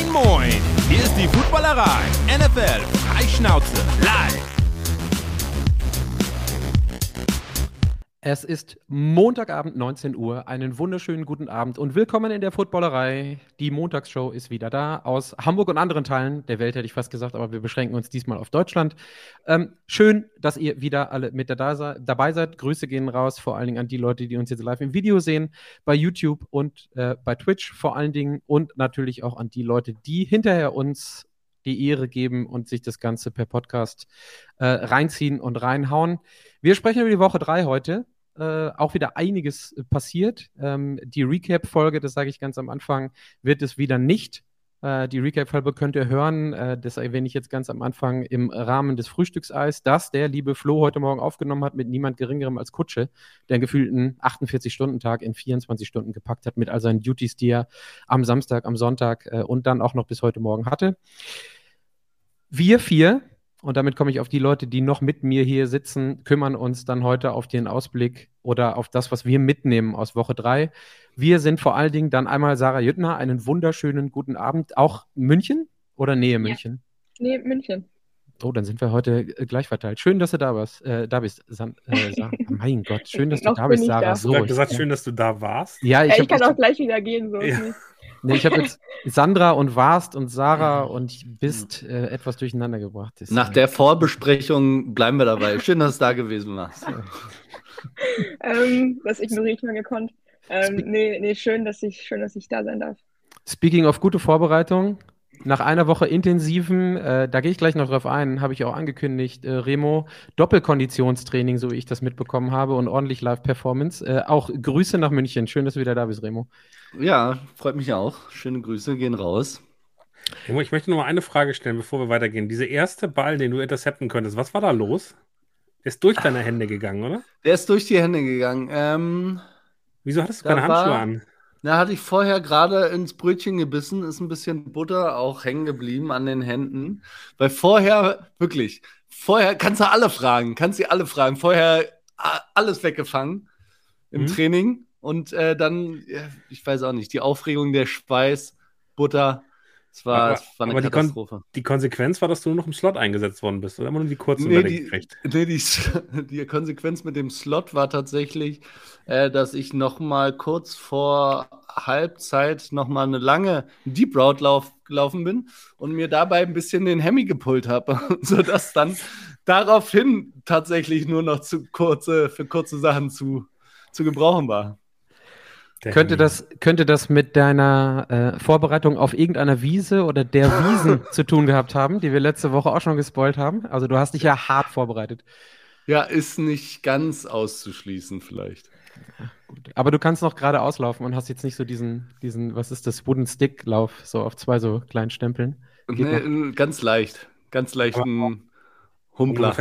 Moin, moin! Hier ist die Footballerei. NFL Freischnauze live. Es ist Montagabend 19 Uhr. Einen wunderschönen guten Abend und willkommen in der Footballerei. Die Montagsshow ist wieder da aus Hamburg und anderen Teilen der Welt, hätte ich fast gesagt, aber wir beschränken uns diesmal auf Deutschland. Ähm, schön, dass ihr wieder alle mit da dabei seid. Grüße gehen raus, vor allen Dingen an die Leute, die uns jetzt live im Video sehen, bei YouTube und äh, bei Twitch vor allen Dingen und natürlich auch an die Leute, die hinterher uns die Ehre geben und sich das Ganze per Podcast äh, reinziehen und reinhauen. Wir sprechen über die Woche 3 heute. Äh, auch wieder einiges äh, passiert. Ähm, die Recap-Folge, das sage ich ganz am Anfang, wird es wieder nicht. Äh, die Recap-Folge könnt ihr hören, äh, das erwähne ich jetzt ganz am Anfang im Rahmen des Frühstückseis, das der liebe Flo heute Morgen aufgenommen hat mit niemand Geringerem als Kutsche, der einen gefühlten 48-Stunden-Tag in 24 Stunden gepackt hat mit all seinen Duties, die er am Samstag, am Sonntag äh, und dann auch noch bis heute Morgen hatte. Wir vier und damit komme ich auf die Leute, die noch mit mir hier sitzen, kümmern uns dann heute auf den Ausblick oder auf das, was wir mitnehmen aus Woche 3. Wir sind vor allen Dingen dann einmal Sarah Jüttner. Einen wunderschönen guten Abend. Auch München oder Nähe München? Ja. Nee, München. Oh, dann sind wir heute äh, gleich verteilt. Schön, dass du da warst. Äh, da bist, San, äh, Sarah. mein Gott, schön, dass du da bist, Sarah. Da. So, du hast gesagt, schön, dass du da warst. Ja, ich, ja, ich kann auch gleich wieder gehen. So ja. Nee, ich habe jetzt Sandra und Warst und Sarah und bist äh, etwas durcheinander gebracht. Das Nach der Vorbesprechung bleiben wir dabei. Schön, dass du da gewesen warst. ähm, das ignoriere ich mal gekonnt. Ähm, nee, nee, schön, dass ich, schön, dass ich da sein darf. Speaking of gute Vorbereitung, nach einer Woche intensiven, äh, da gehe ich gleich noch drauf ein, habe ich auch angekündigt, äh, Remo, Doppelkonditionstraining, so wie ich das mitbekommen habe, und ordentlich Live-Performance. Äh, auch Grüße nach München. Schön, dass du wieder da bist, Remo. Ja, freut mich auch. Schöne Grüße gehen raus. Remo, ich möchte noch mal eine Frage stellen, bevor wir weitergehen. Diese erste Ball, den du intercepten könntest, was war da los? Der ist durch deine Hände gegangen, oder? Der ist durch die Hände gegangen. Ähm, Wieso hattest du keine Handschuhe an? Da hatte ich vorher gerade ins Brötchen gebissen, ist ein bisschen Butter auch hängen geblieben an den Händen. Weil vorher, wirklich, vorher kannst du alle fragen, kannst du alle fragen. Vorher alles weggefangen im mhm. Training und äh, dann, ich weiß auch nicht, die Aufregung, der Schweiß, Butter, es war, aber, es war eine Katastrophe. Die, Kon die, Konsequenz war, dass du nur noch im Slot eingesetzt worden bist oder immer nur die kurzen nee, die, gekriegt? Nee, die, die, Konsequenz mit dem Slot war tatsächlich, äh, dass ich noch mal kurz vor Halbzeit noch mal eine lange Deep Route lauf, gelaufen bin und mir dabei ein bisschen den Hemi gepult habe, sodass dann daraufhin tatsächlich nur noch zu kurze, für kurze Sachen zu, zu gebrauchen war. Könnte das, könnte das mit deiner äh, Vorbereitung auf irgendeiner Wiese oder der Wiesen zu tun gehabt haben, die wir letzte Woche auch schon gespoilt haben? Also du hast dich ja hart vorbereitet. Ja, ist nicht ganz auszuschließen vielleicht. Ja, Aber du kannst noch gerade auslaufen und hast jetzt nicht so diesen, diesen, was ist das, Wooden Stick-Lauf, so auf zwei so kleinen Stempeln. nee, ganz leicht. Ganz leichten Humpler.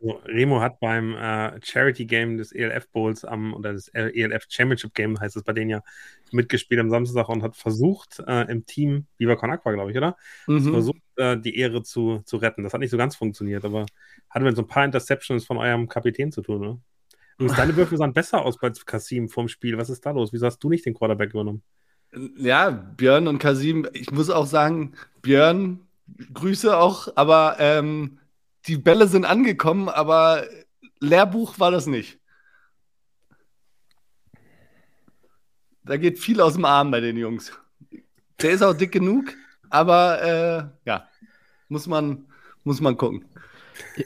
Also Remo hat beim äh, Charity Game des ELF Bowls am, oder des ELF Championship Game heißt es bei denen ja, mitgespielt am Samstag und hat versucht, äh, im Team, Viva Con Aqua, glaube ich, oder? Mhm. Versucht, äh, die Ehre zu, zu retten. Das hat nicht so ganz funktioniert, aber hatte mit so ein paar Interceptions von eurem Kapitän zu tun, ne? Übrigens, deine Würfe sahen besser aus bei Kasim vorm Spiel. Was ist da los? Wieso hast du nicht den Quarterback übernommen? Ja, Björn und Kasim, ich muss auch sagen, Björn, Grüße auch, aber ähm, die Bälle sind angekommen, aber Lehrbuch war das nicht. Da geht viel aus dem Arm bei den Jungs. Der ist auch dick genug, aber äh, ja, muss man, muss man gucken.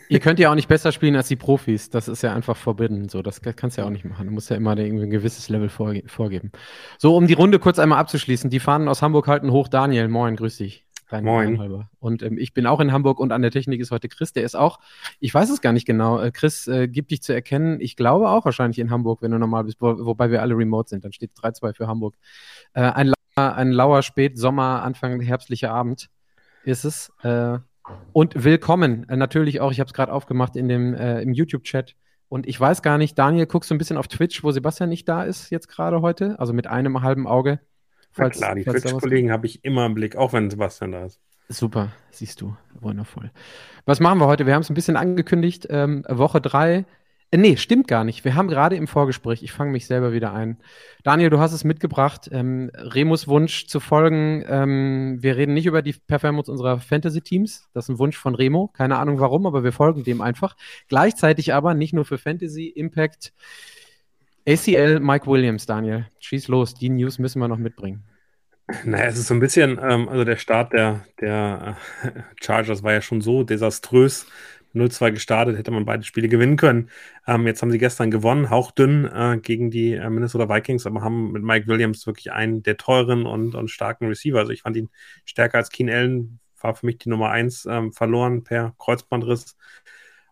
Ihr könnt ja auch nicht besser spielen als die Profis. Das ist ja einfach forbidden. So, das kannst du ja auch nicht machen. Du musst ja immer irgendwie ein gewisses Level vorgeben. So, um die Runde kurz einmal abzuschließen. Die Fahnen aus Hamburg halten hoch. Daniel, moin, grüß dich. Rein Moin. Und ähm, ich bin auch in Hamburg und an der Technik ist heute Chris. Der ist auch, ich weiß es gar nicht genau. Äh, Chris, äh, gibt dich zu erkennen. Ich glaube auch wahrscheinlich in Hamburg, wenn du normal bist, wo, wobei wir alle remote sind. Dann steht 3-2 für Hamburg. Äh, ein, lauer, ein lauer Spätsommer, Anfang herbstlicher Abend ist es. Äh, und willkommen äh, natürlich auch, ich habe es gerade aufgemacht in dem, äh, im YouTube-Chat. Und ich weiß gar nicht, Daniel, guckst du ein bisschen auf Twitch, wo Sebastian nicht da ist jetzt gerade heute? Also mit einem halben Auge. Falls, Na klar, die Twitch-Kollegen habe ich immer im Blick, auch wenn Sebastian da ist. Super, siehst du, wundervoll. Was machen wir heute? Wir haben es ein bisschen angekündigt. Ähm, Woche 3. Äh, nee, stimmt gar nicht. Wir haben gerade im Vorgespräch, ich fange mich selber wieder ein. Daniel, du hast es mitgebracht, ähm, Remus Wunsch zu folgen. Ähm, wir reden nicht über die Performance unserer Fantasy-Teams. Das ist ein Wunsch von Remo. Keine Ahnung warum, aber wir folgen dem einfach. Gleichzeitig aber nicht nur für Fantasy, Impact, ACL, Mike Williams, Daniel. Schieß los, die News müssen wir noch mitbringen. Naja, es ist so ein bisschen, ähm, also der Start der, der äh, Chargers war ja schon so desaströs. 0-2 gestartet, hätte man beide Spiele gewinnen können. Ähm, jetzt haben sie gestern gewonnen, hauchdünn äh, gegen die äh, Minnesota Vikings, aber haben mit Mike Williams wirklich einen der teuren und, und starken Receiver. Also ich fand ihn stärker als Keen Allen, war für mich die Nummer 1 ähm, verloren per Kreuzbandriss.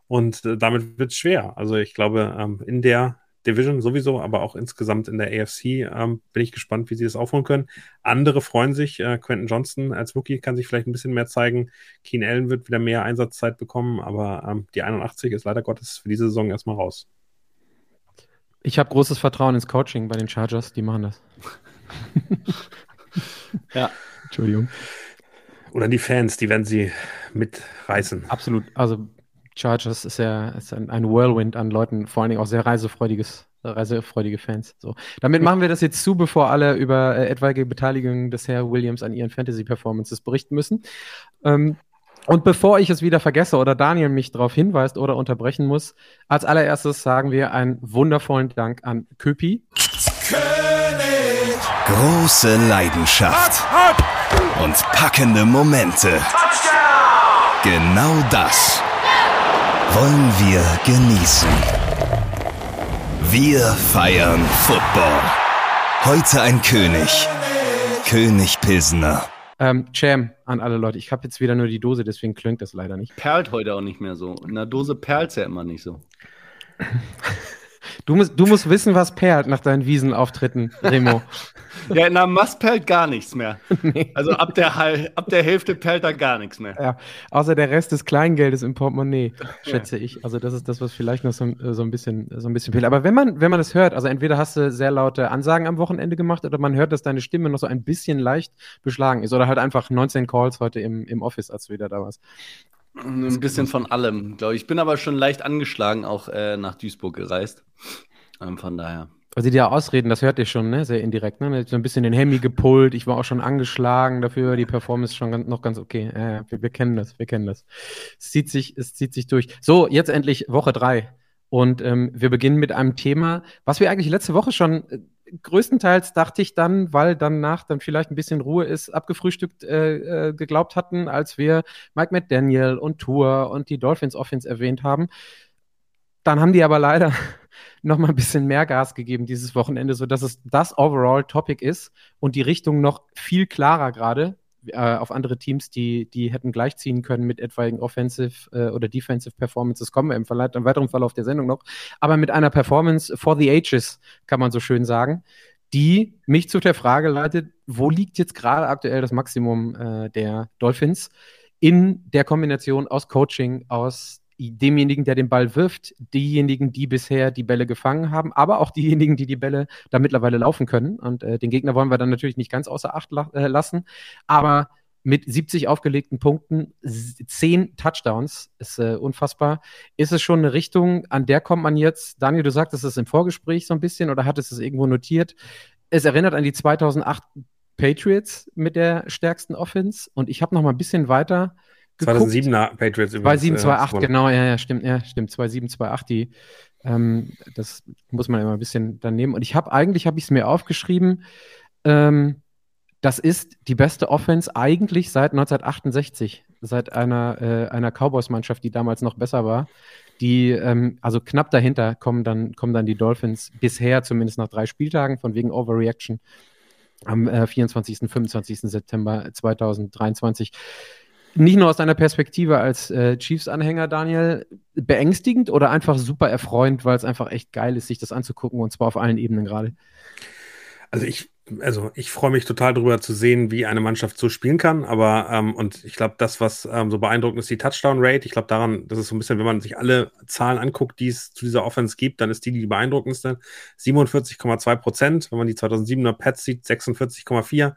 Und äh, damit wird es schwer. Also ich glaube, ähm, in der Division sowieso, aber auch insgesamt in der AFC ähm, bin ich gespannt, wie sie das aufholen können. Andere freuen sich. Äh, Quentin Johnson als Rookie kann sich vielleicht ein bisschen mehr zeigen. Keen Allen wird wieder mehr Einsatzzeit bekommen, aber ähm, die 81 ist leider Gottes für diese Saison erstmal raus. Ich habe großes Vertrauen ins Coaching bei den Chargers, die machen das. ja, Entschuldigung. Oder die Fans, die werden sie mitreißen. Absolut. Also Chargers ist ja ist ein, ein, Whirlwind an Leuten, vor allen Dingen auch sehr reisefreudiges, reisefreudige Fans. So. Damit machen wir das jetzt zu, bevor alle über äh, etwaige Beteiligung des Herr Williams an ihren Fantasy-Performances berichten müssen. Ähm, und bevor ich es wieder vergesse oder Daniel mich darauf hinweist oder unterbrechen muss, als allererstes sagen wir einen wundervollen Dank an Köpi. König. Große Leidenschaft und packende Momente. Genau das wollen wir genießen. Wir feiern Football. Heute ein König. König Pilsener. Ähm, Jam an alle Leute. Ich habe jetzt wieder nur die Dose, deswegen klingt das leider nicht. Perlt heute auch nicht mehr so. In der Dose perlt ja immer nicht so. Du musst, du musst wissen, was perlt nach deinen Wiesenauftritten, Remo. ja, in der Mast perlt gar nichts mehr. Nee. Also ab der, ab der Hälfte perlt da gar nichts mehr. Ja, außer der Rest des Kleingeldes im Portemonnaie, schätze ja. ich. Also das ist das, was vielleicht noch so, so ein bisschen so ein bisschen fehlt. Aber wenn man, wenn man das hört, also entweder hast du sehr laute Ansagen am Wochenende gemacht oder man hört, dass deine Stimme noch so ein bisschen leicht beschlagen ist. Oder halt einfach 19 Calls heute im, im Office, als du wieder da warst. Ein bisschen von allem, glaube ich. Ich bin aber schon leicht angeschlagen, auch äh, nach Duisburg gereist. Ähm, von daher. Also die Ausreden, das hört ihr schon, ne? Sehr indirekt, ne? So ein bisschen den Hemi gepult, ich war auch schon angeschlagen dafür, die Performance schon ganz, noch ganz okay. Äh, wir, wir, kennen das, wir kennen das. Es zieht sich, es zieht sich durch. So, jetzt endlich Woche drei. Und ähm, wir beginnen mit einem Thema, was wir eigentlich letzte Woche schon äh, größtenteils dachte ich dann, weil danach dann vielleicht ein bisschen Ruhe ist, abgefrühstückt äh, äh, geglaubt hatten, als wir Mike McDaniel und Tour und die Dolphins Offense erwähnt haben. Dann haben die aber leider noch mal ein bisschen mehr Gas gegeben dieses Wochenende, sodass es das Overall Topic ist und die Richtung noch viel klarer gerade äh, auf andere Teams, die, die hätten gleichziehen können mit etwaigen Offensive äh, oder Defensive Performances, kommen wir im, im weiteren Verlauf der Sendung noch, aber mit einer Performance for the ages, kann man so schön sagen, die mich zu der Frage leitet, wo liegt jetzt gerade aktuell das Maximum äh, der Dolphins in der Kombination aus Coaching, aus demjenigen, der den Ball wirft, diejenigen, die bisher die Bälle gefangen haben, aber auch diejenigen, die die Bälle da mittlerweile laufen können. Und äh, den Gegner wollen wir dann natürlich nicht ganz außer Acht la äh, lassen. Aber mit 70 aufgelegten Punkten, 10 Touchdowns, ist äh, unfassbar. Ist es schon eine Richtung, an der kommt man jetzt, Daniel, du sagtest es im Vorgespräch so ein bisschen oder hattest es irgendwo notiert. Es erinnert an die 2008 Patriots mit der stärksten Offense und ich habe noch mal ein bisschen weiter 2007er Patriots übrigens. 27, 28, äh, genau, ja, ja, stimmt, ja, stimmt. 27, 28, die, ähm, das muss man immer ein bisschen dann nehmen. Und ich habe, eigentlich habe ich es mir aufgeschrieben, ähm, das ist die beste Offense eigentlich seit 1968, seit einer, äh, einer Cowboys-Mannschaft, die damals noch besser war. Die, ähm, also knapp dahinter kommen dann, kommen dann die Dolphins bisher, zumindest nach drei Spieltagen, von wegen Overreaction am äh, 24. 25. September 2023 nicht nur aus deiner Perspektive als äh, Chiefs-Anhänger, Daniel, beängstigend oder einfach super erfreuend, weil es einfach echt geil ist, sich das anzugucken und zwar auf allen Ebenen gerade? Also ich, also ich freue mich total darüber zu sehen, wie eine Mannschaft so spielen kann. Aber ähm, und ich glaube, das, was ähm, so beeindruckend ist, die Touchdown-Rate. Ich glaube daran, das ist so ein bisschen, wenn man sich alle Zahlen anguckt, die es zu dieser Offense gibt, dann ist die die beeindruckendste. 47,2 Prozent. Wenn man die 2007er Pets sieht, 46,4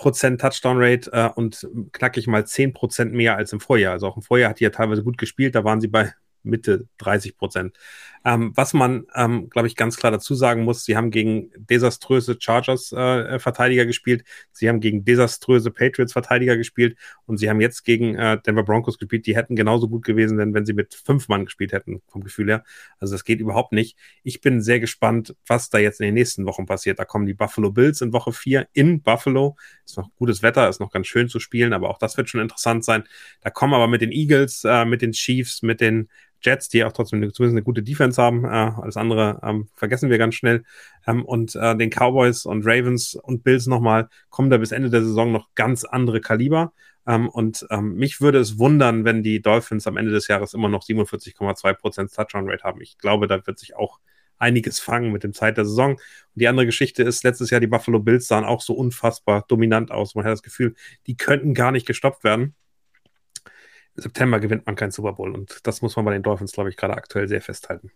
Prozent Touchdown Rate äh, und knackig mal 10 Prozent mehr als im Vorjahr. Also auch im Vorjahr hat die ja teilweise gut gespielt, da waren sie bei Mitte 30 Prozent. Ähm, was man, ähm, glaube ich, ganz klar dazu sagen muss, sie haben gegen desaströse Chargers-Verteidiger äh, gespielt, sie haben gegen desaströse Patriots-Verteidiger gespielt und sie haben jetzt gegen äh, Denver Broncos gespielt. Die hätten genauso gut gewesen, denn wenn sie mit fünf Mann gespielt hätten, vom Gefühl her. Also das geht überhaupt nicht. Ich bin sehr gespannt, was da jetzt in den nächsten Wochen passiert. Da kommen die Buffalo Bills in Woche vier in Buffalo. Ist noch gutes Wetter, ist noch ganz schön zu spielen, aber auch das wird schon interessant sein. Da kommen aber mit den Eagles, äh, mit den Chiefs, mit den Jets, die auch trotzdem zumindest eine gute Defense haben. Äh, alles andere ähm, vergessen wir ganz schnell. Ähm, und äh, den Cowboys und Ravens und Bills nochmal kommen da bis Ende der Saison noch ganz andere Kaliber. Ähm, und ähm, mich würde es wundern, wenn die Dolphins am Ende des Jahres immer noch 47,2% Touchdown Rate haben. Ich glaube, da wird sich auch einiges fangen mit dem Zeit der Saison. Und die andere Geschichte ist, letztes Jahr die Buffalo Bills sahen auch so unfassbar dominant aus. Man hat das Gefühl, die könnten gar nicht gestoppt werden. September gewinnt man keinen Super Bowl. Und das muss man bei den Dolphins, glaube ich, gerade aktuell sehr festhalten.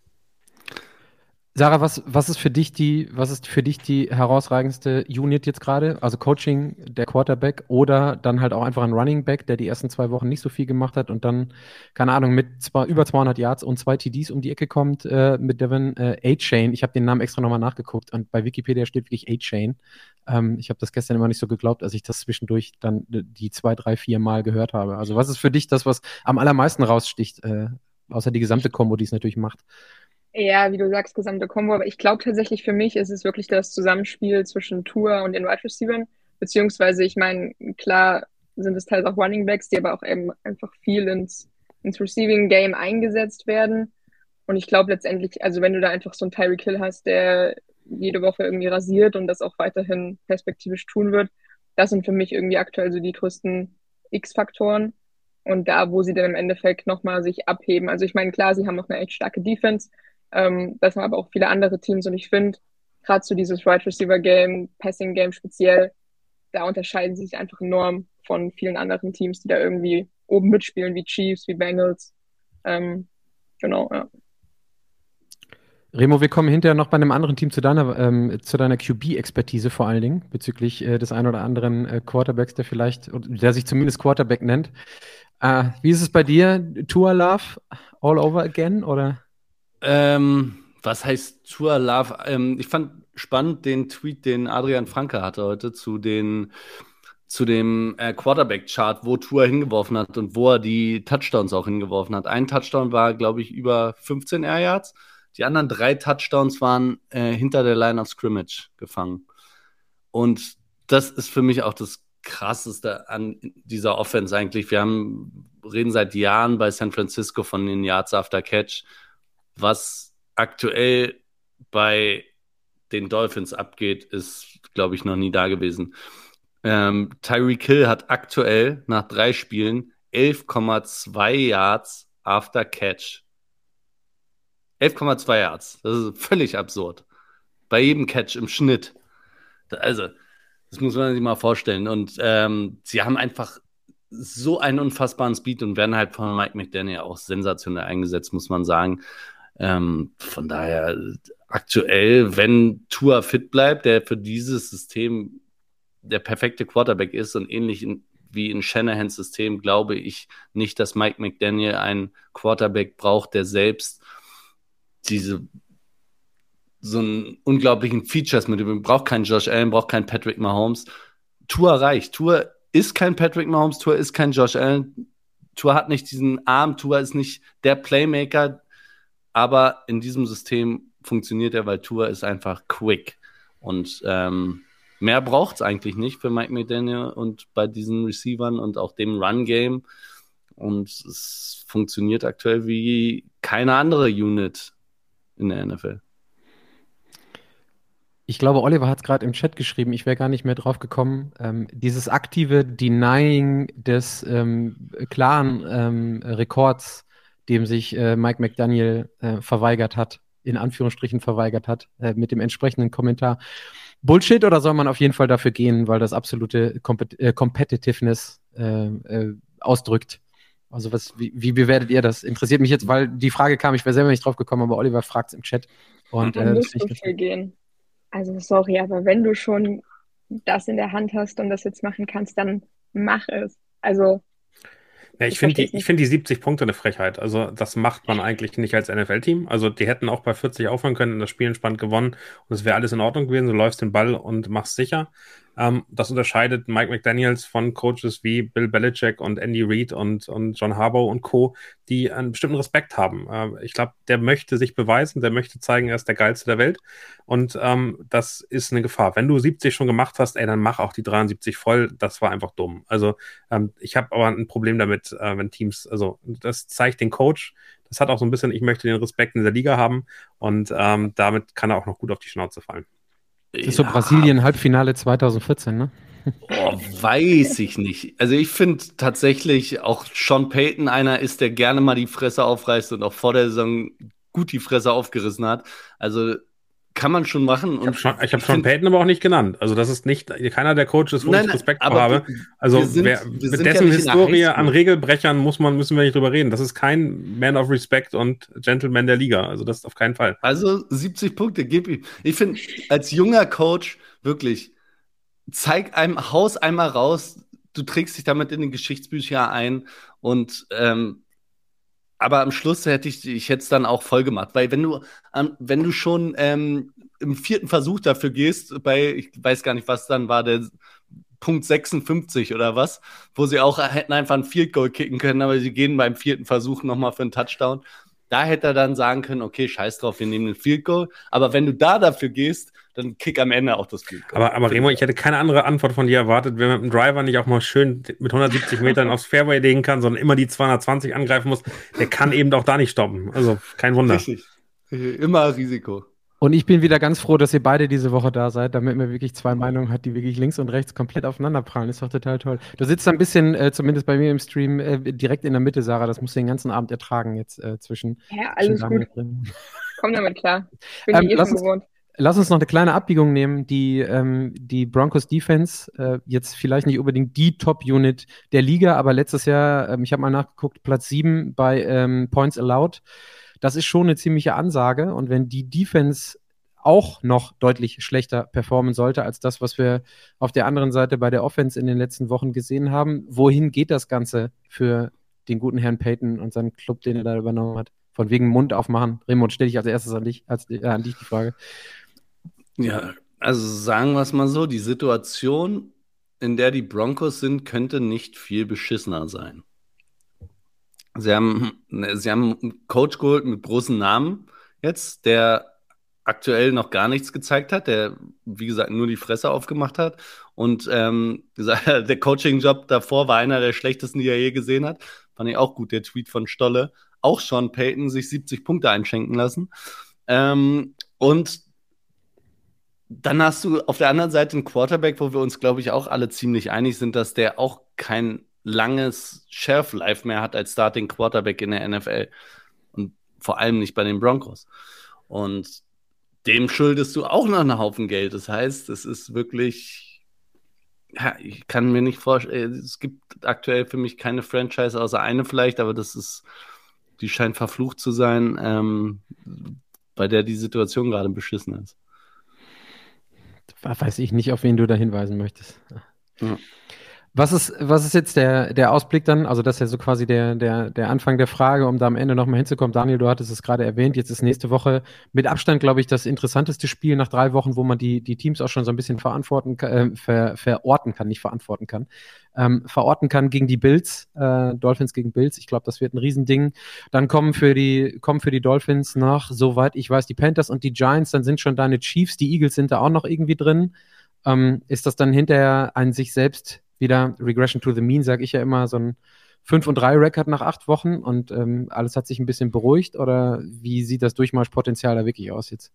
Sarah, was, was ist für dich die, was ist für dich die herausragendste Unit jetzt gerade? Also Coaching der Quarterback oder dann halt auch einfach ein Running Back, der die ersten zwei Wochen nicht so viel gemacht hat und dann, keine Ahnung, mit zwei, über 200 Yards und zwei TDs um die Ecke kommt äh, mit Devin äh, A-Chain. Ich habe den Namen extra nochmal nachgeguckt und bei Wikipedia steht wirklich A-Chain. Ähm, ich habe das gestern immer nicht so geglaubt, als ich das zwischendurch dann die zwei, drei, vier Mal gehört habe. Also was ist für dich das, was am allermeisten raussticht, äh, außer die gesamte Kombo, die es natürlich macht? Ja, wie du sagst, gesamte Kombo. Aber ich glaube tatsächlich für mich ist es wirklich das Zusammenspiel zwischen Tour und den Wide Receivers. Beziehungsweise, ich meine, klar sind es teils auch Running Backs, die aber auch eben einfach viel ins, ins Receiving Game eingesetzt werden. Und ich glaube letztendlich, also wenn du da einfach so einen Tyreek Hill hast, der jede Woche irgendwie rasiert und das auch weiterhin perspektivisch tun wird, das sind für mich irgendwie aktuell so die größten X-Faktoren. Und da, wo sie dann im Endeffekt nochmal sich abheben. Also ich meine, klar, sie haben auch eine echt starke Defense, ähm, das haben aber auch viele andere Teams und ich finde, gerade so dieses Wide Receiver Game, Passing Game speziell, da unterscheiden sie sich einfach enorm von vielen anderen Teams, die da irgendwie oben mitspielen, wie Chiefs, wie Bengals. Ähm, genau, ja. Remo, wir kommen hinterher noch bei einem anderen Team zu deiner, ähm, deiner QB-Expertise vor allen Dingen, bezüglich äh, des ein oder anderen äh, Quarterbacks, der vielleicht, der sich zumindest Quarterback nennt. Äh, wie ist es bei dir? Tour Love all over again, oder? Ähm, was heißt Tour Love? Ähm, ich fand spannend den Tweet, den Adrian Franke hatte heute zu den zu dem äh, Quarterback-Chart, wo Tour hingeworfen hat und wo er die Touchdowns auch hingeworfen hat. Ein Touchdown war, glaube ich, über 15 Air Yards. Die anderen drei Touchdowns waren äh, hinter der Line of Scrimmage gefangen. Und das ist für mich auch das Krasseste an dieser Offense eigentlich. Wir haben, reden seit Jahren bei San Francisco von den Yards after Catch was aktuell bei den Dolphins abgeht, ist, glaube ich, noch nie da gewesen. Ähm, Tyreek Hill hat aktuell nach drei Spielen 11,2 Yards after Catch. 11,2 Yards. Das ist völlig absurd. Bei jedem Catch im Schnitt. Also, das muss man sich mal vorstellen. Und ähm, sie haben einfach so einen unfassbaren Speed und werden halt von Mike McDaniel auch sensationell eingesetzt, muss man sagen. Ähm, von daher aktuell, wenn Tua fit bleibt, der für dieses System der perfekte Quarterback ist und ähnlich in, wie in Shanahans System, glaube ich nicht, dass Mike McDaniel einen Quarterback braucht, der selbst diese so einen unglaublichen Features mit dem braucht keinen Josh Allen, braucht keinen Patrick Mahomes. Tour reicht. Tour ist kein Patrick Mahomes, Tour ist kein Josh Allen. Tour hat nicht diesen Arm, Tour ist nicht der Playmaker, aber in diesem System funktioniert er, weil Tour ist einfach quick. Und ähm, mehr braucht es eigentlich nicht für Mike McDaniel und bei diesen Receivern und auch dem Run-Game. Und es funktioniert aktuell wie keine andere Unit in der NFL. Ich glaube, Oliver hat es gerade im Chat geschrieben, ich wäre gar nicht mehr drauf gekommen. Ähm, dieses aktive Denying des ähm, klaren ähm, Rekords dem sich äh, Mike McDaniel äh, verweigert hat, in Anführungsstrichen verweigert hat, äh, mit dem entsprechenden Kommentar. Bullshit oder soll man auf jeden Fall dafür gehen, weil das absolute Compet äh, Competitiveness äh, äh, ausdrückt? Also was, wie, wie bewertet ihr das? Interessiert mich jetzt, weil die Frage kam, ich wäre selber nicht drauf gekommen, aber Oliver fragt es im Chat. Und, man muss dafür gehen. Also sorry, aber wenn du schon das in der Hand hast und das jetzt machen kannst, dann mach es. Also Ja, ich finde die, find die 70 Punkte eine Frechheit. Also, das macht man eigentlich nicht als NFL-Team. Also, die hätten auch bei 40 aufhören können, das Spiel entspannt gewonnen und es wäre alles in Ordnung gewesen. Du läufst den Ball und machst sicher. Ähm, das unterscheidet Mike McDaniels von Coaches wie Bill Belichick und Andy Reid und, und John Harbaugh und Co., die einen bestimmten Respekt haben. Äh, ich glaube, der möchte sich beweisen, der möchte zeigen, er ist der Geilste der Welt. Und ähm, das ist eine Gefahr. Wenn du 70 schon gemacht hast, ey, dann mach auch die 73 voll. Das war einfach dumm. Also ähm, ich habe aber ein Problem damit, äh, wenn Teams, also das zeigt den Coach, das hat auch so ein bisschen, ich möchte den Respekt in der Liga haben und ähm, damit kann er auch noch gut auf die Schnauze fallen. Das ist so Brasilien-Halbfinale 2014, ne? Oh, weiß ich nicht. Also ich finde tatsächlich auch Sean Payton einer ist, der gerne mal die Fresse aufreißt und auch vor der Saison gut die Fresse aufgerissen hat. Also kann man schon machen. Und ich habe schon, hab schon Payton aber auch nicht genannt. Also das ist nicht keiner der Coaches, wo nein, ich Respekt vor habe. Also sind, wer, mit dessen ja Historie an Regelbrechern muss man, müssen wir nicht drüber reden. Das ist kein Man of Respect und Gentleman der Liga. Also das ist auf keinen Fall. Also 70 Punkte, gib ihm. Ich finde, als junger Coach wirklich, zeig einem Haus einmal raus, du trägst dich damit in den Geschichtsbücher ein und ähm, aber am Schluss hätte ich, ich hätte es dann auch voll gemacht, weil wenn du, wenn du schon ähm, im vierten Versuch dafür gehst, bei, ich weiß gar nicht, was dann war, der Punkt 56 oder was, wo sie auch hätten einfach ein Field Goal kicken können, aber sie gehen beim vierten Versuch nochmal für einen Touchdown. Da hätte er dann sagen können, okay, scheiß drauf, wir nehmen den Field Goal. Aber wenn du da dafür gehst, dann kick am Ende auch das Field Goal. Aber, aber Remo, ich hätte keine andere Antwort von dir erwartet, wenn man mit dem Driver nicht auch mal schön mit 170 Metern aufs Fairway legen kann, sondern immer die 220 angreifen muss. Der kann eben auch da nicht stoppen. Also kein Wunder. Richtig. Immer Risiko. Und ich bin wieder ganz froh, dass ihr beide diese Woche da seid, damit man wirklich zwei Meinungen hat, die wirklich links und rechts komplett aufeinander prallen. Ist doch total toll. Du sitzt ein bisschen, äh, zumindest bei mir im Stream, äh, direkt in der Mitte, Sarah. Das musst du den ganzen Abend ertragen jetzt äh, zwischen. Ja, alles gut. Komm damit klar. Ich bin ähm, eh schon gewohnt. Lass uns noch eine kleine Abbiegung nehmen. Die, ähm, die Broncos Defense, äh, jetzt vielleicht nicht unbedingt die Top-Unit der Liga, aber letztes Jahr, ähm, ich habe mal nachgeguckt, Platz 7 bei ähm, Points Allowed. Das ist schon eine ziemliche Ansage. Und wenn die Defense auch noch deutlich schlechter performen sollte als das, was wir auf der anderen Seite bei der Offense in den letzten Wochen gesehen haben. Wohin geht das Ganze für den guten Herrn Payton und seinen Club, den er da übernommen hat? Von wegen Mund aufmachen. Raymond, stelle ich als erstes an dich, als, äh, an dich die Frage. Ja, also sagen wir es mal so, die Situation, in der die Broncos sind, könnte nicht viel beschissener sein. Sie haben, sie haben einen Coach geholt mit großen Namen jetzt, der aktuell noch gar nichts gezeigt hat, der, wie gesagt, nur die Fresse aufgemacht hat. Und ähm, der Coaching-Job davor war einer der schlechtesten, die er je gesehen hat. Fand ich auch gut, der Tweet von Stolle. Auch Sean Payton sich 70 Punkte einschenken lassen. Ähm, und dann hast du auf der anderen Seite einen Quarterback, wo wir uns, glaube ich, auch alle ziemlich einig sind, dass der auch kein langes Shelf-Life mehr hat als Starting Quarterback in der NFL. Und vor allem nicht bei den Broncos. Und dem schuldest du auch noch einen Haufen Geld. Das heißt, es ist wirklich, ja, ich kann mir nicht vorstellen, es gibt aktuell für mich keine Franchise, außer eine vielleicht, aber das ist, die scheint verflucht zu sein, ähm, bei der die Situation gerade beschissen ist. Weiß ich nicht, auf wen du da hinweisen möchtest. Ja. Was ist, was ist jetzt der, der Ausblick dann? Also, das ist ja so quasi der, der, der Anfang der Frage, um da am Ende nochmal hinzukommen. Daniel, du hattest es gerade erwähnt. Jetzt ist nächste Woche mit Abstand, glaube ich, das interessanteste Spiel nach drei Wochen, wo man die, die Teams auch schon so ein bisschen verantworten, äh, ver, verorten kann, nicht verantworten kann, ähm, verorten kann gegen die Bills, äh, Dolphins gegen Bills. Ich glaube, das wird ein Riesending. Dann kommen für die, kommen für die Dolphins noch, soweit ich weiß, die Panthers und die Giants. Dann sind schon deine Chiefs. Die Eagles sind da auch noch irgendwie drin. Ähm, ist das dann hinterher ein sich selbst wieder Regression to the Mean, sage ich ja immer, so ein 5 und 3 Record nach acht Wochen und ähm, alles hat sich ein bisschen beruhigt oder wie sieht das Durchmarschpotenzial da wirklich aus jetzt?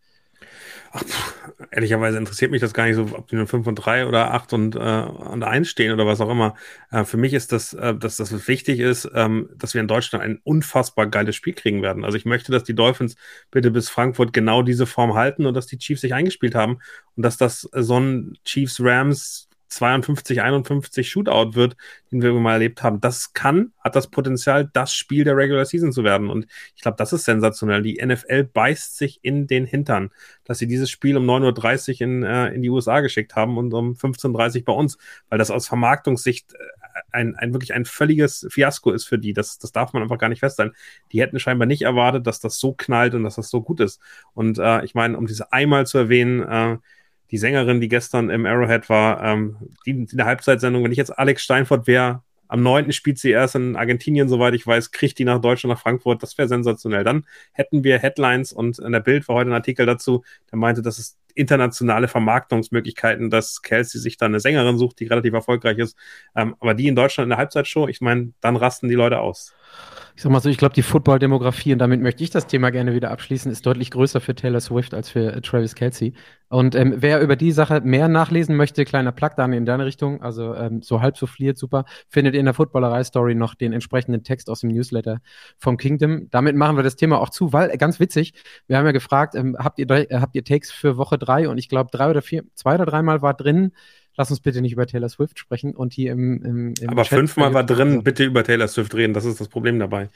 Ach, pff, ehrlicherweise interessiert mich das gar nicht so, ob die nur 5 und 3 oder 8 und, äh, und 1 stehen oder was auch immer. Äh, für mich ist das, äh, dass das wichtig ist, ähm, dass wir in Deutschland ein unfassbar geiles Spiel kriegen werden. Also ich möchte, dass die Dolphins bitte bis Frankfurt genau diese Form halten und dass die Chiefs sich eingespielt haben und dass das so ein Chiefs-Rams 52, 51 Shootout wird, den wir mal erlebt haben. Das kann, hat das Potenzial, das Spiel der Regular Season zu werden. Und ich glaube, das ist sensationell. Die NFL beißt sich in den Hintern, dass sie dieses Spiel um 9.30 Uhr in, äh, in die USA geschickt haben und um 15.30 Uhr bei uns, weil das aus Vermarktungssicht äh, ein, ein wirklich ein völliges Fiasko ist für die. Das, das darf man einfach gar nicht feststellen. Die hätten scheinbar nicht erwartet, dass das so knallt und dass das so gut ist. Und äh, ich meine, um diese einmal zu erwähnen, äh, die Sängerin, die gestern im Arrowhead war, ähm, die, in der Halbzeitsendung, wenn ich jetzt Alex Steinfurt wäre, am 9. spielt sie erst in Argentinien, soweit ich weiß, kriegt die nach Deutschland, nach Frankfurt. Das wäre sensationell. Dann hätten wir Headlines und in der Bild war heute ein Artikel dazu, der meinte, dass es internationale Vermarktungsmöglichkeiten, dass Kelsey sich dann eine Sängerin sucht, die relativ erfolgreich ist. Ähm, aber die in Deutschland in der Halbzeitshow, ich meine, dann rasten die Leute aus ich sag mal so, ich glaube, die Football-Demografie, und damit möchte ich das Thema gerne wieder abschließen, ist deutlich größer für Taylor Swift als für Travis Kelsey. Und ähm, wer über die Sache mehr nachlesen möchte, kleiner Plug dann in deine Richtung, also ähm, so halb so fliert, super, findet in der Footballerei-Story noch den entsprechenden Text aus dem Newsletter vom Kingdom. Damit machen wir das Thema auch zu, weil, äh, ganz witzig, wir haben ja gefragt, ähm, habt, ihr, äh, habt ihr Takes für Woche drei? Und ich glaube, drei oder vier, zwei oder dreimal war drin, lass uns bitte nicht über Taylor Swift sprechen. Und hier im, im, im Aber Chat fünfmal war drin, bitte über Taylor Swift reden. Das ist das Problem dabei.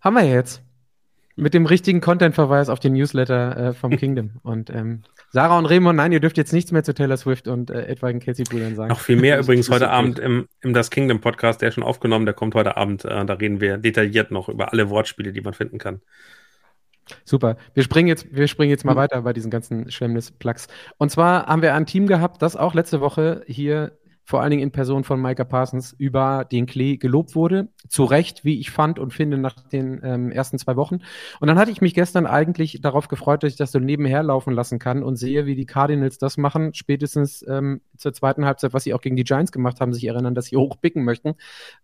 Haben wir jetzt. Mit dem richtigen Content-Verweis auf den Newsletter äh, vom Kingdom. Und ähm, Sarah und Raymond, nein, ihr dürft jetzt nichts mehr zu Taylor Swift und äh, etwaigen Kelsey-Brüdern sagen. Noch viel mehr übrigens heute Abend im, im Das Kingdom Podcast, der ist schon aufgenommen, der kommt heute Abend. Äh, da reden wir detailliert noch über alle Wortspiele, die man finden kann. Super. Wir springen jetzt, wir springen jetzt mal mhm. weiter bei diesen ganzen Schwemmnis-Plugs. Und zwar haben wir ein Team gehabt, das auch letzte Woche hier vor allen Dingen in Person von Micah Parsons, über den Klee gelobt wurde. Zu Recht, wie ich fand und finde, nach den ähm, ersten zwei Wochen. Und dann hatte ich mich gestern eigentlich darauf gefreut, dass ich das so nebenher laufen lassen kann und sehe, wie die Cardinals das machen, spätestens ähm, zur zweiten Halbzeit, was sie auch gegen die Giants gemacht haben, sich erinnern, dass sie hochpicken möchten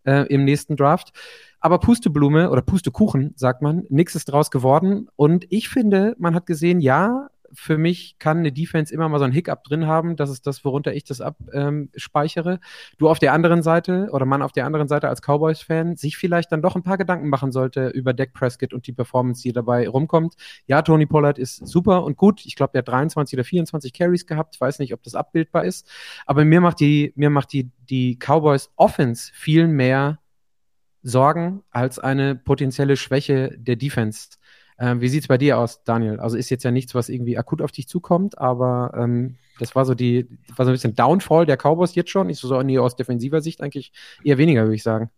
äh, im nächsten Draft. Aber Pusteblume oder Pustekuchen, sagt man, nichts ist draus geworden. Und ich finde, man hat gesehen, ja, für mich kann eine Defense immer mal so ein Hiccup drin haben. Das ist das, worunter ich das abspeichere. Ähm, du auf der anderen Seite oder man auf der anderen Seite als Cowboys-Fan sich vielleicht dann doch ein paar Gedanken machen sollte über Dak Prescott und die Performance, die dabei rumkommt. Ja, Tony Pollard ist super und gut. Ich glaube, der hat 23 oder 24 Carries gehabt. Ich weiß nicht, ob das abbildbar ist. Aber mir macht die, mir macht die, die Cowboys Offense viel mehr Sorgen als eine potenzielle Schwäche der Defense. Ähm, wie sieht es bei dir aus, Daniel? Also ist jetzt ja nichts, was irgendwie akut auf dich zukommt, aber ähm, das war so die, war so ein bisschen Downfall der Cowboys jetzt schon. Ich so, nee, aus defensiver Sicht eigentlich eher weniger, würde ich sagen.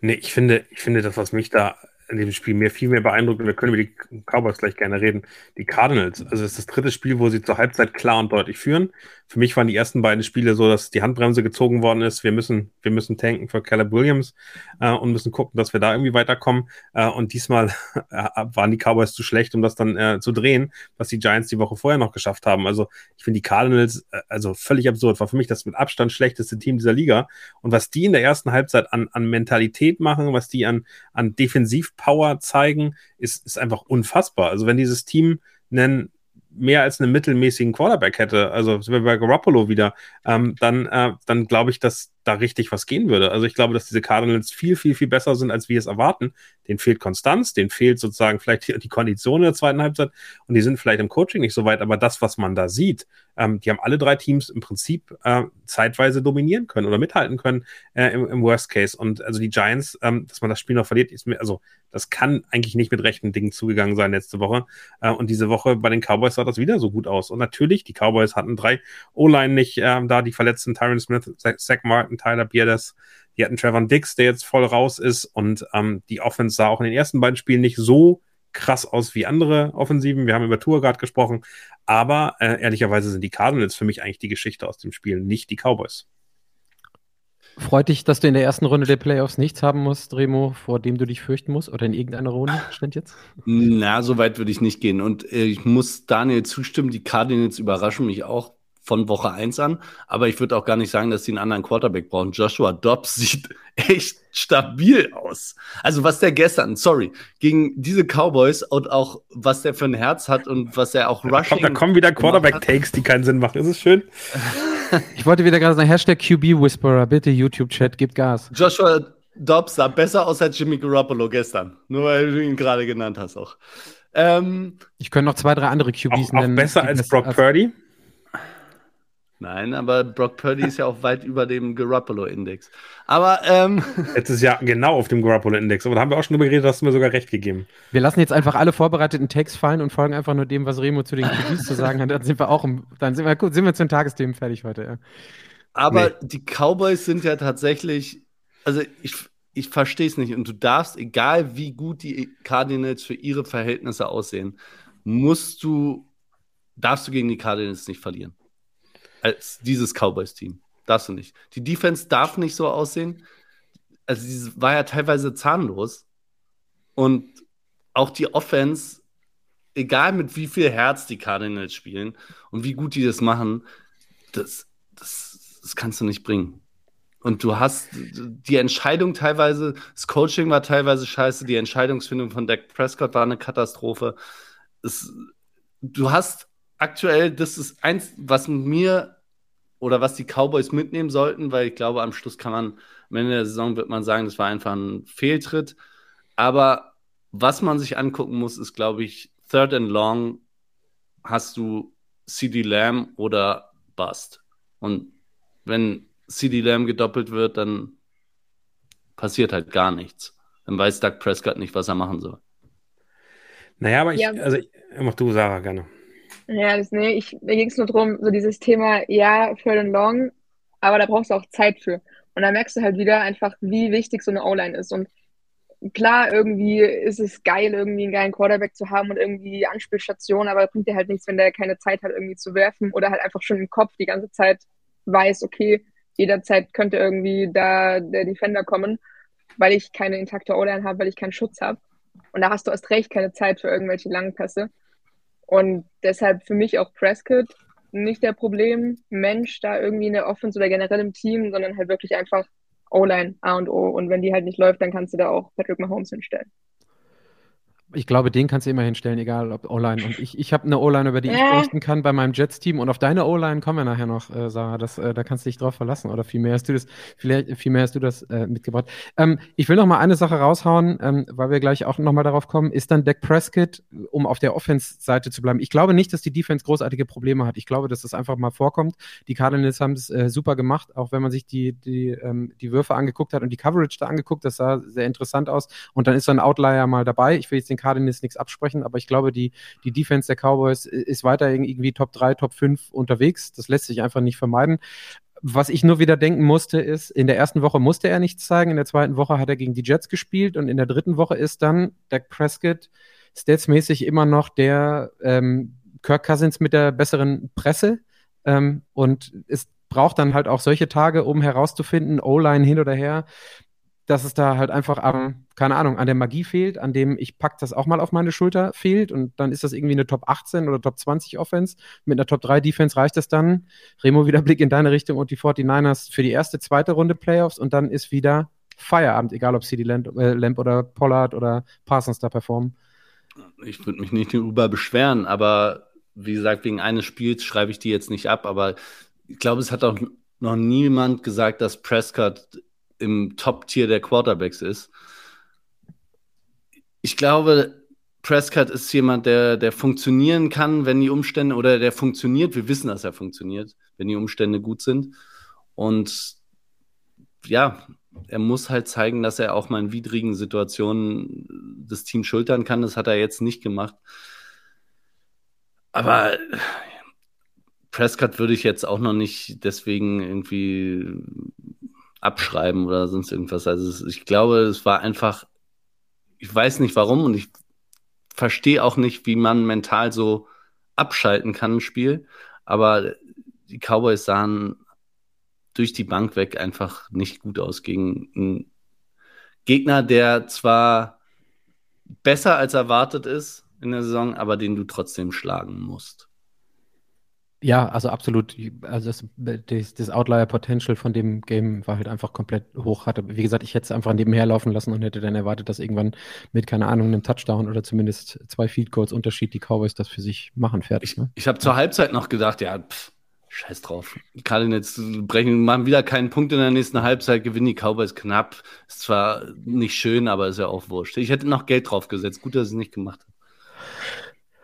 Nee, ich finde, ich finde, das, was mich da in dem Spiel mir viel mehr beeindruckt, und wir können über die Cowboys gleich gerne reden, die Cardinals. Also es ist das dritte Spiel, wo sie zur Halbzeit klar und deutlich führen. Für mich waren die ersten beiden Spiele so, dass die Handbremse gezogen worden ist. Wir müssen, wir müssen tanken für Caleb Williams äh, und müssen gucken, dass wir da irgendwie weiterkommen. Äh, und diesmal äh, waren die Cowboys zu schlecht, um das dann äh, zu drehen, was die Giants die Woche vorher noch geschafft haben. Also ich finde die Cardinals äh, also völlig absurd. War für mich das mit Abstand schlechteste Team dieser Liga. Und was die in der ersten Halbzeit an, an Mentalität machen, was die an, an Defensivpower zeigen, ist, ist einfach unfassbar. Also wenn dieses Team einen mehr als einen mittelmäßigen Quarterback hätte, also sind bei Garoppolo wieder, ähm, dann, äh, dann glaube ich, dass da richtig was gehen würde. Also ich glaube, dass diese Cardinals viel, viel, viel besser sind, als wir es erwarten. Den fehlt Konstanz, den fehlt sozusagen vielleicht die, die Kondition in der zweiten Halbzeit und die sind vielleicht im Coaching nicht so weit, aber das, was man da sieht, ähm, die haben alle drei Teams im Prinzip äh, zeitweise dominieren können oder mithalten können äh, im, im, Worst Case. Und also die Giants, ähm, dass man das Spiel noch verliert, ist mir, also das kann eigentlich nicht mit rechten Dingen zugegangen sein letzte Woche. Äh, und diese Woche bei den Cowboys sah das wieder so gut aus. Und natürlich, die Cowboys hatten drei O-Line nicht äh, da, die verletzten Tyron Smith, Zach Martin, Tyler Bierdes. Die hatten Trevor Dix, der jetzt voll raus ist. Und ähm, die Offense sah auch in den ersten beiden Spielen nicht so krass aus wie andere Offensiven. Wir haben über Tour gerade gesprochen. Aber äh, ehrlicherweise sind die Cardinals für mich eigentlich die Geschichte aus dem Spiel, nicht die Cowboys. Freut dich, dass du in der ersten Runde der Playoffs nichts haben musst, Remo, vor dem du dich fürchten musst? Oder in irgendeiner Runde stand jetzt? Na, so weit würde ich nicht gehen. Und äh, ich muss Daniel zustimmen, die Cardinals überraschen mich auch von Woche 1 an. Aber ich würde auch gar nicht sagen, dass sie einen anderen Quarterback brauchen. Joshua Dobbs sieht echt stabil aus. Also was der gestern, sorry, gegen diese Cowboys und auch was der für ein Herz hat und was er auch rushing. Da, da kommen wieder Quarterback-Takes, die keinen Sinn machen. Ist es schön? ich wollte wieder gerade sagen, Hashtag QB Whisperer, bitte YouTube-Chat, gib Gas. Joshua Dobbs sah besser aus als Jimmy Garoppolo gestern. Nur weil du ihn gerade genannt hast auch. Ähm, ich könnte noch zwei, drei andere QBs auch, nennen. Auch besser als Brock Purdy? Nein, aber Brock Purdy ist ja auch weit über dem Garoppolo-Index. Aber ähm jetzt ist ja genau auf dem Garoppolo-Index. Aber da haben wir auch schon drüber geredet, hast du mir sogar recht gegeben. Wir lassen jetzt einfach alle vorbereiteten Tags fallen und folgen einfach nur dem, was Remo zu den QBs zu sagen hat. Dann sind wir auch, im, dann sind wir gut, sind wir zu den Tagesthemen fertig heute. Ja. Aber nee. die Cowboys sind ja tatsächlich, also ich, ich verstehe es nicht. Und du darfst, egal wie gut die Cardinals für ihre Verhältnisse aussehen, musst du, darfst du gegen die Cardinals nicht verlieren. Als dieses Cowboys-Team. Darfst du nicht. Die Defense darf nicht so aussehen. Also, sie war ja teilweise zahnlos. Und auch die Offense, egal mit wie viel Herz die Cardinals spielen und wie gut die das machen, das, das, das kannst du nicht bringen. Und du hast die Entscheidung teilweise, das Coaching war teilweise scheiße, die Entscheidungsfindung von Dak Prescott war eine Katastrophe. Es, du hast aktuell, das ist eins, was mir oder was die Cowboys mitnehmen sollten, weil ich glaube, am Schluss kann man, am Ende der Saison wird man sagen, das war einfach ein Fehltritt. Aber was man sich angucken muss, ist, glaube ich, Third and Long hast du CD Lamb oder Bust. Und wenn CD Lamb gedoppelt wird, dann passiert halt gar nichts. Dann weiß Doug Prescott nicht, was er machen soll. Naja, aber ich, ja. also, mach du, Sarah, gerne. Ja, das, nee, ich, mir ging es nur darum, so dieses Thema, ja, Third and Long, aber da brauchst du auch Zeit für. Und da merkst du halt wieder einfach, wie wichtig so eine O-Line ist. Und klar, irgendwie ist es geil, irgendwie einen geilen Quarterback zu haben und irgendwie Anspielstation, aber bringt dir halt nichts, wenn der keine Zeit hat, irgendwie zu werfen oder halt einfach schon im Kopf die ganze Zeit weiß, okay, jederzeit könnte irgendwie da der Defender kommen, weil ich keine intakte O-Line habe, weil ich keinen Schutz habe. Und da hast du erst recht keine Zeit für irgendwelche langen Pässe. Und deshalb für mich auch Prescott nicht der Problem, Mensch da irgendwie in der Offense oder generell im Team, sondern halt wirklich einfach O-Line, A und O. Und wenn die halt nicht läuft, dann kannst du da auch Patrick Mahomes hinstellen. Ich glaube, den kannst du immer hinstellen, egal ob O-Line. Und ich, ich habe eine O-Line, über die ich berichten kann bei meinem Jets-Team. Und auf deine O-Line kommen wir nachher noch, äh, Sarah. Das, äh, da kannst du dich drauf verlassen. Oder vielmehr hast du das, vielleicht, vielmehr hast du das äh, mitgebracht. Ähm, ich will noch mal eine Sache raushauen, ähm, weil wir gleich auch noch mal darauf kommen. Ist dann Dak Prescott, um auf der Offense-Seite zu bleiben? Ich glaube nicht, dass die Defense großartige Probleme hat. Ich glaube, dass das einfach mal vorkommt. Die Cardinals haben es äh, super gemacht, auch wenn man sich die, die, ähm, die Würfe angeguckt hat und die Coverage da angeguckt. Das sah sehr interessant aus. Und dann ist so ein Outlier mal dabei. Ich will jetzt den Cardinals nichts absprechen sprechen, aber ich glaube, die, die Defense der Cowboys ist weiter irgendwie Top 3, Top 5 unterwegs. Das lässt sich einfach nicht vermeiden. Was ich nur wieder denken musste, ist, in der ersten Woche musste er nichts zeigen, in der zweiten Woche hat er gegen die Jets gespielt und in der dritten Woche ist dann Dak Prescott statsmäßig immer noch der ähm, Kirk Cousins mit der besseren Presse. Ähm, und es braucht dann halt auch solche Tage, um herauszufinden, O-Line hin oder her, dass es da halt einfach am, keine Ahnung, an der Magie fehlt, an dem ich pack das auch mal auf meine Schulter fehlt und dann ist das irgendwie eine Top 18 oder Top 20 Offense. Mit einer Top 3 Defense reicht das dann. Remo, wieder Blick in deine Richtung und die 49ers für die erste, zweite Runde Playoffs und dann ist wieder Feierabend, egal ob CD Lamp, äh, Lamp oder Pollard oder Parsons da performen. Ich würde mich nicht darüber beschweren, aber wie gesagt, wegen eines Spiels schreibe ich die jetzt nicht ab, aber ich glaube, es hat auch noch niemand gesagt, dass Prescott im Top-Tier der Quarterbacks ist. Ich glaube, Prescott ist jemand, der, der funktionieren kann, wenn die Umstände, oder der funktioniert, wir wissen, dass er funktioniert, wenn die Umstände gut sind. Und ja, er muss halt zeigen, dass er auch mal in widrigen Situationen das Team schultern kann. Das hat er jetzt nicht gemacht. Aber Prescott würde ich jetzt auch noch nicht deswegen irgendwie abschreiben oder sonst irgendwas. Also ich glaube, es war einfach, ich weiß nicht warum und ich verstehe auch nicht, wie man mental so abschalten kann im Spiel. Aber die Cowboys sahen durch die Bank weg einfach nicht gut aus gegen einen Gegner, der zwar besser als erwartet ist in der Saison, aber den du trotzdem schlagen musst. Ja, also absolut. Also das, das, das Outlier-Potential von dem Game war halt einfach komplett hoch. Hatte, wie gesagt, ich hätte es einfach nebenher laufen lassen und hätte dann erwartet, dass irgendwann mit, keine Ahnung, einem Touchdown oder zumindest zwei Field Goals Unterschied die Cowboys das für sich machen. Fertig. Ne? Ich, ich habe zur Halbzeit noch gedacht, ja, pff, scheiß drauf. Die Cardinals brechen, machen wieder keinen Punkt in der nächsten Halbzeit, gewinnen die Cowboys knapp. Ist zwar nicht schön, aber ist ja auch wurscht. Ich hätte noch Geld drauf gesetzt. Gut, dass ich es nicht gemacht habe.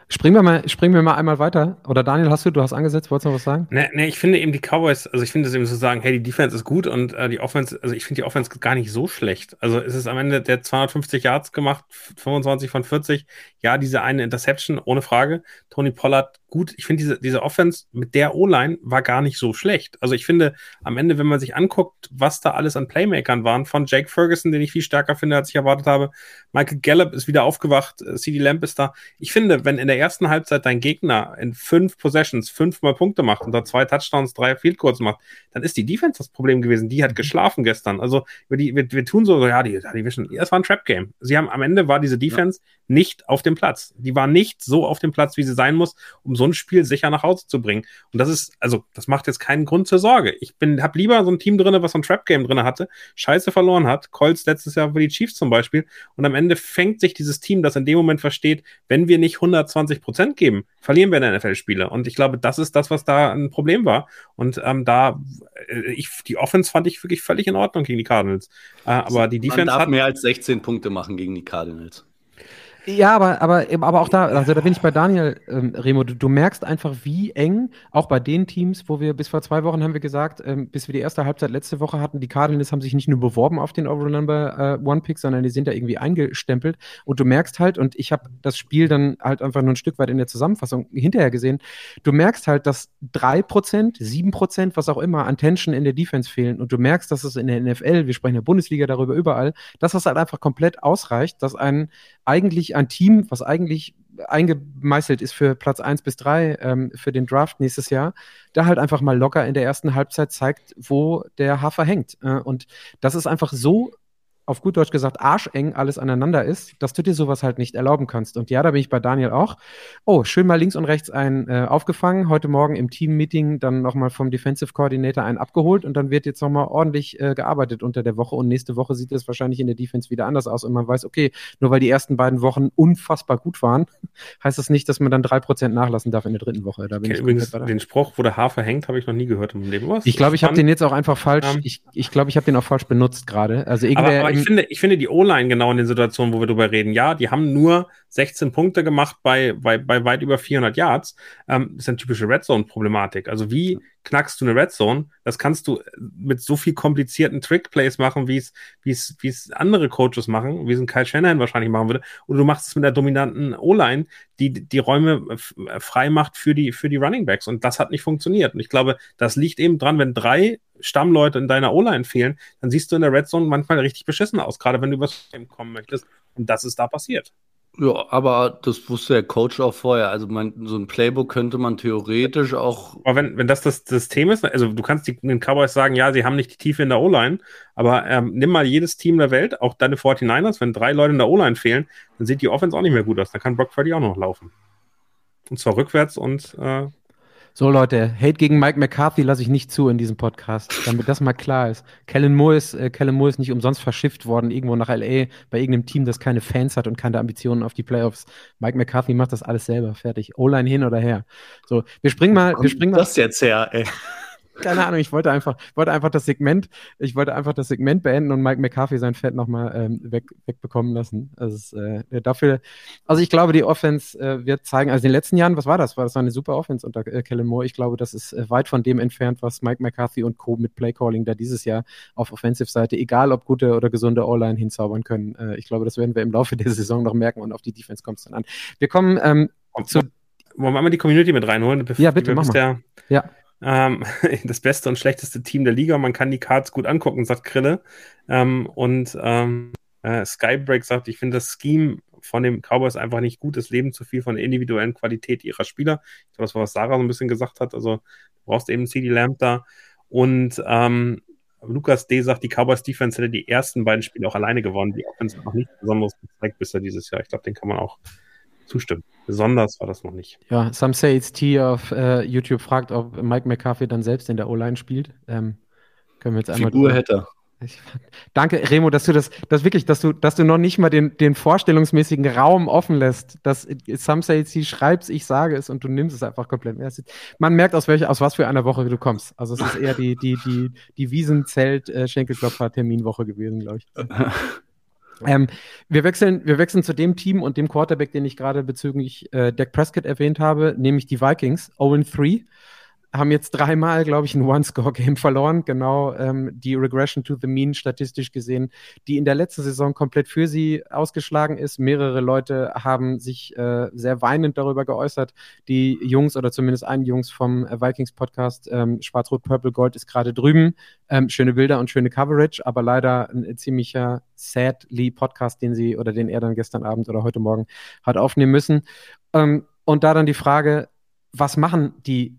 Springen wir, mal, springen wir mal einmal weiter. Oder Daniel, hast du, du hast angesetzt, wolltest du noch was sagen? Nee, nee, ich finde eben die Cowboys, also ich finde es eben so sagen, hey, die Defense ist gut und äh, die Offense, also ich finde die Offense gar nicht so schlecht. Also es ist am Ende der 250 Yards gemacht, 25 von 40. Ja, diese eine Interception, ohne Frage. Tony Pollard, gut, ich finde diese, diese Offense mit der O-Line war gar nicht so schlecht. Also ich finde, am Ende, wenn man sich anguckt, was da alles an Playmakern waren, von Jake Ferguson, den ich viel stärker finde, als ich erwartet habe, Michael Gallup ist wieder aufgewacht, äh, CD Lamp ist da. Ich finde, wenn in der ersten Halbzeit dein Gegner in fünf Possessions fünfmal Punkte macht und da zwei Touchdowns, drei Field Goals macht, dann ist die Defense das Problem gewesen. Die hat mhm. geschlafen gestern. Also wir, die, wir, wir tun so, ja, die, die wissen, es war ein Trap-Game. Sie haben am Ende war diese Defense ja. Nicht auf dem Platz. Die war nicht so auf dem Platz, wie sie sein muss, um so ein Spiel sicher nach Hause zu bringen. Und das ist, also, das macht jetzt keinen Grund zur Sorge. Ich bin, hab lieber so ein Team drin, was so ein Trap-Game drin hatte, scheiße verloren hat. Colts letztes Jahr für die Chiefs zum Beispiel. Und am Ende fängt sich dieses Team, das in dem Moment versteht, wenn wir nicht 120 Prozent geben, verlieren wir in der NFL-Spiele. Und ich glaube, das ist das, was da ein Problem war. Und ähm, da, äh, ich, die Offense fand ich wirklich völlig in Ordnung gegen die Cardinals. Äh, aber die Defense Man darf hat mehr als 16 Punkte machen gegen die Cardinals. Ja, aber, aber, aber auch da, also da bin ich bei Daniel, ähm, Remo, du, du, merkst einfach, wie eng, auch bei den Teams, wo wir bis vor zwei Wochen haben wir gesagt, ähm, bis wir die erste Halbzeit letzte Woche hatten, die Cardinals haben sich nicht nur beworben auf den Overall Number äh, One Pick, sondern die sind da irgendwie eingestempelt. Und du merkst halt, und ich habe das Spiel dann halt einfach nur ein Stück weit in der Zusammenfassung hinterher gesehen, du merkst halt, dass drei Prozent, sieben Prozent, was auch immer, an Tension in der Defense fehlen. Und du merkst, dass es in der NFL, wir sprechen in der Bundesliga darüber überall, dass das halt einfach komplett ausreicht, dass ein eigentlich ein Team, was eigentlich eingemeißelt ist für Platz 1 bis 3 ähm, für den Draft nächstes Jahr, da halt einfach mal locker in der ersten Halbzeit zeigt, wo der Hafer hängt. Äh, und das ist einfach so auf gut Deutsch gesagt, arscheng alles aneinander ist, dass du dir sowas halt nicht erlauben kannst. Und ja, da bin ich bei Daniel auch. Oh, schön mal links und rechts einen äh, aufgefangen. Heute Morgen im Team-Meeting dann nochmal vom Defensive Coordinator einen abgeholt und dann wird jetzt nochmal ordentlich äh, gearbeitet unter der Woche. Und nächste Woche sieht es wahrscheinlich in der Defense wieder anders aus. Und man weiß, okay, nur weil die ersten beiden Wochen unfassbar gut waren, heißt das nicht, dass man dann drei Prozent nachlassen darf in der dritten Woche. Da bin okay, ich übrigens den Spruch, wo der Hafer hängt, habe ich noch nie gehört im Leben. Was? Ich glaube, ich habe den jetzt auch einfach falsch, um, ähm. ich, ich glaube, ich habe den auch falsch benutzt gerade. Also irgendwer aber, aber ich finde, ich finde die O-Line genau in den Situationen, wo wir drüber reden. Ja, die haben nur 16 Punkte gemacht bei, bei, bei weit über 400 Yards. Ähm, das ist eine typische Red Zone-Problematik. Also wie knackst du eine Red Zone? Das kannst du mit so viel komplizierten Trick-Plays machen, wie es, wie es, wie es andere Coaches machen, wie es ein Kyle Shanahan wahrscheinlich machen würde. Und du machst es mit der dominanten O-Line, die die Räume frei macht für die, für die Running Backs. Und das hat nicht funktioniert. Und ich glaube, das liegt eben dran, wenn drei Stammleute in deiner O-Line fehlen, dann siehst du in der Red Zone manchmal richtig beschissen aus, gerade wenn du übers Game kommen möchtest. Und das ist da passiert. Ja, aber das wusste der Coach auch vorher. Also man, so ein Playbook könnte man theoretisch auch. Aber wenn, wenn das das System ist, also du kannst die, den Cowboys sagen, ja, sie haben nicht die Tiefe in der O-Line, aber ähm, nimm mal jedes Team der Welt, auch deine 49ers, wenn drei Leute in der O-Line fehlen, dann sieht die Offense auch nicht mehr gut aus. Dann kann Brock Purdy auch noch laufen. Und zwar rückwärts und äh, so, Leute, Hate gegen Mike McCarthy lasse ich nicht zu in diesem Podcast, damit das mal klar ist. Kellen Moore ist, äh, Kellen Moore ist nicht umsonst verschifft worden, irgendwo nach L.A., bei irgendeinem Team, das keine Fans hat und keine Ambitionen auf die Playoffs. Mike McCarthy macht das alles selber, fertig. O-Line hin oder her. So, wir springen mal, wir springen mal. Das jetzt her, ey. Keine Ahnung, ich wollte einfach, wollte einfach das Segment, ich wollte einfach das Segment beenden und Mike McCarthy sein Fett nochmal ähm, weg, wegbekommen lassen. Also äh, dafür, also ich glaube, die Offense äh, wird zeigen, also in den letzten Jahren, was war das? War das eine super Offense unter äh, Kellen Moore? Ich glaube, das ist äh, weit von dem entfernt, was Mike McCarthy und Co. mit Playcalling da dieses Jahr auf Offensive-Seite, egal ob gute oder gesunde O-Line hinzaubern können. Äh, ich glaube, das werden wir im Laufe der Saison noch merken und auf die Defense kommt es dann an. Wir kommen ähm, zu. Wollen wir mal die Community mit reinholen? Ja, bitte, mach mal. Ja ähm, das beste und schlechteste Team der Liga. Man kann die Cards gut angucken, sagt Krille. Ähm, und ähm, äh, Skybreak sagt, ich finde das Scheme von den Cowboys einfach nicht gut. Es leben zu viel von der individuellen Qualität ihrer Spieler. Ich glaube, das war, was Sarah so ein bisschen gesagt hat. Also, du brauchst eben CD Lamb da. Und ähm, Lukas D. sagt, die Cowboys Defense hätte die ersten beiden Spiele auch alleine gewonnen. Die Offense hat noch nichts Besonderes gezeigt bisher dieses Jahr. Ich glaube, den kann man auch zustimmen. Besonders war das noch nicht. Ja, Some Say It's T auf äh, YouTube fragt, ob Mike McCarthy dann selbst in der O-Line spielt. Ähm, können wir jetzt einmal. Figur hätte ich, danke, Remo, dass du das, das wirklich, dass du, dass du noch nicht mal den, den vorstellungsmäßigen Raum offen lässt, dass Some Say It's T schreibst, ich sage es und du nimmst es einfach komplett. Man merkt, aus welcher, aus was für einer Woche du kommst. Also es ist eher die, die, die, die Wiesenzelt-Schenkelklopfer-Terminwoche äh, gewesen, glaube ich. Ähm, wir, wechseln, wir wechseln zu dem Team und dem Quarterback, den ich gerade bezüglich äh, Dak Prescott erwähnt habe, nämlich die Vikings, 0-3. Haben jetzt dreimal, glaube ich, ein One-Score-Game verloren. Genau ähm, die Regression to the Mean statistisch gesehen, die in der letzten Saison komplett für sie ausgeschlagen ist. Mehrere Leute haben sich äh, sehr weinend darüber geäußert. Die Jungs oder zumindest ein Jungs vom Vikings-Podcast ähm, Schwarz-Rot-Purple-Gold ist gerade drüben. Ähm, schöne Bilder und schöne Coverage, aber leider ein ziemlicher sadly Podcast, den sie oder den er dann gestern Abend oder heute Morgen hat aufnehmen müssen. Ähm, und da dann die Frage, was machen die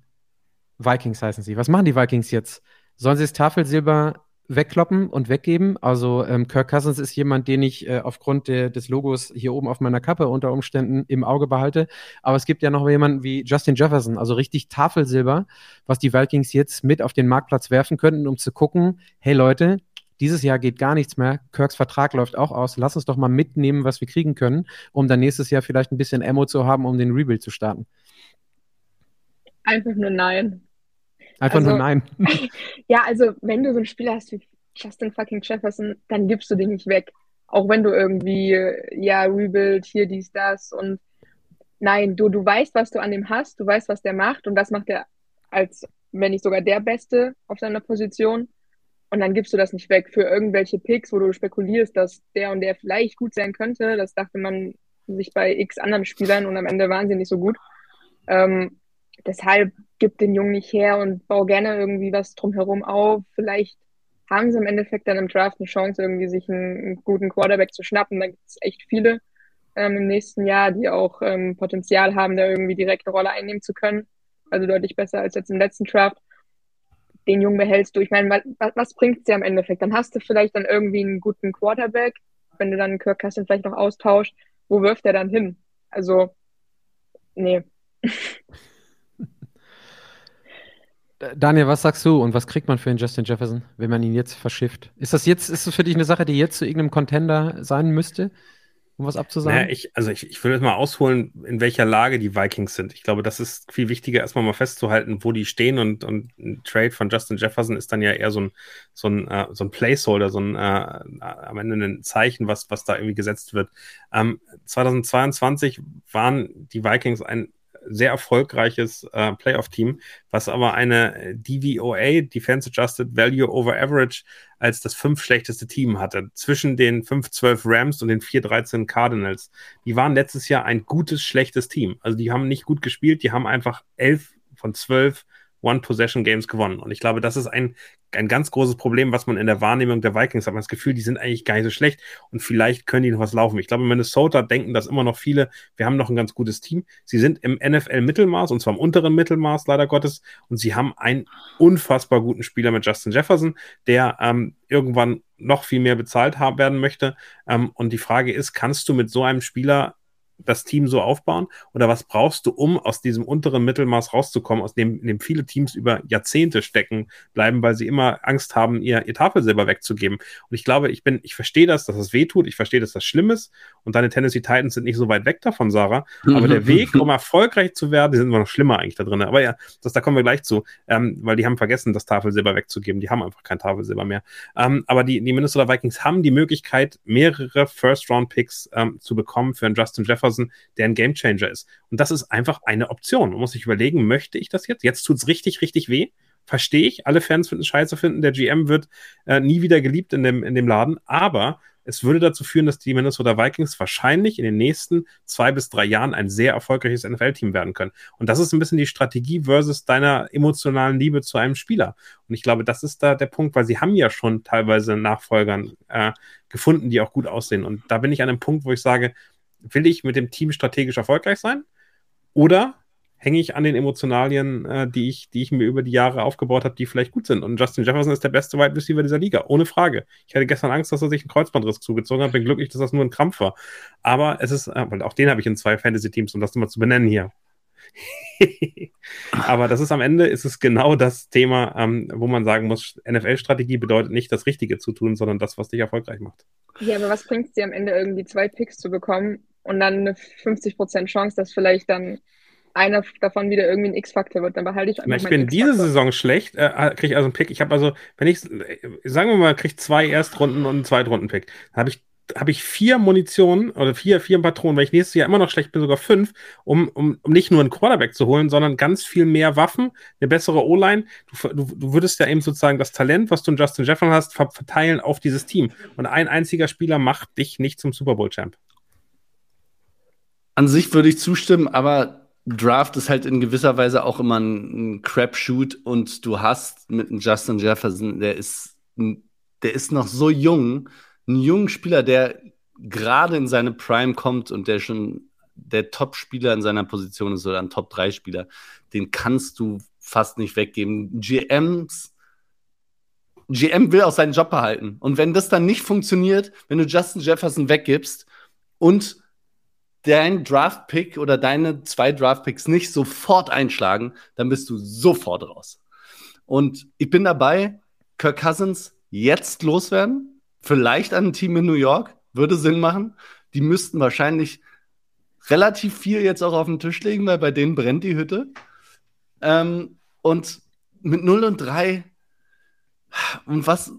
Vikings heißen sie? Was machen die Vikings jetzt? Sollen sie das Tafelsilber wegkloppen und weggeben? Also ähm, Kirk Cousins ist jemand, den ich äh, aufgrund der, des Logos hier oben auf meiner Kappe unter Umständen im Auge behalte. Aber es gibt ja noch jemanden wie Justin Jefferson, also richtig Tafelsilber, was die Vikings jetzt mit auf den Marktplatz werfen könnten, um zu gucken, hey Leute, dieses Jahr geht gar nichts mehr. Kirks Vertrag läuft auch aus. Lass uns doch mal mitnehmen, was wir kriegen können, um dann nächstes Jahr vielleicht ein bisschen Ammo zu haben, um den Rebuild zu starten. Einfach nur nein. Einfach also, nur nein. ja, also wenn du so ein Spieler hast wie Justin fucking Jefferson, dann gibst du den nicht weg. Auch wenn du irgendwie, ja, Rebuild, hier, dies, das und nein, du, du weißt, was du an dem hast, du weißt, was der macht und das macht er als, wenn nicht sogar der Beste auf seiner Position. Und dann gibst du das nicht weg für irgendwelche Picks, wo du spekulierst, dass der und der vielleicht gut sein könnte. Das dachte man sich bei x anderen Spielern und am Ende waren sie nicht so gut. Ähm, deshalb gib den Jungen nicht her und bau gerne irgendwie was drumherum auf. Vielleicht haben sie im Endeffekt dann im Draft eine Chance, irgendwie sich einen, einen guten Quarterback zu schnappen. Da gibt es echt viele ähm, im nächsten Jahr, die auch ähm, Potenzial haben, da irgendwie direkt eine Rolle einnehmen zu können. Also deutlich besser als jetzt im letzten Draft. Den Jungen behältst du. Ich meine, was, was bringt dir am Endeffekt? Dann hast du vielleicht dann irgendwie einen guten Quarterback, wenn du dann Kirk Cousins vielleicht noch austauscht. Wo wirft er dann hin? Also, nee. Daniel, was sagst du und was kriegt man für den Justin Jefferson, wenn man ihn jetzt verschifft? Ist das jetzt, ist das für dich eine Sache, die jetzt zu irgendeinem Contender sein müsste, um was abzusagen? Naja, ich, also ich, ich will jetzt mal ausholen, in welcher Lage die Vikings sind. Ich glaube, das ist viel wichtiger, erstmal mal festzuhalten, wo die stehen und, und ein Trade von Justin Jefferson ist dann ja eher so ein, so ein, uh, so ein Placeholder, so ein uh, am Ende ein Zeichen, was, was da irgendwie gesetzt wird. Ähm, 2022 waren die Vikings ein sehr erfolgreiches äh, Playoff-Team, was aber eine DVOA, Defense Adjusted Value Over Average, als das fünf schlechteste Team hatte. Zwischen den 5-12 Rams und den 4-13 Cardinals. Die waren letztes Jahr ein gutes, schlechtes Team. Also die haben nicht gut gespielt, die haben einfach elf von zwölf One-Possession-Games gewonnen. Und ich glaube, das ist ein, ein ganz großes Problem, was man in der Wahrnehmung der Vikings hat. Man hat das Gefühl, die sind eigentlich gar nicht so schlecht und vielleicht können die noch was laufen. Ich glaube, in Minnesota denken das immer noch viele, wir haben noch ein ganz gutes Team. Sie sind im NFL-Mittelmaß und zwar im unteren Mittelmaß, leider Gottes. Und sie haben einen unfassbar guten Spieler mit Justin Jefferson, der ähm, irgendwann noch viel mehr bezahlt haben werden möchte. Ähm, und die Frage ist, kannst du mit so einem Spieler das Team so aufbauen? Oder was brauchst du, um aus diesem unteren Mittelmaß rauszukommen, aus dem, in dem viele Teams über Jahrzehnte stecken bleiben, weil sie immer Angst haben, ihr, ihr Tafelsilber wegzugeben? Und ich glaube, ich bin, ich verstehe das, dass es das weh tut, ich verstehe, dass das schlimm ist und deine Tennessee Titans sind nicht so weit weg davon, Sarah. Aber der Weg, um erfolgreich zu werden, die sind immer noch schlimmer eigentlich da drin. Aber ja, das, da kommen wir gleich zu, ähm, weil die haben vergessen, das Tafelsilber wegzugeben. Die haben einfach kein Tafelsilber mehr. Ähm, aber die, die Minnesota Vikings haben die Möglichkeit, mehrere First-Round-Picks ähm, zu bekommen für einen Justin Jefferson Jefferson, der ein Gamechanger ist. Und das ist einfach eine Option. Man muss sich überlegen, möchte ich das jetzt? Jetzt tut es richtig, richtig weh. Verstehe ich. Alle Fans finden scheiße finden. Der GM wird äh, nie wieder geliebt in dem, in dem Laden. Aber es würde dazu führen, dass die Minnesota Vikings wahrscheinlich in den nächsten zwei bis drei Jahren ein sehr erfolgreiches NFL-Team werden können. Und das ist ein bisschen die Strategie versus deiner emotionalen Liebe zu einem Spieler. Und ich glaube, das ist da der Punkt, weil sie haben ja schon teilweise Nachfolgern äh, gefunden, die auch gut aussehen. Und da bin ich an einem Punkt, wo ich sage, will ich mit dem Team strategisch erfolgreich sein? Oder hänge ich an den Emotionalien, äh, die, ich, die ich mir über die Jahre aufgebaut habe, die vielleicht gut sind. Und Justin Jefferson ist der beste Wide Receiver dieser Liga, ohne Frage. Ich hatte gestern Angst, dass er sich einen Kreuzbandriss zugezogen hat. Bin glücklich, dass das nur ein Krampf war. Aber es ist, äh, auch den habe ich in zwei Fantasy-Teams, um das mal zu benennen hier. Aber das ist am Ende, ist es genau das Thema, ähm, wo man sagen muss, NFL-Strategie bedeutet nicht das Richtige zu tun, sondern das, was dich erfolgreich macht. Ja, aber was bringt es dir am Ende irgendwie zwei Picks zu bekommen und dann eine 50% Chance, dass vielleicht dann einer davon wieder irgendwie ein X-Faktor wird, dann behalte ich einfach Ich bin diese Saison schlecht, äh, äh kriege ich also einen Pick. Ich habe also, wenn ich, sagen wir mal, kriege zwei Erstrunden und einen Zweitrunden-Pick. Dann habe ich habe ich vier Munitionen oder vier, vier Patronen, weil ich nächstes Jahr immer noch schlecht bin, sogar fünf, um, um, um nicht nur einen Quarterback zu holen, sondern ganz viel mehr Waffen, eine bessere O-Line. Du, du, du würdest ja eben sozusagen das Talent, was du in Justin Jefferson hast, verteilen auf dieses Team. Und ein einziger Spieler macht dich nicht zum Super Bowl-Champ. An sich würde ich zustimmen, aber Draft ist halt in gewisser Weise auch immer ein, ein Crapshoot und du hast mit einem Justin Jefferson, der ist, der ist noch so jung, ein junger Spieler, der gerade in seine Prime kommt und der schon der Top-Spieler in seiner Position ist oder ein Top-3-Spieler, den kannst du fast nicht weggeben. GMs, GM will auch seinen Job behalten. Und wenn das dann nicht funktioniert, wenn du Justin Jefferson weggibst und dein Draft-Pick oder deine zwei Draft-Picks nicht sofort einschlagen, dann bist du sofort raus. Und ich bin dabei, Kirk Cousins jetzt loswerden, vielleicht an ein Team in New York, würde Sinn machen. Die müssten wahrscheinlich relativ viel jetzt auch auf den Tisch legen, weil bei denen brennt die Hütte. Ähm, und mit 0 und 3 und was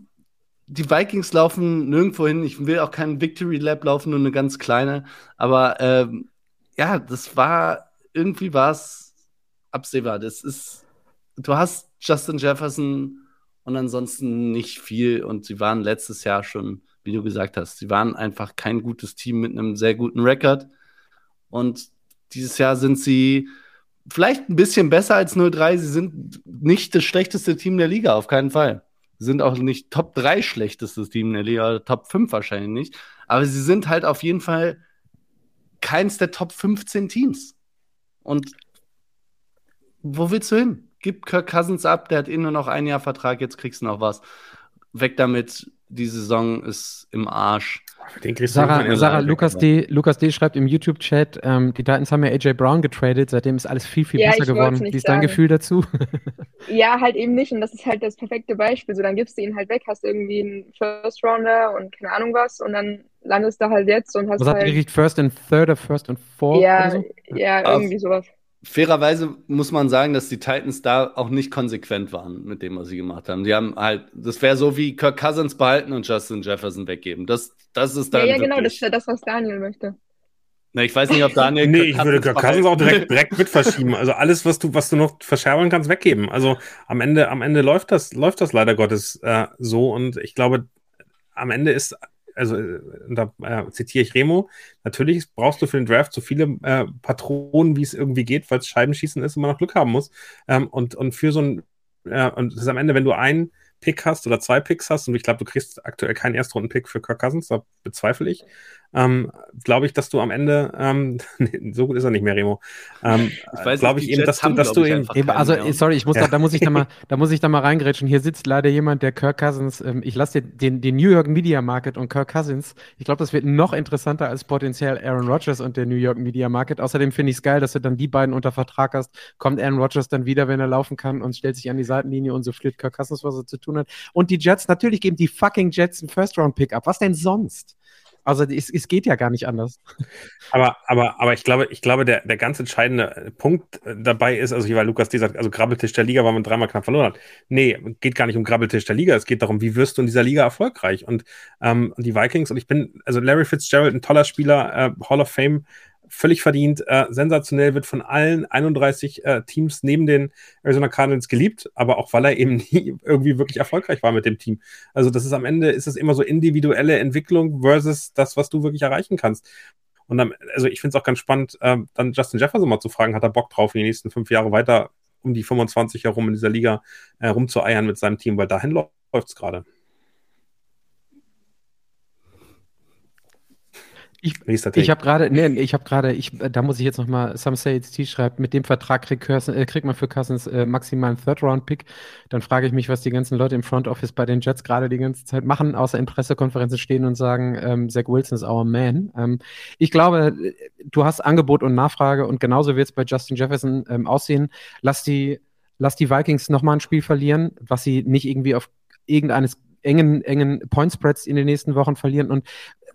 die Vikings laufen nirgendwo hin. Ich will auch keinen Victory Lab laufen, nur eine ganz kleine. Aber ähm, ja, das war irgendwie war es absehbar. Das ist, du hast Justin Jefferson und ansonsten nicht viel. Und sie waren letztes Jahr schon, wie du gesagt hast, sie waren einfach kein gutes Team mit einem sehr guten Rekord. Und dieses Jahr sind sie vielleicht ein bisschen besser als 0-3. Sie sind nicht das schlechteste Team der Liga, auf keinen Fall sind auch nicht Top 3 schlechtestes Team in der Liga, Top 5 wahrscheinlich nicht. Aber sie sind halt auf jeden Fall keins der Top 15 Teams. Und wo willst du hin? Gib Kirk Cousins ab, der hat eh nur noch ein Jahr Vertrag, jetzt kriegst du noch was. Weg damit, die Saison ist im Arsch. Sarah, Sarah Lukas, D, Lukas D. schreibt im YouTube-Chat, ähm, die Titans haben ja AJ Brown getradet, seitdem ist alles viel, viel ja, besser geworden. Wie ist dein Gefühl dazu? ja, halt eben nicht und das ist halt das perfekte Beispiel. So, dann gibst du ihn halt weg, hast irgendwie einen First Rounder und keine Ahnung was und dann landest du halt jetzt und hast was halt... Ihr gekriegt? First and Third oder First and Fourth? Ja, so? ja irgendwie sowas fairerweise muss man sagen, dass die Titans da auch nicht konsequent waren mit dem, was sie gemacht haben. Die haben halt, das wäre so wie Kirk Cousins behalten und Justin Jefferson weggeben. Das, das ist dann. Ja, ja genau, das ist ja das, was Daniel möchte. Na, ich weiß nicht, ob Daniel. nee, ich würde Kirk Cousins auch direkt, direkt mit verschieben. Also alles, was du, was du noch verschärfen kannst, weggeben. Also am Ende, am Ende läuft das, läuft das leider Gottes äh, so und ich glaube, am Ende ist also äh, da äh, zitiere ich Remo, natürlich brauchst du für den Draft so viele äh, Patronen, wie es irgendwie geht, weil es Scheibenschießen ist und man noch Glück haben muss. Ähm, und, und für so ein, äh, und das ist am Ende, wenn du einen Pick hast oder zwei Picks hast, und ich glaube, du kriegst aktuell keinen Erstrunden-Pick für Kirk Cousins, da bezweifle ich, ähm, glaube ich, dass du am Ende, ähm, so gut ist er nicht mehr, Remo, ähm, glaube ich eben, dass du, dass du eben, eben also, ja. sorry, ich muss ja. da, da muss ich da mal, da muss ich da mal reingrätschen. Hier sitzt leider jemand, der Kirk Cousins, ähm, ich lasse dir den, den New York Media Market und Kirk Cousins, ich glaube, das wird noch interessanter als potenziell Aaron Rodgers und der New York Media Market. Außerdem finde ich es geil, dass du dann die beiden unter Vertrag hast. Kommt Aaron Rodgers dann wieder, wenn er laufen kann und stellt sich an die Seitenlinie und so flirt Kirk Cousins, was er zu tun hat. Und die Jets, natürlich geben die fucking Jets einen First-Round-Pick-up. Was denn sonst? Also es, es geht ja gar nicht anders. Aber, aber, aber ich glaube, ich glaube, der, der ganz entscheidende Punkt äh, dabei ist, also weil Lukas D sagt, also Grabbeltisch der Liga, weil man dreimal knapp verloren hat. Nee, geht gar nicht um Grabbeltisch der Liga, es geht darum, wie wirst du in dieser Liga erfolgreich? Und ähm, die Vikings, und ich bin, also Larry Fitzgerald, ein toller Spieler, äh, Hall of Fame völlig verdient, äh, sensationell, wird von allen 31 äh, Teams neben den Arizona Cardinals geliebt, aber auch weil er eben nie irgendwie wirklich erfolgreich war mit dem Team. Also das ist am Ende, ist es immer so individuelle Entwicklung versus das, was du wirklich erreichen kannst. Und dann, also ich finde es auch ganz spannend, äh, dann Justin Jefferson mal zu fragen, hat er Bock drauf, in die nächsten fünf Jahre weiter um die 25 herum in dieser Liga äh, rumzueiern mit seinem Team, weil dahin läuft es gerade. Ich, ich habe gerade, nee, ich habe gerade, ich, da muss ich jetzt nochmal, Some Say It's T schreibt, mit dem Vertrag kriegt, äh, kriegt man für Cousins äh, maximal einen Third-Round-Pick. Dann frage ich mich, was die ganzen Leute im Front Office bei den Jets gerade die ganze Zeit machen, außer in Pressekonferenzen stehen und sagen, ähm, Zach Wilson ist our man. Ähm, ich glaube, du hast Angebot und Nachfrage und genauso wird es bei Justin Jefferson ähm, aussehen. Lass die, lass die Vikings nochmal ein Spiel verlieren, was sie nicht irgendwie auf irgendeines engen, engen Point Spreads in den nächsten Wochen verlieren und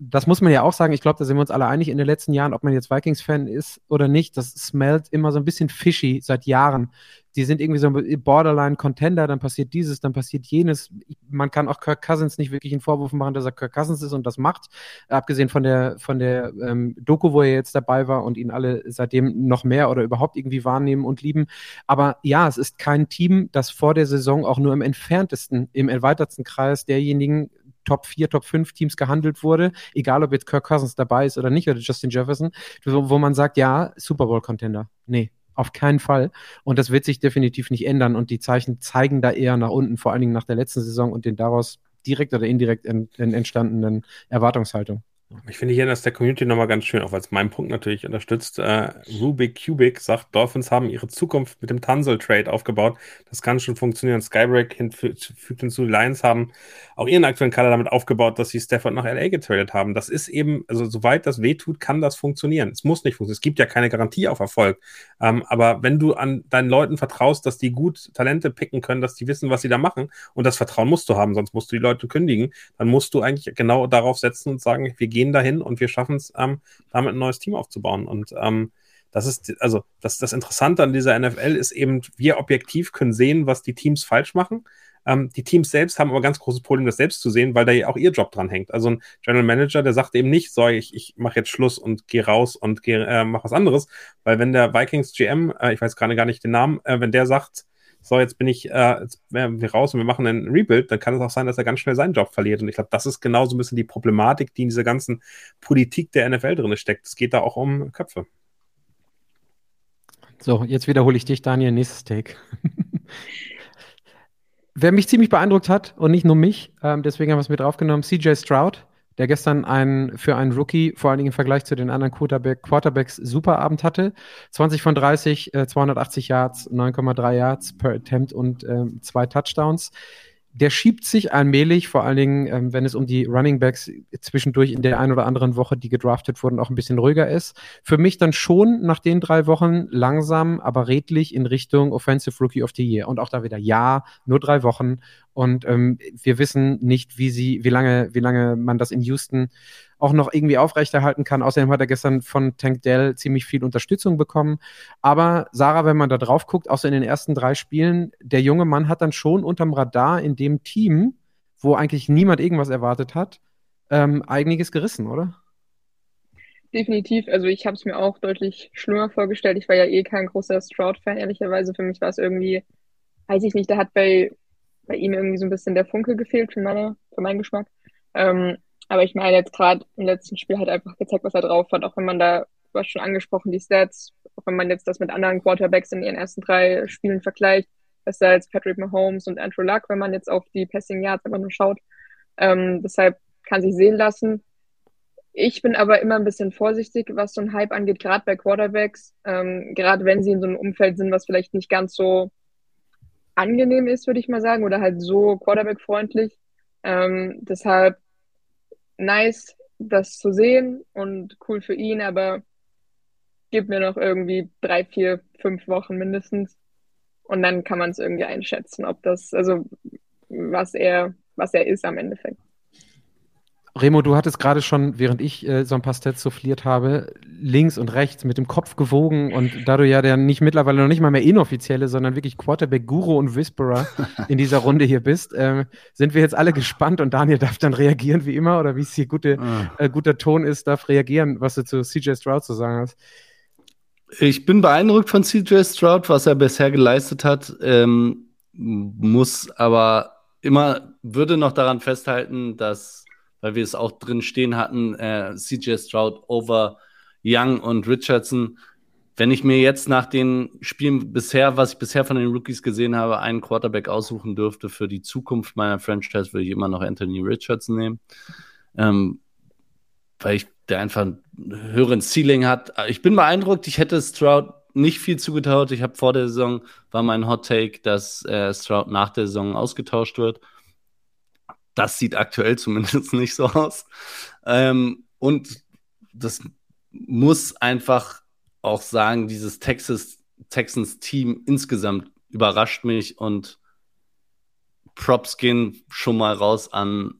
das muss man ja auch sagen, ich glaube, da sind wir uns alle einig in den letzten Jahren, ob man jetzt Vikings-Fan ist oder nicht, das smelt immer so ein bisschen fishy seit Jahren. Die sind irgendwie so ein Borderline-Contender, dann passiert dieses, dann passiert jenes. Man kann auch Kirk Cousins nicht wirklich einen Vorwurf machen, dass er Kirk Cousins ist und das macht. Abgesehen von der, von der ähm, Doku, wo er jetzt dabei war und ihn alle seitdem noch mehr oder überhaupt irgendwie wahrnehmen und lieben. Aber ja, es ist kein Team, das vor der Saison auch nur im entferntesten, im erweiterten Kreis derjenigen Top 4, Top 5 Teams gehandelt wurde, egal ob jetzt Kirk Cousins dabei ist oder nicht oder Justin Jefferson, wo, wo man sagt, ja, Super Bowl Contender. Nee, auf keinen Fall. Und das wird sich definitiv nicht ändern. Und die Zeichen zeigen da eher nach unten, vor allen Dingen nach der letzten Saison und den daraus direkt oder indirekt entstandenen Erwartungshaltung. Ich finde hier das der Community nochmal ganz schön, auch weil es meinen Punkt natürlich unterstützt. Äh, Rubik Cubic sagt, Dolphins haben ihre Zukunft mit dem Tunzel-Trade aufgebaut. Das kann schon funktionieren. Skybreak fügt hinzu, die Lions haben auch ihren aktuellen Kader damit aufgebaut, dass sie Stafford nach LA getradet haben. Das ist eben, also soweit das wehtut, kann das funktionieren. Es muss nicht funktionieren. Es gibt ja keine Garantie auf Erfolg. Ähm, aber wenn du an deinen Leuten vertraust, dass die gut Talente picken können, dass die wissen, was sie da machen, und das Vertrauen musst du haben, sonst musst du die Leute kündigen, dann musst du eigentlich genau darauf setzen und sagen, wir gehen gehen dahin und wir schaffen es, ähm, damit ein neues Team aufzubauen. Und ähm, das ist, also das, das Interessante an dieser NFL ist eben, wir objektiv können sehen, was die Teams falsch machen. Ähm, die Teams selbst haben aber ganz großes Problem, das selbst zu sehen, weil da ja auch ihr Job dran hängt. Also ein General Manager, der sagt eben nicht, so, ich, ich mache jetzt Schluss und gehe raus und geh, äh, mache was anderes, weil wenn der Vikings GM, äh, ich weiß gerade gar nicht den Namen, äh, wenn der sagt, so, jetzt bin ich äh, jetzt wir raus und wir machen einen Rebuild, dann kann es auch sein, dass er ganz schnell seinen Job verliert. Und ich glaube, das ist genau so ein bisschen die Problematik, die in dieser ganzen Politik der NFL drin steckt. Es geht da auch um Köpfe. So, jetzt wiederhole ich dich, Daniel, nächstes Take. Wer mich ziemlich beeindruckt hat und nicht nur mich, ähm, deswegen haben wir es mit draufgenommen, CJ Stroud der gestern einen, für einen Rookie, vor allen Dingen im Vergleich zu den anderen Quarterback, Quarterbacks, super Abend hatte. 20 von 30, äh, 280 Yards, 9,3 Yards per Attempt und äh, zwei Touchdowns der schiebt sich allmählich, vor allen Dingen, ähm, wenn es um die Running Backs zwischendurch in der einen oder anderen Woche, die gedraftet wurden, auch ein bisschen ruhiger ist. Für mich dann schon nach den drei Wochen langsam, aber redlich in Richtung Offensive Rookie of the Year. Und auch da wieder, ja, nur drei Wochen. Und ähm, wir wissen nicht, wie sie, wie lange, wie lange man das in Houston auch noch irgendwie aufrechterhalten kann. Außerdem hat er gestern von Tank Dell ziemlich viel Unterstützung bekommen. Aber Sarah, wenn man da drauf guckt, außer in den ersten drei Spielen, der junge Mann hat dann schon unterm Radar in dem Team, wo eigentlich niemand irgendwas erwartet hat, ähm, einiges gerissen, oder? Definitiv. Also ich habe es mir auch deutlich schlimmer vorgestellt. Ich war ja eh kein großer Stroud-Fan, ehrlicherweise. Für mich war es irgendwie, weiß ich nicht, da hat bei, bei ihm irgendwie so ein bisschen der Funke gefehlt für, meine, für meinen Geschmack. Ähm, aber ich meine, jetzt gerade im letzten Spiel hat einfach gezeigt, was er drauf hat, auch wenn man da, du hast schon angesprochen, die Stats, auch wenn man jetzt das mit anderen Quarterbacks in ihren ersten drei Spielen vergleicht, besser als Patrick Mahomes und Andrew Luck, wenn man jetzt auf die Passing Yards einfach nur schaut. Ähm, deshalb kann sich sehen lassen. Ich bin aber immer ein bisschen vorsichtig, was so ein Hype angeht, gerade bei Quarterbacks, ähm, gerade wenn sie in so einem Umfeld sind, was vielleicht nicht ganz so angenehm ist, würde ich mal sagen, oder halt so Quarterback-freundlich. Ähm, deshalb nice, das zu sehen und cool für ihn, aber gib mir noch irgendwie drei, vier, fünf Wochen mindestens. Und dann kann man es irgendwie einschätzen, ob das, also was er, was er ist am Endeffekt. Remo, du hattest gerade schon, während ich äh, so ein paar Stats souffliert habe, links und rechts mit dem Kopf gewogen und da du ja der nicht mittlerweile noch nicht mal mehr inoffizielle, sondern wirklich Quarterback-Guru und Whisperer in dieser Runde hier bist, äh, sind wir jetzt alle gespannt und Daniel darf dann reagieren wie immer oder wie es hier gute, ah. äh, guter Ton ist, darf reagieren, was du zu CJ Stroud zu sagen hast. Ich bin beeindruckt von CJ Stroud, was er bisher geleistet hat, ähm, muss aber immer, würde noch daran festhalten, dass weil wir es auch drin stehen hatten, äh, CJ Stroud over Young und Richardson. Wenn ich mir jetzt nach den Spielen bisher, was ich bisher von den Rookies gesehen habe, einen Quarterback aussuchen dürfte für die Zukunft meiner Franchise, würde ich immer noch Anthony Richardson nehmen. Ähm, weil ich der einfach einen höheren Ceiling hat. Ich bin beeindruckt. Ich hätte Stroud nicht viel zugetaut. Ich habe vor der Saison war mein Hot Take, dass äh, Stroud nach der Saison ausgetauscht wird. Das sieht aktuell zumindest nicht so aus. Ähm, und das muss einfach auch sagen, dieses Texas, Texans-Team insgesamt überrascht mich und Props gehen schon mal raus an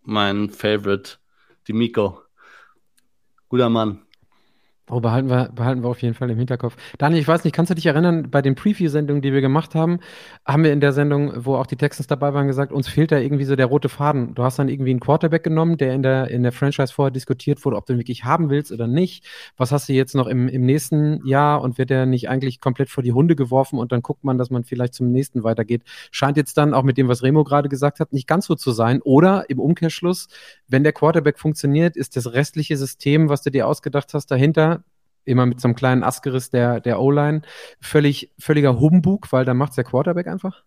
meinen Favorite die Miko. Guter Mann. Oh, behalten wir, behalten wir auf jeden Fall im Hinterkopf. Daniel, ich weiß nicht, kannst du dich erinnern, bei den Preview-Sendungen, die wir gemacht haben, haben wir in der Sendung, wo auch die Texans dabei waren, gesagt, uns fehlt da irgendwie so der rote Faden. Du hast dann irgendwie einen Quarterback genommen, der in der, in der Franchise vorher diskutiert wurde, ob du ihn wirklich haben willst oder nicht. Was hast du jetzt noch im, im nächsten Jahr und wird der nicht eigentlich komplett vor die Hunde geworfen und dann guckt man, dass man vielleicht zum nächsten weitergeht? Scheint jetzt dann auch mit dem, was Remo gerade gesagt hat, nicht ganz so zu sein. Oder im Umkehrschluss, wenn der Quarterback funktioniert, ist das restliche System, was du dir ausgedacht hast, dahinter immer mit so einem kleinen Askeris der, der O-Line. Völlig, völliger Humbug, weil da macht der Quarterback einfach.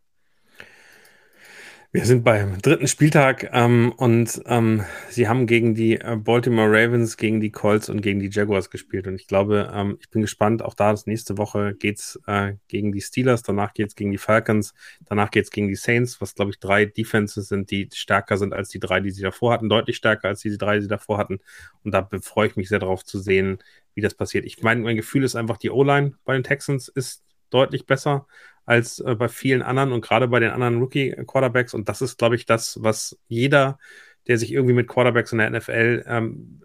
Wir sind beim dritten Spieltag ähm, und ähm, sie haben gegen die äh, Baltimore Ravens, gegen die Colts und gegen die Jaguars gespielt. Und ich glaube, ähm, ich bin gespannt, auch da ist nächste Woche geht's äh, gegen die Steelers, danach geht's gegen die Falcons, danach geht's gegen die Saints, was glaube ich drei Defenses sind, die stärker sind als die drei, die sie davor hatten, deutlich stärker als die drei, die sie davor hatten. Und da freue ich mich sehr darauf zu sehen, wie das passiert. Ich meine, mein Gefühl ist einfach, die O-Line bei den Texans ist deutlich besser als äh, bei vielen anderen und gerade bei den anderen Rookie-Quarterbacks. Und das ist, glaube ich, das, was jeder, der sich irgendwie mit Quarterbacks in der NFL ähm,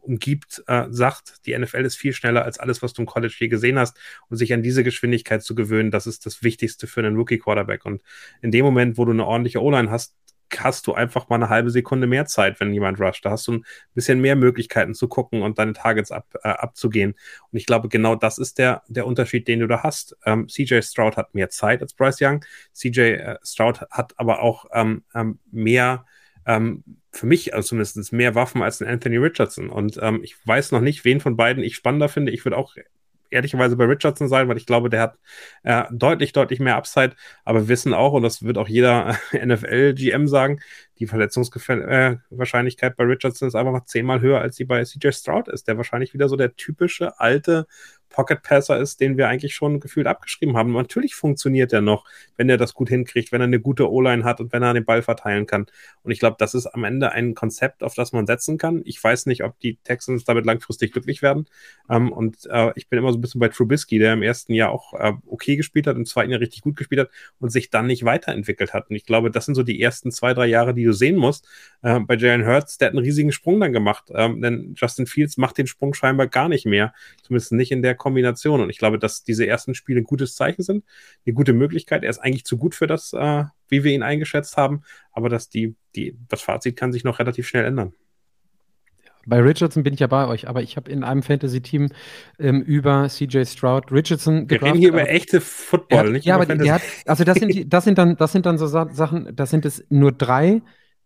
umgibt, äh, sagt, die NFL ist viel schneller als alles, was du im College je gesehen hast. Und sich an diese Geschwindigkeit zu gewöhnen, das ist das Wichtigste für einen Rookie-Quarterback. Und in dem Moment, wo du eine ordentliche O-Line hast, hast du einfach mal eine halbe Sekunde mehr Zeit, wenn jemand rusht. Da hast du ein bisschen mehr Möglichkeiten zu gucken und deine Targets ab, äh, abzugehen. Und ich glaube, genau das ist der, der Unterschied, den du da hast. Ähm, CJ Stroud hat mehr Zeit als Bryce Young. CJ äh, Stroud hat aber auch ähm, ähm, mehr, ähm, für mich also zumindest mehr Waffen als ein Anthony Richardson. Und ähm, ich weiß noch nicht, wen von beiden ich spannender finde. Ich würde auch ehrlicherweise bei Richardson sein, weil ich glaube, der hat äh, deutlich, deutlich mehr Upside. Aber wir wissen auch, und das wird auch jeder NFL-GM sagen, die Verletzungswahrscheinlichkeit äh, bei Richardson ist einfach noch zehnmal höher, als sie bei CJ Stroud ist, der wahrscheinlich wieder so der typische alte Pocket Passer ist, den wir eigentlich schon gefühlt abgeschrieben haben. natürlich funktioniert er noch, wenn er das gut hinkriegt, wenn er eine gute O-Line hat und wenn er den Ball verteilen kann. Und ich glaube, das ist am Ende ein Konzept, auf das man setzen kann. Ich weiß nicht, ob die Texans damit langfristig glücklich werden. Ähm, und äh, ich bin immer so ein bisschen bei Trubisky, der im ersten Jahr auch äh, okay gespielt hat, im zweiten Jahr richtig gut gespielt hat und sich dann nicht weiterentwickelt hat. Und ich glaube, das sind so die ersten zwei, drei Jahre, die du sehen musst. Äh, bei Jalen Hurts, der hat einen riesigen Sprung dann gemacht. Ähm, denn Justin Fields macht den Sprung scheinbar gar nicht mehr. Zumindest nicht in der Kombination. Und ich glaube, dass diese ersten Spiele ein gutes Zeichen sind, eine gute Möglichkeit. Er ist eigentlich zu gut für das, äh, wie wir ihn eingeschätzt haben. Aber dass die, die, das Fazit kann sich noch relativ schnell ändern. Bei Richardson bin ich ja bei euch, aber ich habe in einem Fantasy-Team ähm, über CJ Stroud Richardson Wir reden hier über echte Football, hat, nicht Ja, aber die, hat, also das sind, die, das sind dann, das sind dann so Sachen, das sind es nur drei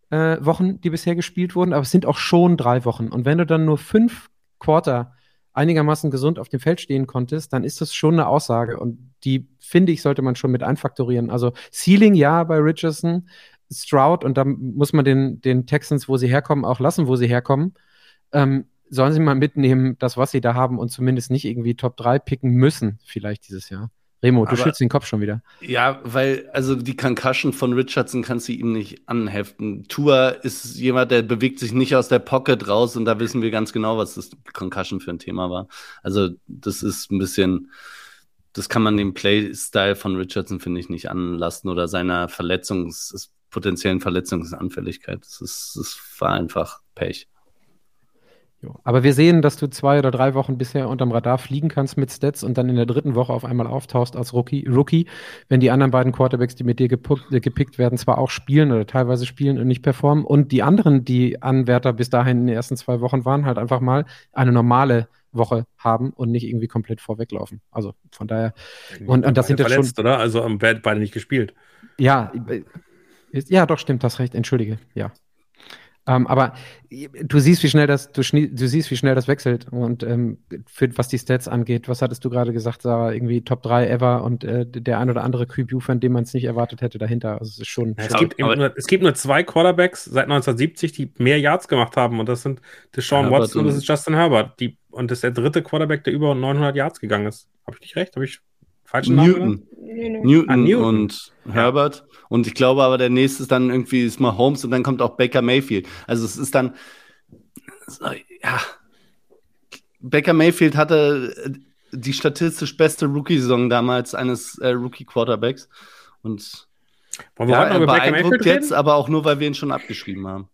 äh, Wochen, die bisher gespielt wurden, aber es sind auch schon drei Wochen. Und wenn du dann nur fünf Quarter einigermaßen gesund auf dem Feld stehen konntest, dann ist das schon eine Aussage und die, finde ich, sollte man schon mit einfaktorieren. Also Ceiling ja bei Richardson, Stroud und dann muss man den, den Texans, wo sie herkommen, auch lassen, wo sie herkommen. Ähm, sollen sie mal mitnehmen, das, was sie da haben und zumindest nicht irgendwie Top 3 picken müssen, vielleicht dieses Jahr. Remo, du Aber, schützt den Kopf schon wieder. Ja, weil, also die Concussion von Richardson kannst du ihm nicht anheften. Tour ist jemand, der bewegt sich nicht aus der Pocket raus und da wissen wir ganz genau, was das Concussion für ein Thema war. Also, das ist ein bisschen, das kann man dem Playstyle von Richardson, finde ich, nicht anlasten oder seiner Verletzungs, potenziellen Verletzungsanfälligkeit. Das, ist, das war einfach Pech. Aber wir sehen, dass du zwei oder drei Wochen bisher unterm Radar fliegen kannst mit Stats und dann in der dritten Woche auf einmal auftauchst als Rookie, Rookie wenn die anderen beiden Quarterbacks, die mit dir gepuckt, äh, gepickt werden, zwar auch spielen oder teilweise spielen und nicht performen und die anderen, die Anwärter bis dahin in den ersten zwei Wochen waren, halt einfach mal eine normale Woche haben und nicht irgendwie komplett vorweglaufen. Also von daher. Und, und das sind jetzt verletzt, schon. oder? Also am beide nicht gespielt. Ja, äh, ja, doch, stimmt, das recht. Entschuldige, ja. Ähm, aber du siehst, wie schnell das, du, du siehst, wie schnell das wechselt. Und ähm, für, was die Stats angeht, was hattest du gerade gesagt, Sarah? Irgendwie Top 3 ever und äh, der ein oder andere QB, von dem man es nicht erwartet hätte dahinter. Also es ist schon. Ja, es, gibt nur, es, gibt nur, zwei Quarterbacks seit 1970, die mehr Yards gemacht haben. Und das sind Deshaun Herbert Watson und das ist Justin Herbert. Die, und das ist der dritte Quarterback, der über 900 Yards gegangen ist. Habe ich nicht recht? Habe ich falschen Newton. Namen? Newton, ah, Newton und ja. Herbert. Und ich glaube aber, der nächste ist dann irgendwie ist mal Holmes und dann kommt auch Baker Mayfield. Also es ist dann, ja, Baker Mayfield hatte die statistisch beste Rookie-Saison damals eines äh, Rookie-Quarterbacks. Und Wollen wir ja, er beeindruckt jetzt, aber auch nur, weil wir ihn schon abgeschrieben haben.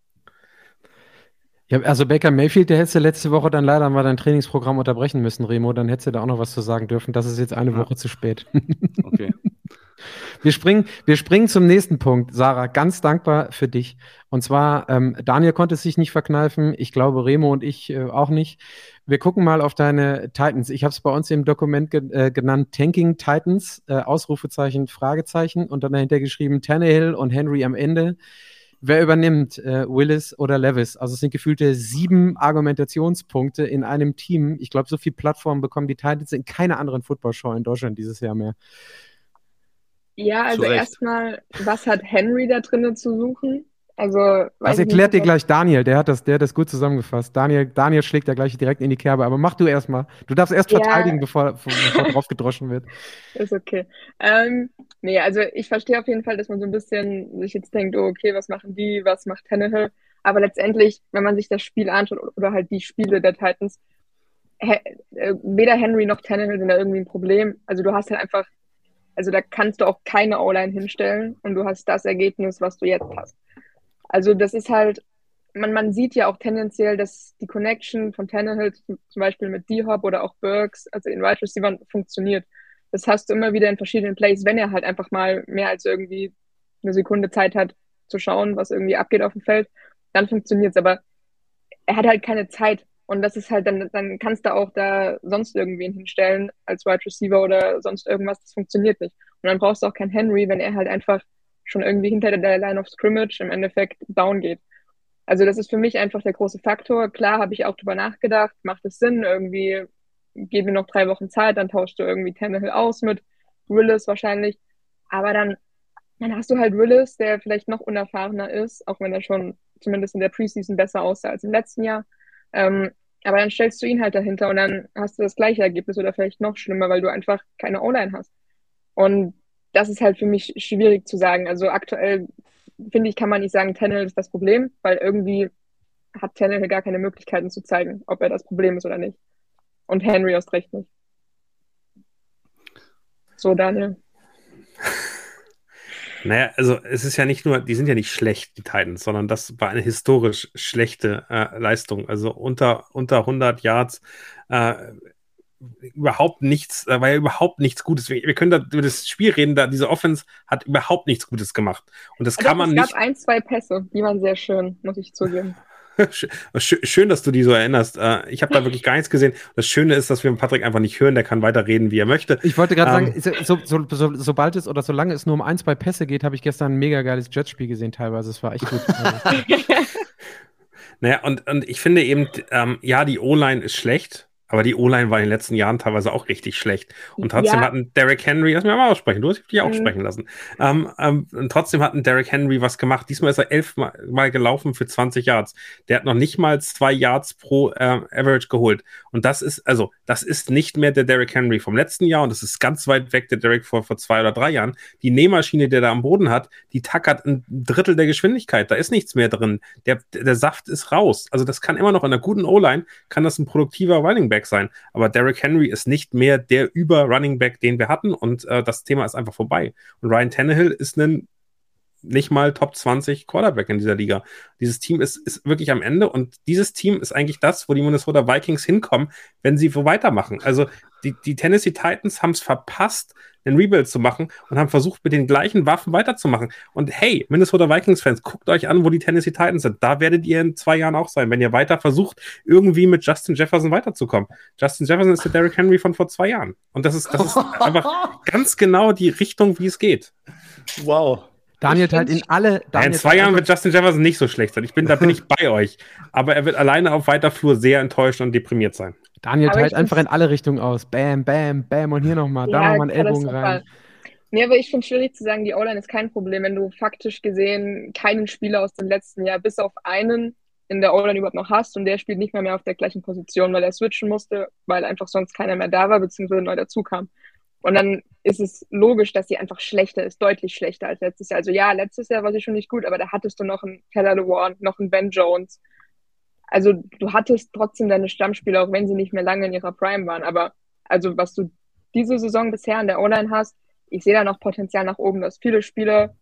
Ja, also Baker Mayfield, der hättest du letzte Woche dann leider mal dein Trainingsprogramm unterbrechen müssen, Remo. Dann hättest du da auch noch was zu sagen dürfen. Das ist jetzt eine ja. Woche zu spät. Okay. Wir springen, wir springen zum nächsten Punkt. Sarah, ganz dankbar für dich. Und zwar, ähm, Daniel konnte es sich nicht verkneifen. Ich glaube, Remo und ich äh, auch nicht. Wir gucken mal auf deine Titans. Ich habe es bei uns im Dokument ge äh, genannt Tanking Titans, äh, Ausrufezeichen, Fragezeichen und dann dahinter geschrieben Tannehill und Henry am Ende. Wer übernimmt, äh, Willis oder Levis? Also es sind gefühlte sieben Argumentationspunkte in einem Team. Ich glaube, so viel Plattformen bekommen die Titans in keiner anderen Footballshow in Deutschland dieses Jahr mehr. Ja, also erstmal, was hat Henry da drinnen zu suchen? Also, das erklärt dir gleich Daniel, der hat das, der hat das gut zusammengefasst. Daniel, Daniel schlägt ja gleich direkt in die Kerbe, aber mach du erstmal. Du darfst erst ja. verteidigen, bevor, bevor drauf gedroschen wird. Ist okay. Ähm, nee, also ich verstehe auf jeden Fall, dass man so ein bisschen sich jetzt denkt, oh, okay, was machen die, was macht Tannehill? Aber letztendlich, wenn man sich das Spiel anschaut oder halt die Spiele der Titans, he, äh, weder Henry noch Tannehill sind da irgendwie ein Problem. Also du hast halt einfach, also da kannst du auch keine O-Line hinstellen und du hast das Ergebnis, was du jetzt hast. Also das ist halt, man, man sieht ja auch tendenziell, dass die Connection von Tannehill zum Beispiel mit D-Hop oder auch Burks, also in Wide Receiver, funktioniert. Das hast du immer wieder in verschiedenen Plays, wenn er halt einfach mal mehr als irgendwie eine Sekunde Zeit hat zu schauen, was irgendwie abgeht auf dem Feld, dann funktioniert es. Aber er hat halt keine Zeit. Und das ist halt, dann, dann kannst du auch da sonst irgendwen hinstellen als Wide Receiver oder sonst irgendwas. Das funktioniert nicht. Und dann brauchst du auch keinen Henry, wenn er halt einfach schon irgendwie hinter der Line of Scrimmage im Endeffekt down geht. Also das ist für mich einfach der große Faktor. Klar habe ich auch drüber nachgedacht, macht es Sinn, irgendwie gib mir noch drei Wochen Zeit, dann tauschst du irgendwie Tannehill aus mit Willis wahrscheinlich. Aber dann, dann hast du halt Willis, der vielleicht noch unerfahrener ist, auch wenn er schon zumindest in der Preseason besser aussah als im letzten Jahr. Ähm, aber dann stellst du ihn halt dahinter und dann hast du das gleiche Ergebnis oder vielleicht noch schlimmer, weil du einfach keine O-Line hast. Und das ist halt für mich schwierig zu sagen. Also aktuell finde ich, kann man nicht sagen, Tannehill ist das Problem, weil irgendwie hat Tannehill gar keine Möglichkeiten zu zeigen, ob er das Problem ist oder nicht. Und Henry erst recht nicht. So, Daniel. Naja, also es ist ja nicht nur, die sind ja nicht schlecht, die Titans, sondern das war eine historisch schlechte äh, Leistung. Also unter, unter 100 Yards äh, überhaupt nichts, da war ja überhaupt nichts Gutes. Wir, wir können da über das Spiel reden, da diese Offense hat überhaupt nichts Gutes gemacht. Und das also kann man nicht. Es gab ein, zwei Pässe, die waren sehr schön, muss ich zugeben. Schön, dass du die so erinnerst. Äh, ich habe da wirklich gar nichts gesehen. Das Schöne ist, dass wir Patrick einfach nicht hören. Der kann weiterreden, wie er möchte. Ich wollte gerade ähm, sagen, so, so, so, sobald es oder solange es nur um ein, zwei Pässe geht, habe ich gestern ein mega geiles Jetspiel gesehen teilweise. Es war echt gut. naja, und, und ich finde eben, ähm, ja, die O-Line ist schlecht. Aber die O-Line war in den letzten Jahren teilweise auch richtig schlecht. Und trotzdem ja. hatten Derrick Henry, lass mich mal aussprechen, du hast dich auch mhm. sprechen lassen. Ähm, ähm, und trotzdem hatten Derrick Henry was gemacht. Diesmal ist er elfmal mal gelaufen für 20 Yards. Der hat noch nicht mal zwei Yards pro äh, Average geholt. Und das ist, also, das ist nicht mehr der Derrick Henry vom letzten Jahr und das ist ganz weit weg der Derrick vor, vor zwei oder drei Jahren. Die Nähmaschine, der da am Boden hat, die tackert ein Drittel der Geschwindigkeit. Da ist nichts mehr drin. Der, der Saft ist raus. Also das kann immer noch in einer guten O-Line, kann das ein produktiver Running Back sein. Aber Derrick Henry ist nicht mehr der Über-Running Back, den wir hatten und äh, das Thema ist einfach vorbei. Und Ryan Tannehill ist ein nicht mal Top 20 Quarterback in dieser Liga. Dieses Team ist, ist wirklich am Ende und dieses Team ist eigentlich das, wo die Minnesota Vikings hinkommen, wenn sie so weitermachen. Also die, die Tennessee Titans haben es verpasst, einen Rebuild zu machen und haben versucht, mit den gleichen Waffen weiterzumachen. Und hey, Minnesota Vikings-Fans, guckt euch an, wo die Tennessee Titans sind. Da werdet ihr in zwei Jahren auch sein, wenn ihr weiter versucht, irgendwie mit Justin Jefferson weiterzukommen. Justin Jefferson ist der Derrick Henry von vor zwei Jahren. Und das ist, das ist einfach ganz genau die Richtung, wie es geht. Wow. Daniel teilt in alle. Daniel in zwei Jahren wird Justin Jefferson nicht so schlecht sein. Ich bin, da bin ich bei euch. Aber er wird alleine auf weiter Flur sehr enttäuscht und deprimiert sein. Daniel aber teilt einfach in alle Richtungen aus. Bam, bam, bam und hier nochmal, ja, da nochmal einen Ellbogen rein. Nee, aber ich finde es schwierig zu sagen, die O-Line ist kein Problem, wenn du faktisch gesehen keinen Spieler aus dem letzten Jahr bis auf einen in der O-Line überhaupt noch hast und der spielt nicht mehr, mehr auf der gleichen Position, weil er switchen musste, weil einfach sonst keiner mehr da war, beziehungsweise neu dazukam. Und dann ist es logisch, dass sie einfach schlechter ist, deutlich schlechter als letztes Jahr. Also ja, letztes Jahr war sie schon nicht gut, aber da hattest du noch einen Keller LeWarn, noch einen Ben Jones. Also du hattest trotzdem deine Stammspieler, auch wenn sie nicht mehr lange in ihrer Prime waren. Aber also was du diese Saison bisher an der O-Line hast, ich sehe da noch Potenzial nach oben, dass viele Spieler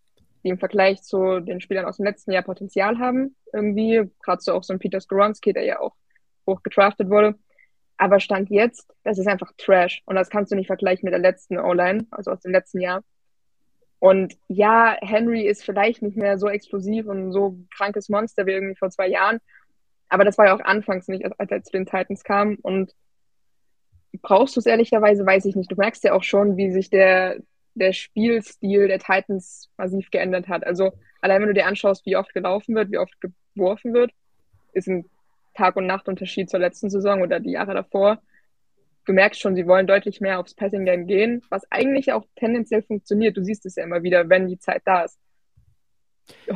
die im Vergleich zu den Spielern aus dem letzten Jahr Potenzial haben. Irgendwie, gerade so auch so ein Peter Skoronski, der ja auch hoch getraftet wurde. Aber Stand jetzt, das ist einfach Trash. Und das kannst du nicht vergleichen mit der letzten O-Line, also aus dem letzten Jahr. Und ja, Henry ist vielleicht nicht mehr so explosiv und so krankes Monster wie irgendwie vor zwei Jahren. Aber das war ja auch anfangs nicht, als er zu den Titans kam. Und brauchst du es ehrlicherweise, weiß ich nicht. Du merkst ja auch schon, wie sich der, der Spielstil der Titans massiv geändert hat. Also allein wenn du dir anschaust, wie oft gelaufen wird, wie oft geworfen wird, ist ein Tag- und Nachtunterschied zur letzten Saison oder die Jahre davor du merkst schon, sie wollen deutlich mehr aufs Passing Game gehen, was eigentlich auch tendenziell funktioniert. Du siehst es ja immer wieder, wenn die Zeit da ist.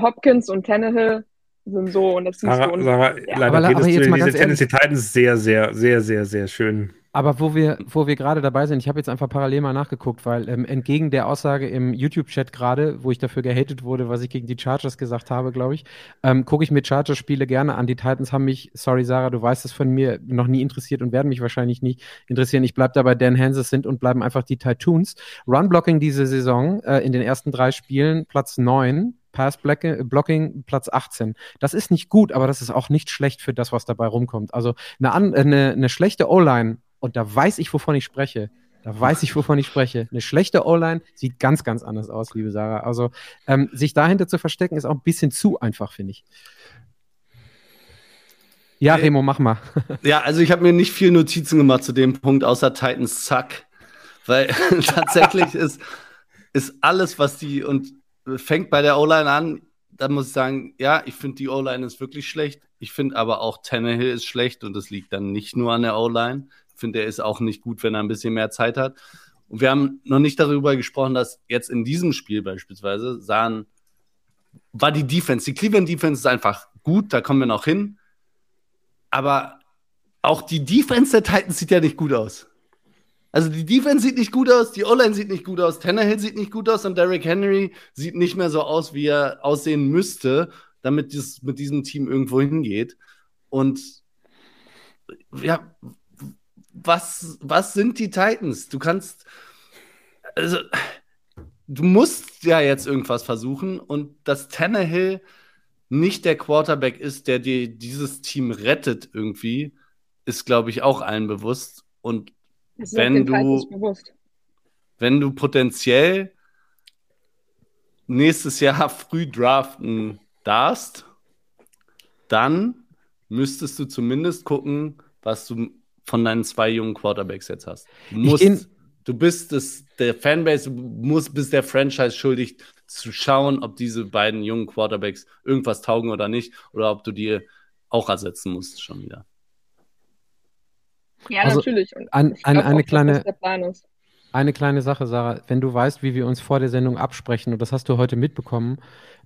Hopkins und Tannehill sind so und das siehst Sarah, du. Sarah, ja. leider Aber- redest aber jetzt du mal diese Tennessee Titans sehr, sehr, sehr, sehr, sehr schön. Aber wo wir, wo wir gerade dabei sind, ich habe jetzt einfach parallel mal nachgeguckt, weil ähm, entgegen der Aussage im YouTube-Chat gerade, wo ich dafür gehatet wurde, was ich gegen die Chargers gesagt habe, glaube ich, ähm, gucke ich mir Chargers-Spiele gerne an. Die Titans haben mich, sorry Sarah, du weißt es von mir, noch nie interessiert und werden mich wahrscheinlich nicht interessieren. Ich bleibe dabei, Dan Hanses sind und bleiben einfach die Titans. Run-Blocking diese Saison äh, in den ersten drei Spielen Platz 9. Pass Blocking Platz 18. Das ist nicht gut, aber das ist auch nicht schlecht für das, was dabei rumkommt. Also eine, äh, eine, eine schlechte O-Line, und da weiß ich, wovon ich spreche. Da weiß ich, wovon ich spreche. Eine schlechte O-Line sieht ganz, ganz anders aus, liebe Sarah. Also ähm, sich dahinter zu verstecken, ist auch ein bisschen zu einfach, finde ich. Ja, Remo, mach mal. Ja, also ich habe mir nicht viel Notizen gemacht zu dem Punkt, außer Titans Suck. Weil tatsächlich ist, ist alles, was die und fängt bei der O-Line an, da muss ich sagen, ja, ich finde die O-Line ist wirklich schlecht. Ich finde aber auch Tannehill ist schlecht und das liegt dann nicht nur an der O-Line. Finde, er ist auch nicht gut, wenn er ein bisschen mehr Zeit hat. Und wir haben noch nicht darüber gesprochen, dass jetzt in diesem Spiel beispielsweise sahen, war die Defense, die Cleveland Defense ist einfach gut, da kommen wir noch hin. Aber auch die Defense der Titans sieht ja nicht gut aus. Also die Defense sieht nicht gut aus, die O-Line sieht nicht gut aus, Tannehill sieht nicht gut aus und Derrick Henry sieht nicht mehr so aus, wie er aussehen müsste, damit es mit diesem Team irgendwo hingeht. Und ja, was, was sind die Titans? Du kannst, also, du musst ja jetzt irgendwas versuchen und dass Tannehill nicht der Quarterback ist, der dir dieses Team rettet irgendwie, ist, glaube ich, auch allen bewusst. Und wenn du- bewusst. wenn du potenziell nächstes Jahr früh draften darfst, dann müsstest du zumindest gucken, was du von deinen zwei jungen Quarterbacks jetzt hast. Du, musst, du bist es, der Fanbase, du musst, bist der Franchise schuldig zu schauen, ob diese beiden jungen Quarterbacks irgendwas taugen oder nicht, oder ob du die auch ersetzen musst schon wieder. Ja, Also, natürlich. Und an- an- eine auch, kleine- das der Plan ist. Eine kleine Sache, Sarah. Wenn du weißt, wie wir uns vor der Sendung absprechen, und das hast du heute mitbekommen,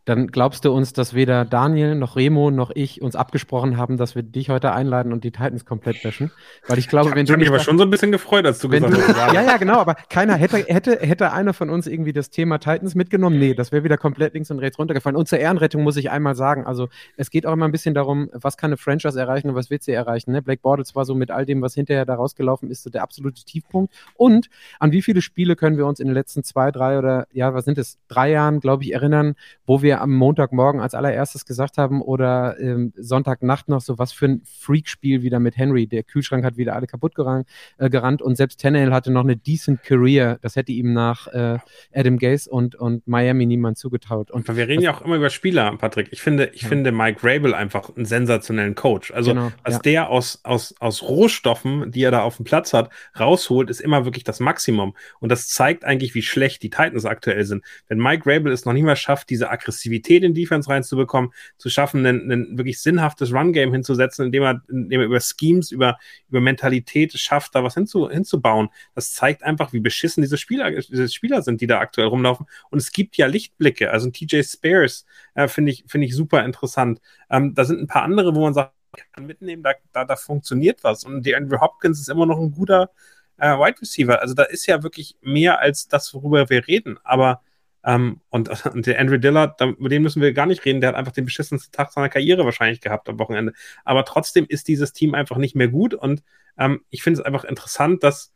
dann glaubst du uns, dass weder Daniel noch Remo noch ich uns abgesprochen haben, dass wir dich heute einladen und die Titans komplett löschen. Weil ich glaube, Ich wenn du mich nicht aber schon so ein bisschen gefreut, als du gesagt hast. ja, ja, genau, aber keiner hätte, hätte, hätte einer von uns irgendwie das Thema Titans mitgenommen. Nee, das wäre wieder komplett links und rechts runtergefallen. Und zur Ehrenrettung muss ich einmal sagen, also es geht auch immer ein bisschen darum, was kann eine Franchise erreichen und was wird sie erreichen. Ne? Blake Bortles war so mit all dem, was hinterher da rausgelaufen ist, so der absolute Tiefpunkt. Und an wie viele Spiele können wir uns in den letzten zwei, drei oder ja, was sind es, drei Jahren, glaube ich, erinnern, wo wir am Montagmorgen als allererstes gesagt haben oder ähm, Sonntagnacht noch so, was für ein Freakspiel wieder mit Henry. Der Kühlschrank hat wieder alle kaputt gerannt, äh, gerannt und selbst Tannehill hatte noch eine decent Career. Das hätte ihm nach äh, Adam Gase und, und Miami niemand zugetaut. Und wir reden ja auch immer über Spieler, Patrick. Ich finde, ich Ja. finde Mike Rabel einfach einen sensationellen Coach. Also, Genau, was ja. der aus, aus, aus Rohstoffen, die er da auf dem Platz hat, rausholt, ist immer wirklich das Maximum. Und das zeigt eigentlich, wie schlecht die Titans aktuell sind. Wenn Mike Rabel es noch nicht mal schafft, diese Aggressivität in Defense reinzubekommen, zu schaffen, ein, wirklich sinnhaftes Run-Game hinzusetzen, indem er, indem er über Schemes, über, über Mentalität schafft, da was hinzu, hinzubauen. Das zeigt einfach, wie beschissen diese Spieler, diese Spieler sind, die da aktuell rumlaufen. Und es gibt ja Lichtblicke. Also ein TJ Spears äh, finde ich, finde ich super interessant. Ähm, da sind ein paar andere, wo man sagt, kann mitnehmen, da, da, da funktioniert was. Und die Andrew Hopkins ist immer noch ein guter äh, Wide Receiver. Also da ist ja wirklich mehr als das, worüber wir reden. Aber ähm, und, und der Andrew Dillard, mit dem müssen wir gar nicht reden, der hat einfach den beschissensten Tag seiner Karriere wahrscheinlich gehabt am Wochenende. Aber trotzdem ist dieses Team einfach nicht mehr gut und ähm, ich finde es einfach interessant, dass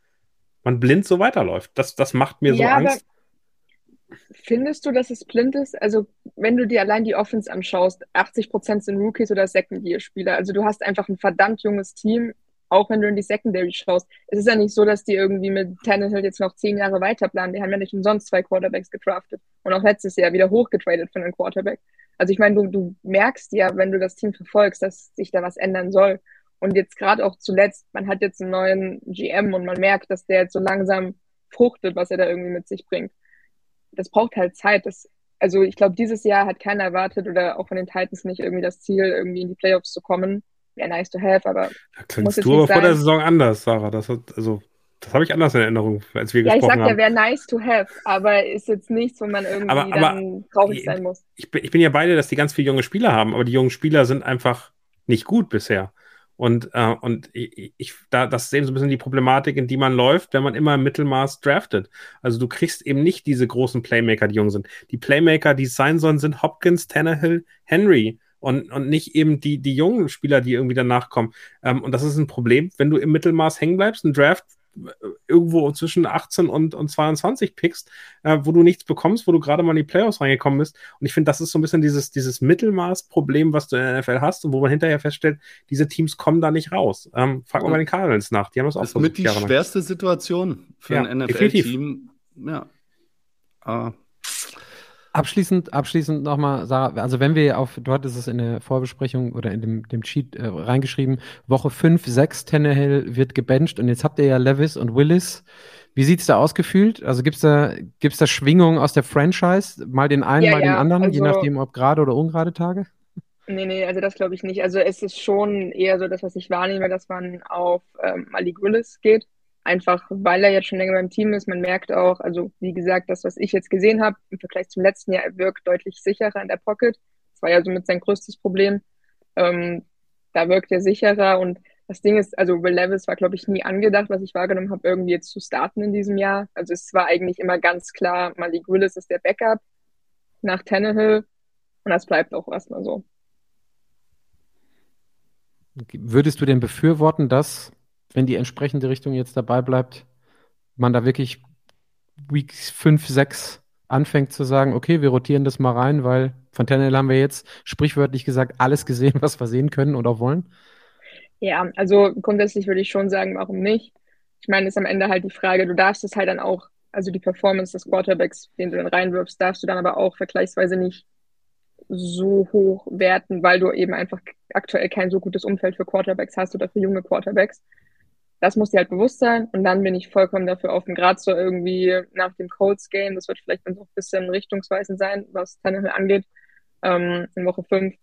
man blind so weiterläuft. Das, das macht mir so Ja, aber- Angst. findest du, dass es blind ist? Also, wenn du dir allein die Offense anschaust, 80 Prozent sind Rookies oder Second-Year-Spieler. Also, du hast einfach ein verdammt junges Team, auch wenn du in die Secondary schaust. Es ist ja nicht so, dass die irgendwie mit Tannehill jetzt noch zehn Jahre weiter planen. Die haben ja nicht umsonst zwei Quarterbacks gedraftet und auch letztes Jahr wieder hochgetradet für einen Quarterback. Also, ich meine, du, du merkst ja, wenn du das Team verfolgst, dass sich da was ändern soll. Und jetzt gerade auch zuletzt, man hat jetzt einen neuen GM und man merkt, dass der jetzt so langsam fruchtet, was er da irgendwie mit sich bringt. Das braucht halt Zeit. Das, also ich glaube, dieses Jahr hat keiner erwartet oder auch von den Titans nicht irgendwie das Ziel, irgendwie in die Playoffs zu kommen. Wäre nice to have, aber. Da klingst du aber vor der Saison anders, Sarah. Das hat, also, das habe ich anders in Erinnerung, als wir ja, gesprochen haben. Ja, ich sag, der wäre nice to have, aber ist jetzt nichts, wo man irgendwie aber, aber dann traurig sein muss. Ich bin, ich bin ja beide, dass die ganz viele junge Spieler haben, aber die jungen Spieler sind einfach nicht gut bisher. Und, äh, und ich, ich, da, das ist eben so ein bisschen die Problematik, in die man läuft, wenn man immer im Mittelmaß draftet. Also du kriegst eben nicht diese großen Playmaker, die jung sind. Die Playmaker, die es sein sollen, sind Hopkins, Tannehill, Henry und, und nicht eben die, die jungen Spieler, die irgendwie danach kommen. Ähm, und das ist ein Problem, wenn du im Mittelmaß hängen bleibst. Ein Draft irgendwo zwischen 18 und, und 22 pickst, äh, wo du nichts bekommst, wo du gerade mal in die Playoffs reingekommen bist. Und ich finde, das ist so ein bisschen dieses, dieses Mittelmaß-Problem, was du in der NFL hast und wo man hinterher feststellt, diese Teams kommen da nicht raus. Ähm, frag mal bei den Cardinals nach, die haben das auch Das ist mit die schwerste Situation für ja, ein NFL-Team. Ja. Uh, Abschließend, abschließend nochmal, Sarah, also wenn wir auf, dort ist es in der Vorbesprechung oder in dem, dem Cheat äh, reingeschrieben, Woche 5, 6, Tannehill wird gebencht und jetzt habt ihr ja Levis und Willis. Wie sieht's da ausgefühlt? Also gibt's da, gibt's da Schwingungen aus der Franchise? Mal den einen, ja, mal ja, den anderen, also, je nachdem, ob gerade oder ungerade Tage? Nee, nee, also das glaube ich nicht. Also es ist schon eher so das, was ich wahrnehme, dass man auf ähm, Malik Willis geht. Einfach weil er jetzt schon länger beim Team ist. Man merkt auch, also wie gesagt, das, was ich jetzt gesehen habe, im Vergleich zum letzten Jahr, er wirkt deutlich sicherer in der Pocket. Das war ja somit sein größtes Problem. Ähm, da wirkt er sicherer und das Ding ist, also Will Levis war, glaube ich, nie angedacht, was ich wahrgenommen habe, irgendwie jetzt zu starten in diesem Jahr. Also es war eigentlich immer ganz klar, Malik Willis ist der Backup nach Tannehill und das bleibt auch erstmal so. Würdest du denn befürworten, dass wenn die entsprechende Richtung jetzt dabei bleibt, man da wirklich Weeks 5, 6 anfängt zu sagen, okay, wir rotieren das mal rein, weil von Tannehill haben wir jetzt sprichwörtlich gesagt alles gesehen, was wir sehen können oder wollen? Ja, also grundsätzlich würde ich schon sagen, warum nicht? Ich meine, ist am Ende halt die Frage, du darfst es halt dann auch, also die Performance des Quarterbacks, den du dann reinwirfst, darfst du dann aber auch vergleichsweise nicht so hoch werten, weil du eben einfach aktuell kein so gutes Umfeld für Quarterbacks hast oder für junge Quarterbacks. Das muss dir halt bewusst sein und dann bin ich vollkommen dafür offen. Gerade so irgendwie nach dem Colts Game, das wird vielleicht dann so ein bisschen richtungsweisend sein, was Tannehill angeht, ähm, in Woche 5.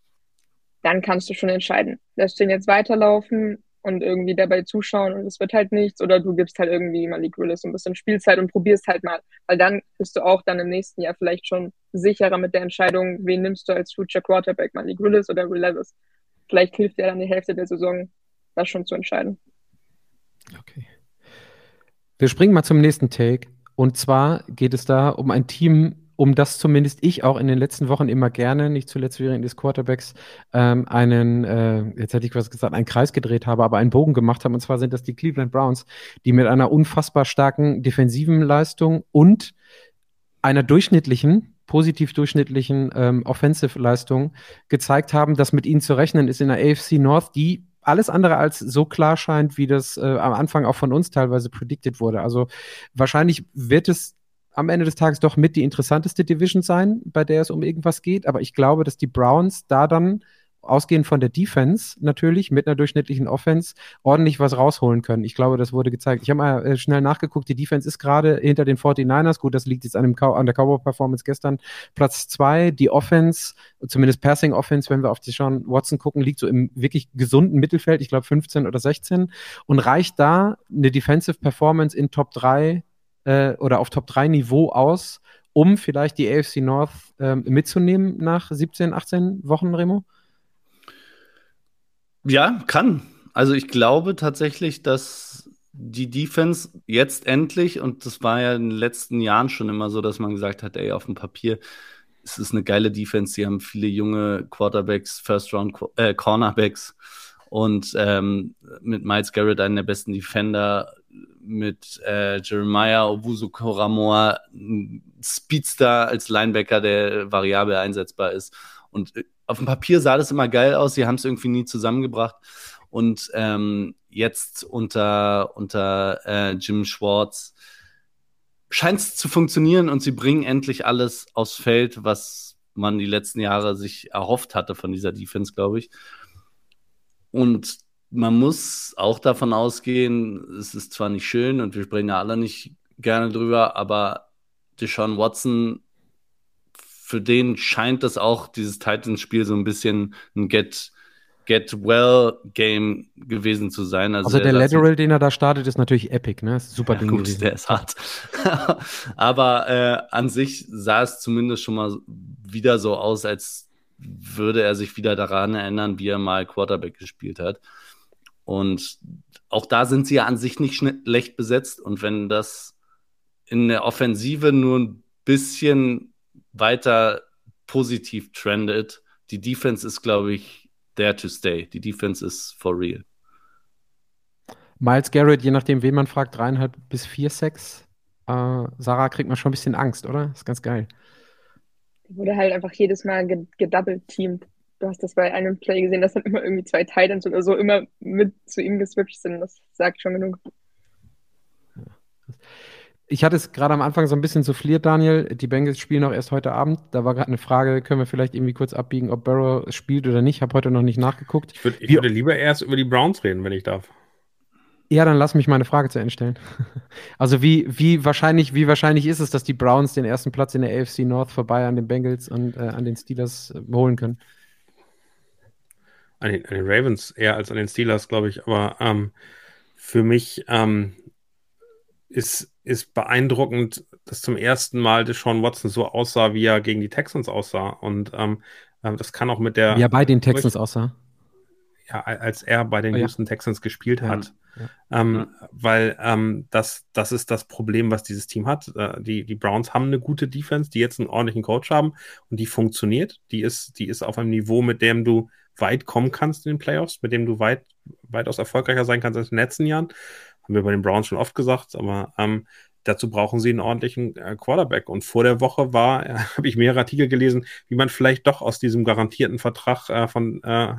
Dann kannst du schon entscheiden. Lässt den jetzt weiterlaufen und irgendwie dabei zuschauen und es wird halt nichts oder du gibst halt irgendwie Malik Willis ein bisschen Spielzeit und probierst halt mal, weil dann bist du auch dann im nächsten Jahr vielleicht schon sicherer mit der Entscheidung, wen nimmst du als Future Quarterback, Malik Willis oder Will Levis. Vielleicht hilft dir dann die Hälfte der Saison, das schon zu entscheiden. Okay. Wir springen mal zum nächsten Take. Und zwar geht es da um ein Team, um das zumindest ich auch in den letzten Wochen immer gerne, nicht zuletzt während des Quarterbacks, ähm, einen, äh, jetzt hätte ich was gesagt, einen Kreis gedreht habe, aber einen Bogen gemacht habe. Und zwar sind das die Cleveland Browns, die mit einer unfassbar starken defensiven Leistung und einer durchschnittlichen, positiv durchschnittlichen ähm, Offensive-Leistung gezeigt haben, dass mit ihnen zu rechnen ist in der AFC North, die alles andere als so klar scheint, wie das äh, am Anfang auch von uns teilweise predicted wurde. Also wahrscheinlich wird es am Ende des Tages doch mit die interessanteste Division sein, bei der es um irgendwas geht. Aber ich glaube, dass die Browns da dann ausgehend von der Defense natürlich mit einer durchschnittlichen Offense ordentlich was rausholen können. Ich glaube, das wurde gezeigt. Ich habe mal äh, schnell nachgeguckt, die Defense ist gerade hinter den 49ers. Gut, das liegt jetzt an, dem Cow an der Cowboy-Performance gestern. Platz zwei, die Offense, zumindest Passing Offense, wenn wir auf die Sean Watson gucken, liegt so im wirklich gesunden Mittelfeld, ich glaube 15 oder 16 und reicht da eine Defensive Performance in Top 3 äh, oder auf Top 3 Niveau aus, um vielleicht die AFC North äh, mitzunehmen nach 17, 18 Wochen, Remo? Ja, kann. Also ich glaube tatsächlich, dass die Defense jetzt endlich, und das war ja in den letzten Jahren schon immer so, dass man gesagt hat, ey, auf dem Papier, es ist eine geile Defense, sie haben viele junge Quarterbacks, First-Round äh, Cornerbacks und ähm, mit Miles Garrett einen der besten Defender, mit äh, Jeremiah Owusu Koramoa, Speedster als Linebacker, der variabel einsetzbar ist. Und äh, auf dem Papier sah das immer geil aus, sie haben es irgendwie nie zusammengebracht. Und ähm, jetzt unter, unter äh, Jim Schwartz scheint es zu funktionieren und sie bringen endlich alles aufs Feld, was man die letzten Jahre sich erhofft hatte von dieser Defense, glaube ich. Und man muss auch davon ausgehen, es ist zwar nicht schön und wir sprechen ja alle nicht gerne drüber, aber Deshaun Watson, für den scheint das auch dieses Titans-Spiel so ein bisschen ein Get, Get Well Game gewesen zu sein. Also, also der Lateral, den er da startet, ist natürlich epic, ne? Ist super ja, Ding gut, gewesen. Der ist hart. Aber äh, an sich sah es zumindest schon mal wieder so aus, als würde er sich wieder daran erinnern, wie er mal Quarterback gespielt hat. Und auch da sind sie ja an sich nicht schlecht besetzt. Und wenn das in der Offensive nur ein bisschen weiter positiv trendet, die Defense ist, glaube ich, there to stay. Die Defense ist for real. Miles Garrett, je nachdem, wen man fragt, dreieinhalb bis vier Sex. Äh, Sarah kriegt man schon ein bisschen Angst, oder? Das ist ganz geil. Wurde halt einfach jedes Mal gedouble-teamed. Du hast das bei einem Play gesehen, dass dann immer irgendwie zwei Titans oder so immer mit zu ihm geswitcht sind. Das sagt schon genug. Ich hatte es gerade am Anfang so ein bisschen souffliert, Daniel. Die Bengals spielen auch erst heute Abend. Da war gerade eine Frage, können wir vielleicht irgendwie kurz abbiegen, ob Burrow spielt oder nicht. Ich habe heute noch nicht nachgeguckt. Ich, würd, ich würde lieber erst über die Browns reden, wenn ich darf. Ja, dann lass mich meine Frage zu Ende stellen. Also wie, wie, wahrscheinlich, wie wahrscheinlich ist es, dass die Browns den ersten Platz in der AFC North vorbei an den Bengals und äh, an den Steelers äh, holen können? An den, an den, Ravens eher als an den Steelers, glaube ich. Aber ähm, für mich ähm, ist, ist beeindruckend, dass zum ersten Mal Deshaun Watson so aussah, wie er gegen die Texans aussah. Und ähm, ähm das kann auch mit der. Er bei den Texans aussah. Ja, als er bei den oh, Houston ja. Texans gespielt hat. Ja. Ähm, ja. Weil ähm, das, das ist das Problem, was dieses Team hat. Äh, die, die Browns haben eine gute Defense, die jetzt einen ordentlichen Coach haben und die funktioniert. Die ist, die ist auf einem Niveau, mit dem du weit kommen kannst in den Playoffs, mit dem du weit, weitaus erfolgreicher sein kannst als in den letzten Jahren. Haben wir bei den Browns schon oft gesagt, aber ähm, dazu brauchen sie einen ordentlichen äh, Quarterback. Und vor der Woche war, äh, habe ich mehrere Artikel gelesen, wie man vielleicht doch aus diesem garantierten Vertrag äh, von äh,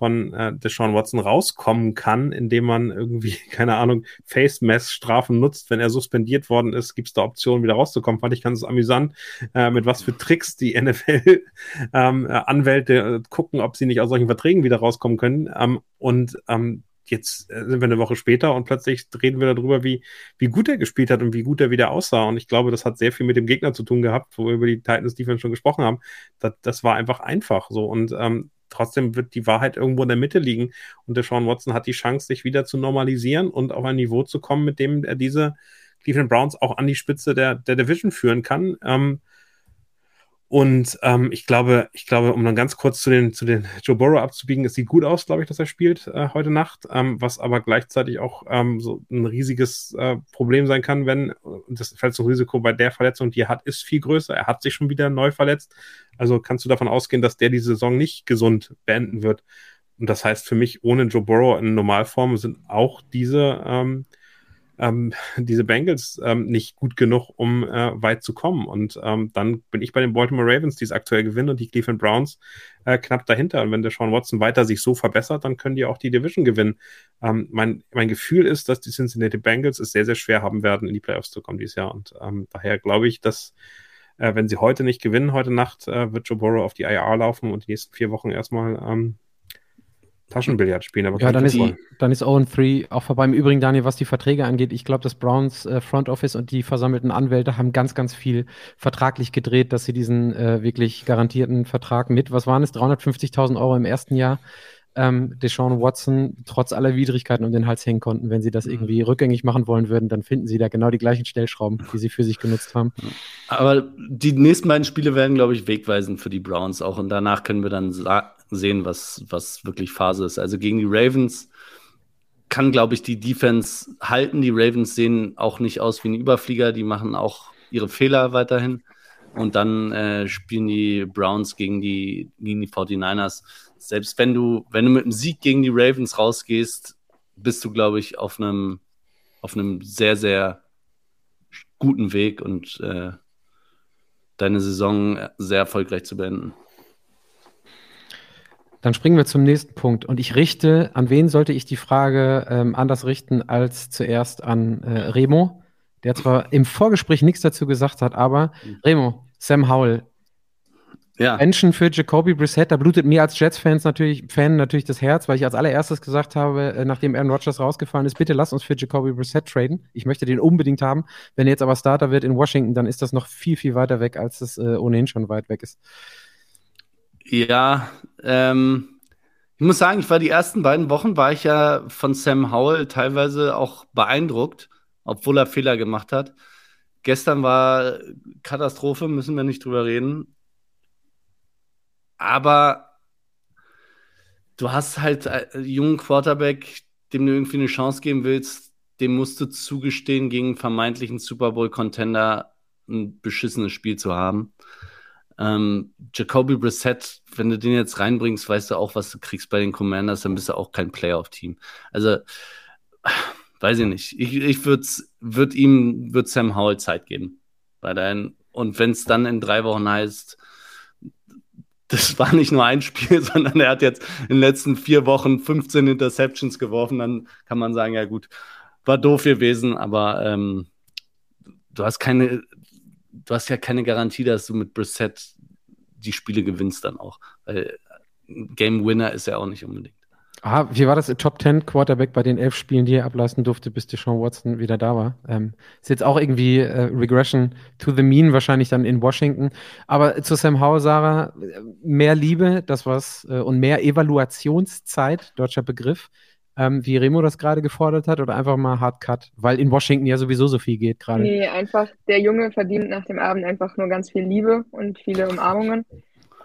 von äh, Deshaun Watson rauskommen kann, indem man irgendwie, keine Ahnung, Face-Mess-Strafen nutzt. Wenn er suspendiert worden ist, gibt es da Optionen, wieder rauszukommen. Fand ich ganz amüsant, äh, mit was für Tricks die NFL-Anwälte ähm, äh, gucken, ob sie nicht aus solchen Verträgen wieder rauskommen können. Ähm, und ähm, jetzt äh, sind wir eine Woche später und plötzlich reden wir darüber, wie, wie gut er gespielt hat und wie gut er wieder aussah. Und ich glaube, das hat sehr viel mit dem Gegner zu tun gehabt, wo wir über die Titans Defense schon gesprochen haben. Das, das war einfach einfach so. Und ähm, trotzdem wird die Wahrheit irgendwo in der Mitte liegen. Und der Sean Watson hat die Chance, sich wieder zu normalisieren und auf ein Niveau zu kommen, mit dem er diese Cleveland Browns auch an die Spitze der, der Division führen kann. Ähm, und ähm, ich glaube, ich glaube, um dann ganz kurz zu den, zu den Joe Burrow abzubiegen, es sieht gut aus, glaube ich, dass er spielt äh, heute Nacht, ähm, was aber gleichzeitig auch ähm, so ein riesiges äh, Problem sein kann, wenn das Verletzungsrisiko bei der Verletzung, die er hat, ist viel größer. Er hat sich schon wieder neu verletzt. Also kannst du davon ausgehen, dass der die Saison nicht gesund beenden wird. Und das heißt für mich, ohne Joe Burrow in Normalform sind auch diese ähm, ähm, diese Bengals ähm, nicht gut genug, um äh, weit zu kommen. Und ähm, dann bin ich bei den Baltimore Ravens, die es aktuell gewinnen, und die Cleveland Browns äh, knapp dahinter. Und wenn der Sean Watson weiter sich so verbessert, dann können die auch die Division gewinnen. Ähm, mein, mein Gefühl ist, dass die Cincinnati Bengals es sehr, sehr schwer haben werden, in die Playoffs zu kommen dieses Jahr. Und ähm, daher glaube ich, dass äh, wenn sie heute nicht gewinnen, heute Nacht, äh, wird Joe Burrow auf die IR laufen und die nächsten vier Wochen erstmal ähm, Taschenbillard spielen, aber ja, dann ist, die, dann ist Owen 3 auch vorbei. Im Übrigen, Daniel, was die Verträge angeht, ich glaube, das Browns äh, Front Office und die versammelten Anwälte haben ganz, ganz viel vertraglich gedreht, dass sie diesen äh, wirklich garantierten Vertrag mit, was waren es, 350.000 Euro im ersten Jahr, ähm, Deshaun Watson trotz aller Widrigkeiten um den Hals hängen konnten. Wenn sie das mhm. irgendwie rückgängig machen wollen würden, dann finden sie da genau die gleichen Stellschrauben, die sie für sich genutzt haben. Aber die nächsten beiden Spiele werden, glaube ich, wegweisend für die Browns auch. Und danach können wir dann sehen, was, was wirklich Phase ist. Also gegen die Ravens kann, glaube ich, die Defense halten. Die Ravens sehen auch nicht aus wie ein Überflieger. Die machen auch ihre Fehler weiterhin. Und dann äh, spielen die Browns gegen die, gegen die 49ers. Selbst wenn du, wenn du mit einem Sieg gegen die Ravens rausgehst, bist du, glaube ich, auf einem auf einem sehr, sehr guten Weg und äh, deine Saison sehr erfolgreich zu beenden. Dann springen wir zum nächsten Punkt. Und ich richte, an wen sollte ich die Frage ähm, anders richten als zuerst an äh, Remo, der zwar im Vorgespräch nichts dazu gesagt hat, aber mhm. Remo, Sam Howell, ja. Menschen für Jacoby Brissett, da blutet mir als Jets-Fans natürlich, Fan natürlich das Herz, weil ich als allererstes gesagt habe, äh, nachdem Aaron Rodgers rausgefallen ist, bitte lass uns für Jacoby Brissett traden. Ich möchte den unbedingt haben. Wenn er jetzt aber Starter wird in Washington, dann ist das noch viel, viel weiter weg, als es äh, ohnehin schon weit weg ist. Ja, ähm, ich muss sagen, ich war die ersten beiden Wochen, war ich ja von Sam Howell teilweise auch beeindruckt, obwohl er Fehler gemacht hat. Gestern war Katastrophe, müssen wir nicht drüber reden. Aber du hast halt einen jungen Quarterback, dem du irgendwie eine Chance geben willst, dem musst du zugestehen, gegen vermeintlichen Super Bowl-Contender ein beschissenes Spiel zu haben. Ähm, Jacoby Brissett, wenn du den jetzt reinbringst, weißt du auch, was du kriegst bei den Commanders, dann bist du auch kein Playoff-Team. Also, weiß ich nicht. Ich, ich würde würd ihm, würd Sam Howell Zeit geben. Bei deinen, und wenn es dann in drei Wochen heißt, das war nicht nur ein Spiel, sondern er hat jetzt in den letzten vier Wochen 15 Interceptions geworfen, dann kann man sagen, ja gut, war doof gewesen, aber ähm, du hast keine, du hast ja keine Garantie, dass du mit Brissett die Spiele gewinnst dann auch. Weil Game Winner ist er auch nicht unbedingt. Ah, wie war das? Top 10 Quarterback bei den elf Spielen, die er ablassen durfte, bis Deshaun Watson wieder da war. Ähm, ist jetzt auch irgendwie äh, Regression to the mean, wahrscheinlich dann in Washington. Aber zu Sam Howell, Sarah, mehr Liebe, das was, äh, und mehr Evaluationszeit, deutscher Begriff, ähm, wie Remo das gerade gefordert hat, oder einfach mal Hard Cut, weil in Washington ja sowieso so viel geht gerade. Nee, einfach, der Junge verdient nach dem Abend einfach nur ganz viel Liebe und viele Umarmungen.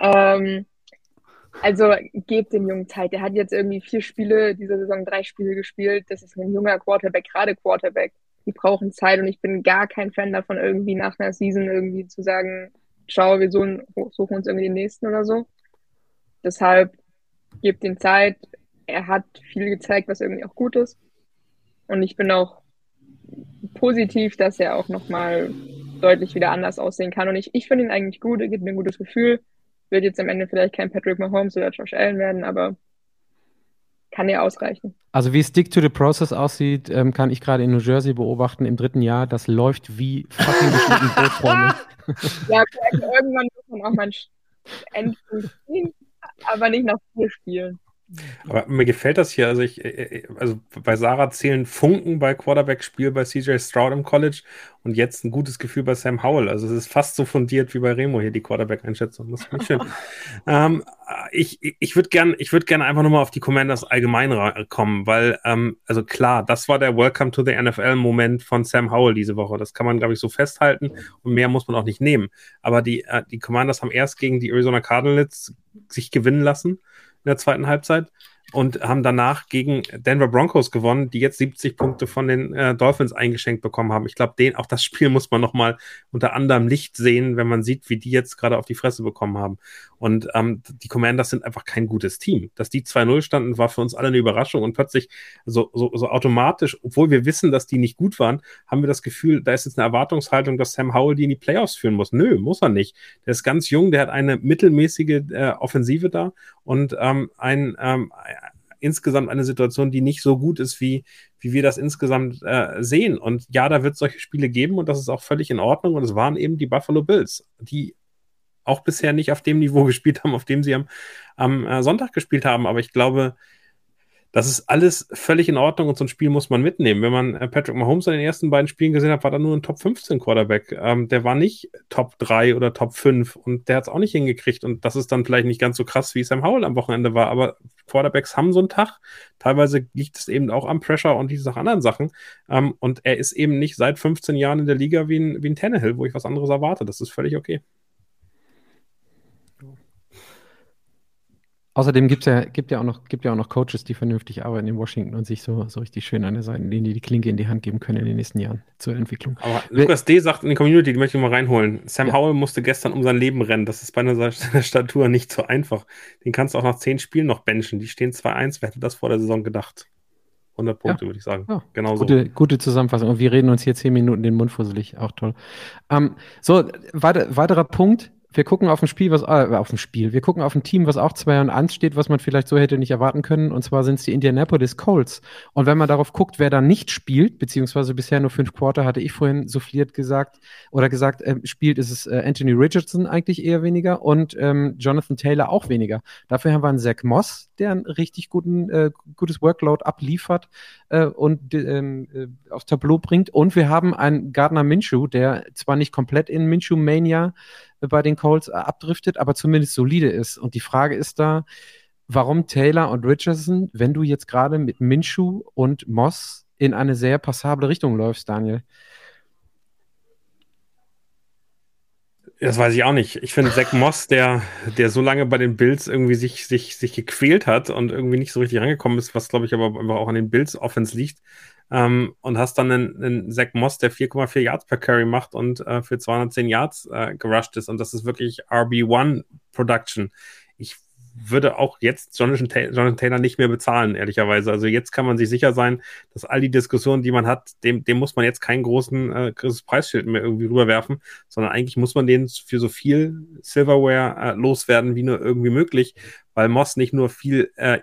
Ähm, also gebt dem Jungen Zeit. Der hat jetzt irgendwie vier Spiele, diese Saison drei Spiele gespielt. Das ist ein junger Quarterback, gerade Quarterback. Die brauchen Zeit und ich bin gar kein Fan davon, irgendwie nach einer Season irgendwie zu sagen, schau, wir suchen, suchen uns irgendwie den nächsten oder so. Deshalb gebt ihm Zeit. Er hat viel gezeigt, was irgendwie auch gut ist. Und ich bin auch positiv, dass er auch nochmal deutlich wieder anders aussehen kann. Und ich, ich finde ihn eigentlich gut, er gibt mir ein gutes Gefühl wird jetzt am Ende vielleicht kein Patrick Mahomes oder Josh Allen werden, aber kann ja ausreichen. Also wie Stick to the Process aussieht, ähm, kann ich gerade in New Jersey beobachten im dritten Jahr. Das läuft wie fucking geschnitten Brotfreunde. ja, irgendwann muss man auch mal ein Endpunkt ziehen, aber nicht nach vier Spielen. Aber mir gefällt das hier. Also, ich, äh, äh, also bei Sarah zählen Funken bei Quarterback-Spiel bei CJ Stroud im College und jetzt ein gutes Gefühl bei Sam Howell. Also, es ist fast so fundiert wie bei Remo hier, die Quarterback-Einschätzung. Das finde ich schön. ähm, ich ich würde gerne würd gern einfach nochmal auf die Commanders allgemein kommen, weil, ähm, also klar, das war der Welcome to the NFL-Moment von Sam Howell diese Woche. Das kann man, glaube ich, so festhalten und mehr muss man auch nicht nehmen. Aber die, äh, die Commanders haben erst gegen die Arizona Cardinals sich gewinnen lassen in der zweiten Halbzeit und haben danach gegen Denver Broncos gewonnen, die jetzt 70 Punkte von den äh, Dolphins eingeschenkt bekommen haben. Ich glaube, auch das Spiel muss man nochmal unter anderem Licht sehen, wenn man sieht, wie die jetzt gerade auf die Fresse bekommen haben. Und ähm, die Commanders sind einfach kein gutes Team. Dass die 2-0 standen, war für uns alle eine Überraschung und plötzlich so, so, so automatisch, obwohl wir wissen, dass die nicht gut waren, haben wir das Gefühl, da ist jetzt eine Erwartungshaltung, dass Sam Howell die in die Playoffs führen muss. Nö, muss er nicht. Der ist ganz jung, der hat eine mittelmäßige äh, Offensive da und ähm, ein, ähm, insgesamt eine Situation, die nicht so gut ist, wie, wie wir das insgesamt äh, sehen. Und ja, da wird es solche Spiele geben und das ist auch völlig in Ordnung. Und es waren eben die Buffalo Bills, die auch bisher nicht auf dem Niveau gespielt haben, auf dem sie am, am äh, Sonntag gespielt haben. Aber ich glaube, das ist alles völlig in Ordnung und so ein Spiel muss man mitnehmen. Wenn man äh, Patrick Mahomes in den ersten beiden Spielen gesehen hat, war da nur ein Top 15 Quarterback. Ähm, der war nicht Top 3 oder Top 5 und der hat es auch nicht hingekriegt. Und das ist dann vielleicht nicht ganz so krass, wie Sam Howell am Wochenende war. Aber Quarterbacks haben so einen Tag. Teilweise liegt es eben auch am Pressure und diese anderen Sachen. Ähm, und er ist eben nicht seit 15 Jahren in der Liga wie ein, wie ein Tannehill, wo ich was anderes erwarte. Das ist völlig okay. Außerdem gibt's ja, gibt ja, auch noch, gibt ja auch noch Coaches, die vernünftig arbeiten in Washington und sich so, so richtig schön an der Seite, denen die die Klinke in die Hand geben können in den nächsten Jahren zur Entwicklung. Aber Lukas D. sagt in die Community, die möchte ich mal reinholen. Sam ja. Howell musste gestern um sein Leben rennen. Das ist bei einer Statur nicht so einfach. Den kannst du auch nach zehn Spielen noch benchen. Die stehen 2-1. Wer hätte das vor der Saison gedacht? 100 Punkte, ja. würde ich sagen. Ja. Genau gute, gute Zusammenfassung. Und wir reden uns hier zehn Minuten den Mund fusselig. Auch toll. Ähm, so, weiter, weiterer Punkt wir gucken auf ein Spiel, was äh, auf ein Spiel, wir gucken auf ein Team, was auch 2 und 1 steht, was man vielleicht so hätte nicht erwarten können. Und zwar sind es die Indianapolis Colts. Und wenn man darauf guckt, wer da nicht spielt, beziehungsweise bisher nur fünf Quarter, hatte ich vorhin souffliert gesagt oder gesagt, äh, spielt, ist es äh, Anthony Richardson eigentlich eher weniger und ähm, Jonathan Taylor auch weniger. Dafür haben wir einen Zach Moss, der ein richtig guten, äh, gutes Workload abliefert äh, und ähm, äh, aufs Tableau bringt. Und wir haben einen Gardner Minshew, der zwar nicht komplett in Minshew Mania bei den Colts äh, abdriftet, aber zumindest solide ist. Und die Frage ist da, warum Taylor und Richardson, wenn du jetzt gerade mit Minshew und Moss in eine sehr passable Richtung läufst, Daniel? Das weiß ich auch nicht. Ich finde Zach Moss, der, der so lange bei den Bills irgendwie sich, sich, sich gequält hat und irgendwie nicht so richtig rangekommen ist, was glaube ich aber auch an den Bills Offense liegt, ähm, und hast dann einen, einen Zach Moss, der 4,4 Yards per Carry macht und äh, für 210 Yards äh, gerusht ist. Und das ist wirklich RB1 Production. Ich würde auch jetzt Jonathan, Jonathan Taylor nicht mehr bezahlen, ehrlicherweise. Also jetzt kann man sich sicher sein, dass all die Diskussionen, die man hat, dem, dem muss man jetzt keinen großen äh, großes Preisschild mehr irgendwie rüberwerfen, sondern eigentlich muss man den für so viel Silverware äh, loswerden wie nur irgendwie möglich, weil Moss nicht nur viel äh,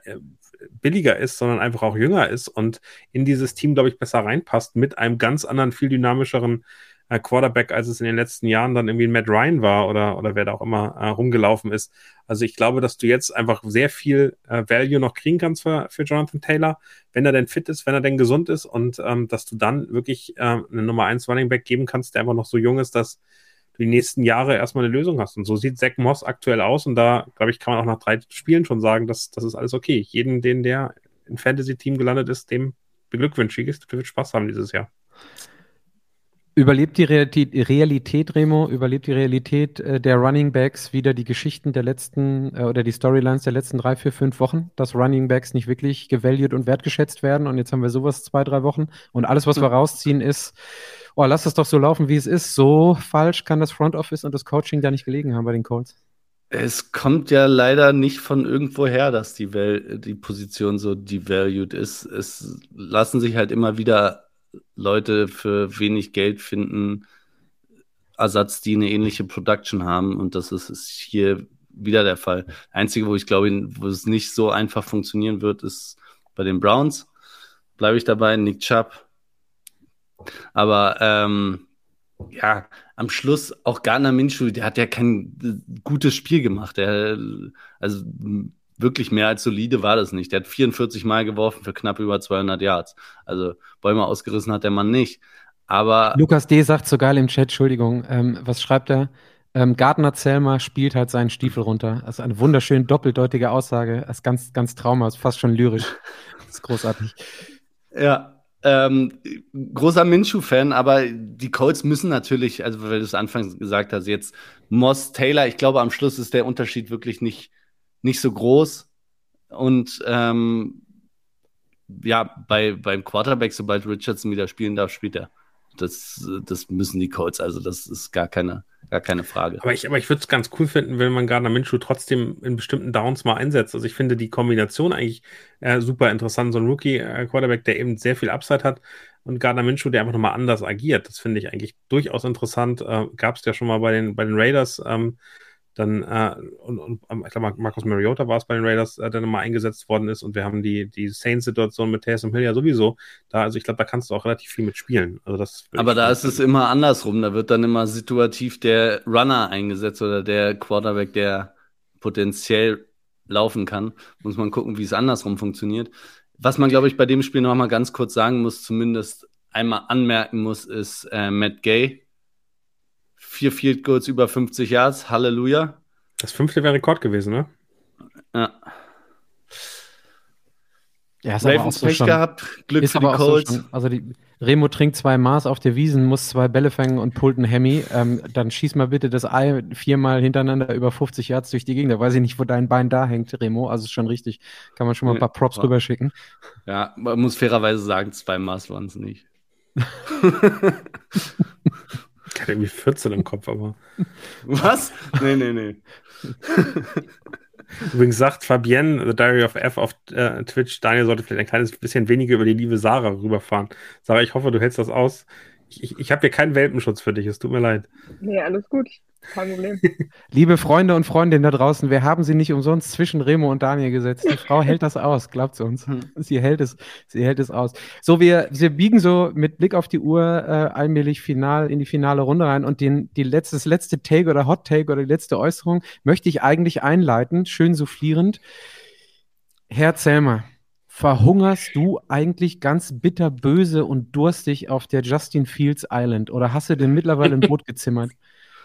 billiger ist, sondern einfach auch jünger ist und in dieses Team, glaube ich, besser reinpasst mit einem ganz anderen, viel dynamischeren äh, Quarterback, als es in den letzten Jahren dann irgendwie Matt Ryan war oder, oder wer da auch immer äh, rumgelaufen ist. Also ich glaube, dass du jetzt einfach sehr viel äh, Value noch kriegen kannst für, für Jonathan Taylor, wenn er denn fit ist, wenn er denn gesund ist und ähm, dass du dann wirklich äh, eine Nummer 1 Running Back geben kannst, der einfach noch so jung ist, dass die nächsten Jahre erstmal eine Lösung hast. Und so sieht Zach Moss aktuell aus. Und da, glaube ich, kann man auch nach drei Spielen schon sagen, dass das ist alles okay. Jeden, den der im Fantasy-Team gelandet ist, dem beglückwünsche ich. Der wird Spaß haben dieses Jahr. Überlebt die Realität, Realität, Remo, überlebt die Realität äh, der Running Backs wieder die Geschichten der letzten äh, oder die Storylines der letzten drei, vier, fünf Wochen, dass Running Backs nicht wirklich gevalued und wertgeschätzt werden und jetzt haben wir sowas zwei, drei Wochen und alles, was wir rausziehen, ist, oh, lass es doch so laufen, wie es ist. So falsch kann das Front Office und das Coaching da nicht gelegen haben bei den Colts. Es kommt ja leider nicht von irgendwo her, dass die, Wel die Position so devalued ist. Es lassen sich halt immer wieder Leute für wenig Geld finden, Ersatz, die eine ähnliche Production haben. Und das ist, ist hier wieder der Fall. Einzige, wo ich glaube, wo es nicht so einfach funktionieren wird, ist bei den Browns. Bleibe ich dabei, Nick Chubb aber ähm, ja, am Schluss auch Gardner Minshew, der hat ja kein äh, gutes Spiel gemacht. Der, also wirklich mehr als solide war das nicht. Der hat 44 Mal geworfen für knapp über 200 Yards. Also Bäume ausgerissen hat der Mann nicht. Aber Lukas D. sagt so geil im Chat, Entschuldigung, ähm, was schreibt er? Ähm, Gardner Zelmer spielt halt seinen Stiefel runter. Das ist eine wunderschön doppeldeutige Aussage. Das ist ganz, ganz trauma, ist fast schon lyrisch. Das ist großartig. Ja, ähm, großer Minshew-Fan, aber die Colts müssen natürlich, also weil du es anfangs gesagt hast, jetzt Moss, Taylor, ich glaube, am Schluss ist der Unterschied wirklich nicht, nicht so groß. Und ähm, ja, bei, beim Quarterback, sobald Richardson wieder spielen darf, spielt er. Das, das müssen die Colts, also das ist gar keine, gar keine Frage. Aber ich, aber ich würde es ganz cool finden, wenn man Gardner Minshew trotzdem in bestimmten Downs mal einsetzt. Also ich finde die Kombination eigentlich äh, super interessant. So ein Rookie-Quarterback, der eben sehr viel Upside hat und Gardner Minshew, der einfach nochmal anders agiert. Das finde ich eigentlich durchaus interessant. Äh, Gab es ja schon mal bei den, bei den Raiders. Ähm, dann, äh, und, und ich glaube, Marcus Mariota war es bei den Raiders, äh, der nochmal eingesetzt worden ist. Und wir haben die, die Saints-Situation mit Taysom Hill ja sowieso. Da, also ich glaube, da kannst du auch relativ viel mitspielen. Also das Aber da ist es immer andersrum. Da wird dann immer situativ der Runner eingesetzt oder der Quarterback, der potenziell laufen kann. Muss man gucken, wie es andersrum funktioniert. Was man, glaube ich, bei dem Spiel noch mal ganz kurz sagen muss, zumindest einmal anmerken muss, ist äh, Matt Gay, Vier Field Goals über 50 Yards. Halleluja. Das fünfte wäre Rekord gewesen, ne? Ja. Ja, ist Ravens so Pech schon, gehabt, Glück für die Colts. So also die, Remo trinkt zwei Maß auf der Wiesen, muss zwei Bälle fangen und pullt ein Hemi. Ähm, dann schieß mal bitte das Ei viermal hintereinander über 50 Yards durch die Gegend. Da weiß ich nicht, wo dein Bein da hängt, Remo. Also ist schon richtig. Kann man schon mal ein paar Props ja. rüberschicken. Ja, man muss fairerweise sagen, zwei Maß waren es nicht. Ich hatte irgendwie 14 im Kopf, aber. Was? Nee, nee, nee. Übrigens sagt Fabienne, The Diary of F auf äh, Twitch, Daniel sollte vielleicht ein kleines bisschen weniger über die liebe Sarah rüberfahren. Sarah, ich hoffe, du hältst das aus. Ich, ich, ich habe hier keinen Welpenschutz für dich, es tut mir leid. Nee, alles gut. Kein Problem. Liebe Freunde und Freundinnen da draußen, wir haben sie nicht umsonst zwischen Remo und Daniel gesetzt. Die Frau hält das aus, glaubt uns. Sie hält es, sie hält es aus. So, wir, wir biegen so mit Blick auf die Uhr äh, allmählich final in die finale Runde rein und den, die letzte, das letzte Take oder Hot Take oder die letzte Äußerung möchte ich eigentlich einleiten, schön soufflierend. Herr Zelmer, verhungerst du eigentlich ganz bitterböse und durstig auf der Justin Fields Island oder hast du denn mittlerweile ein Boot gezimmert?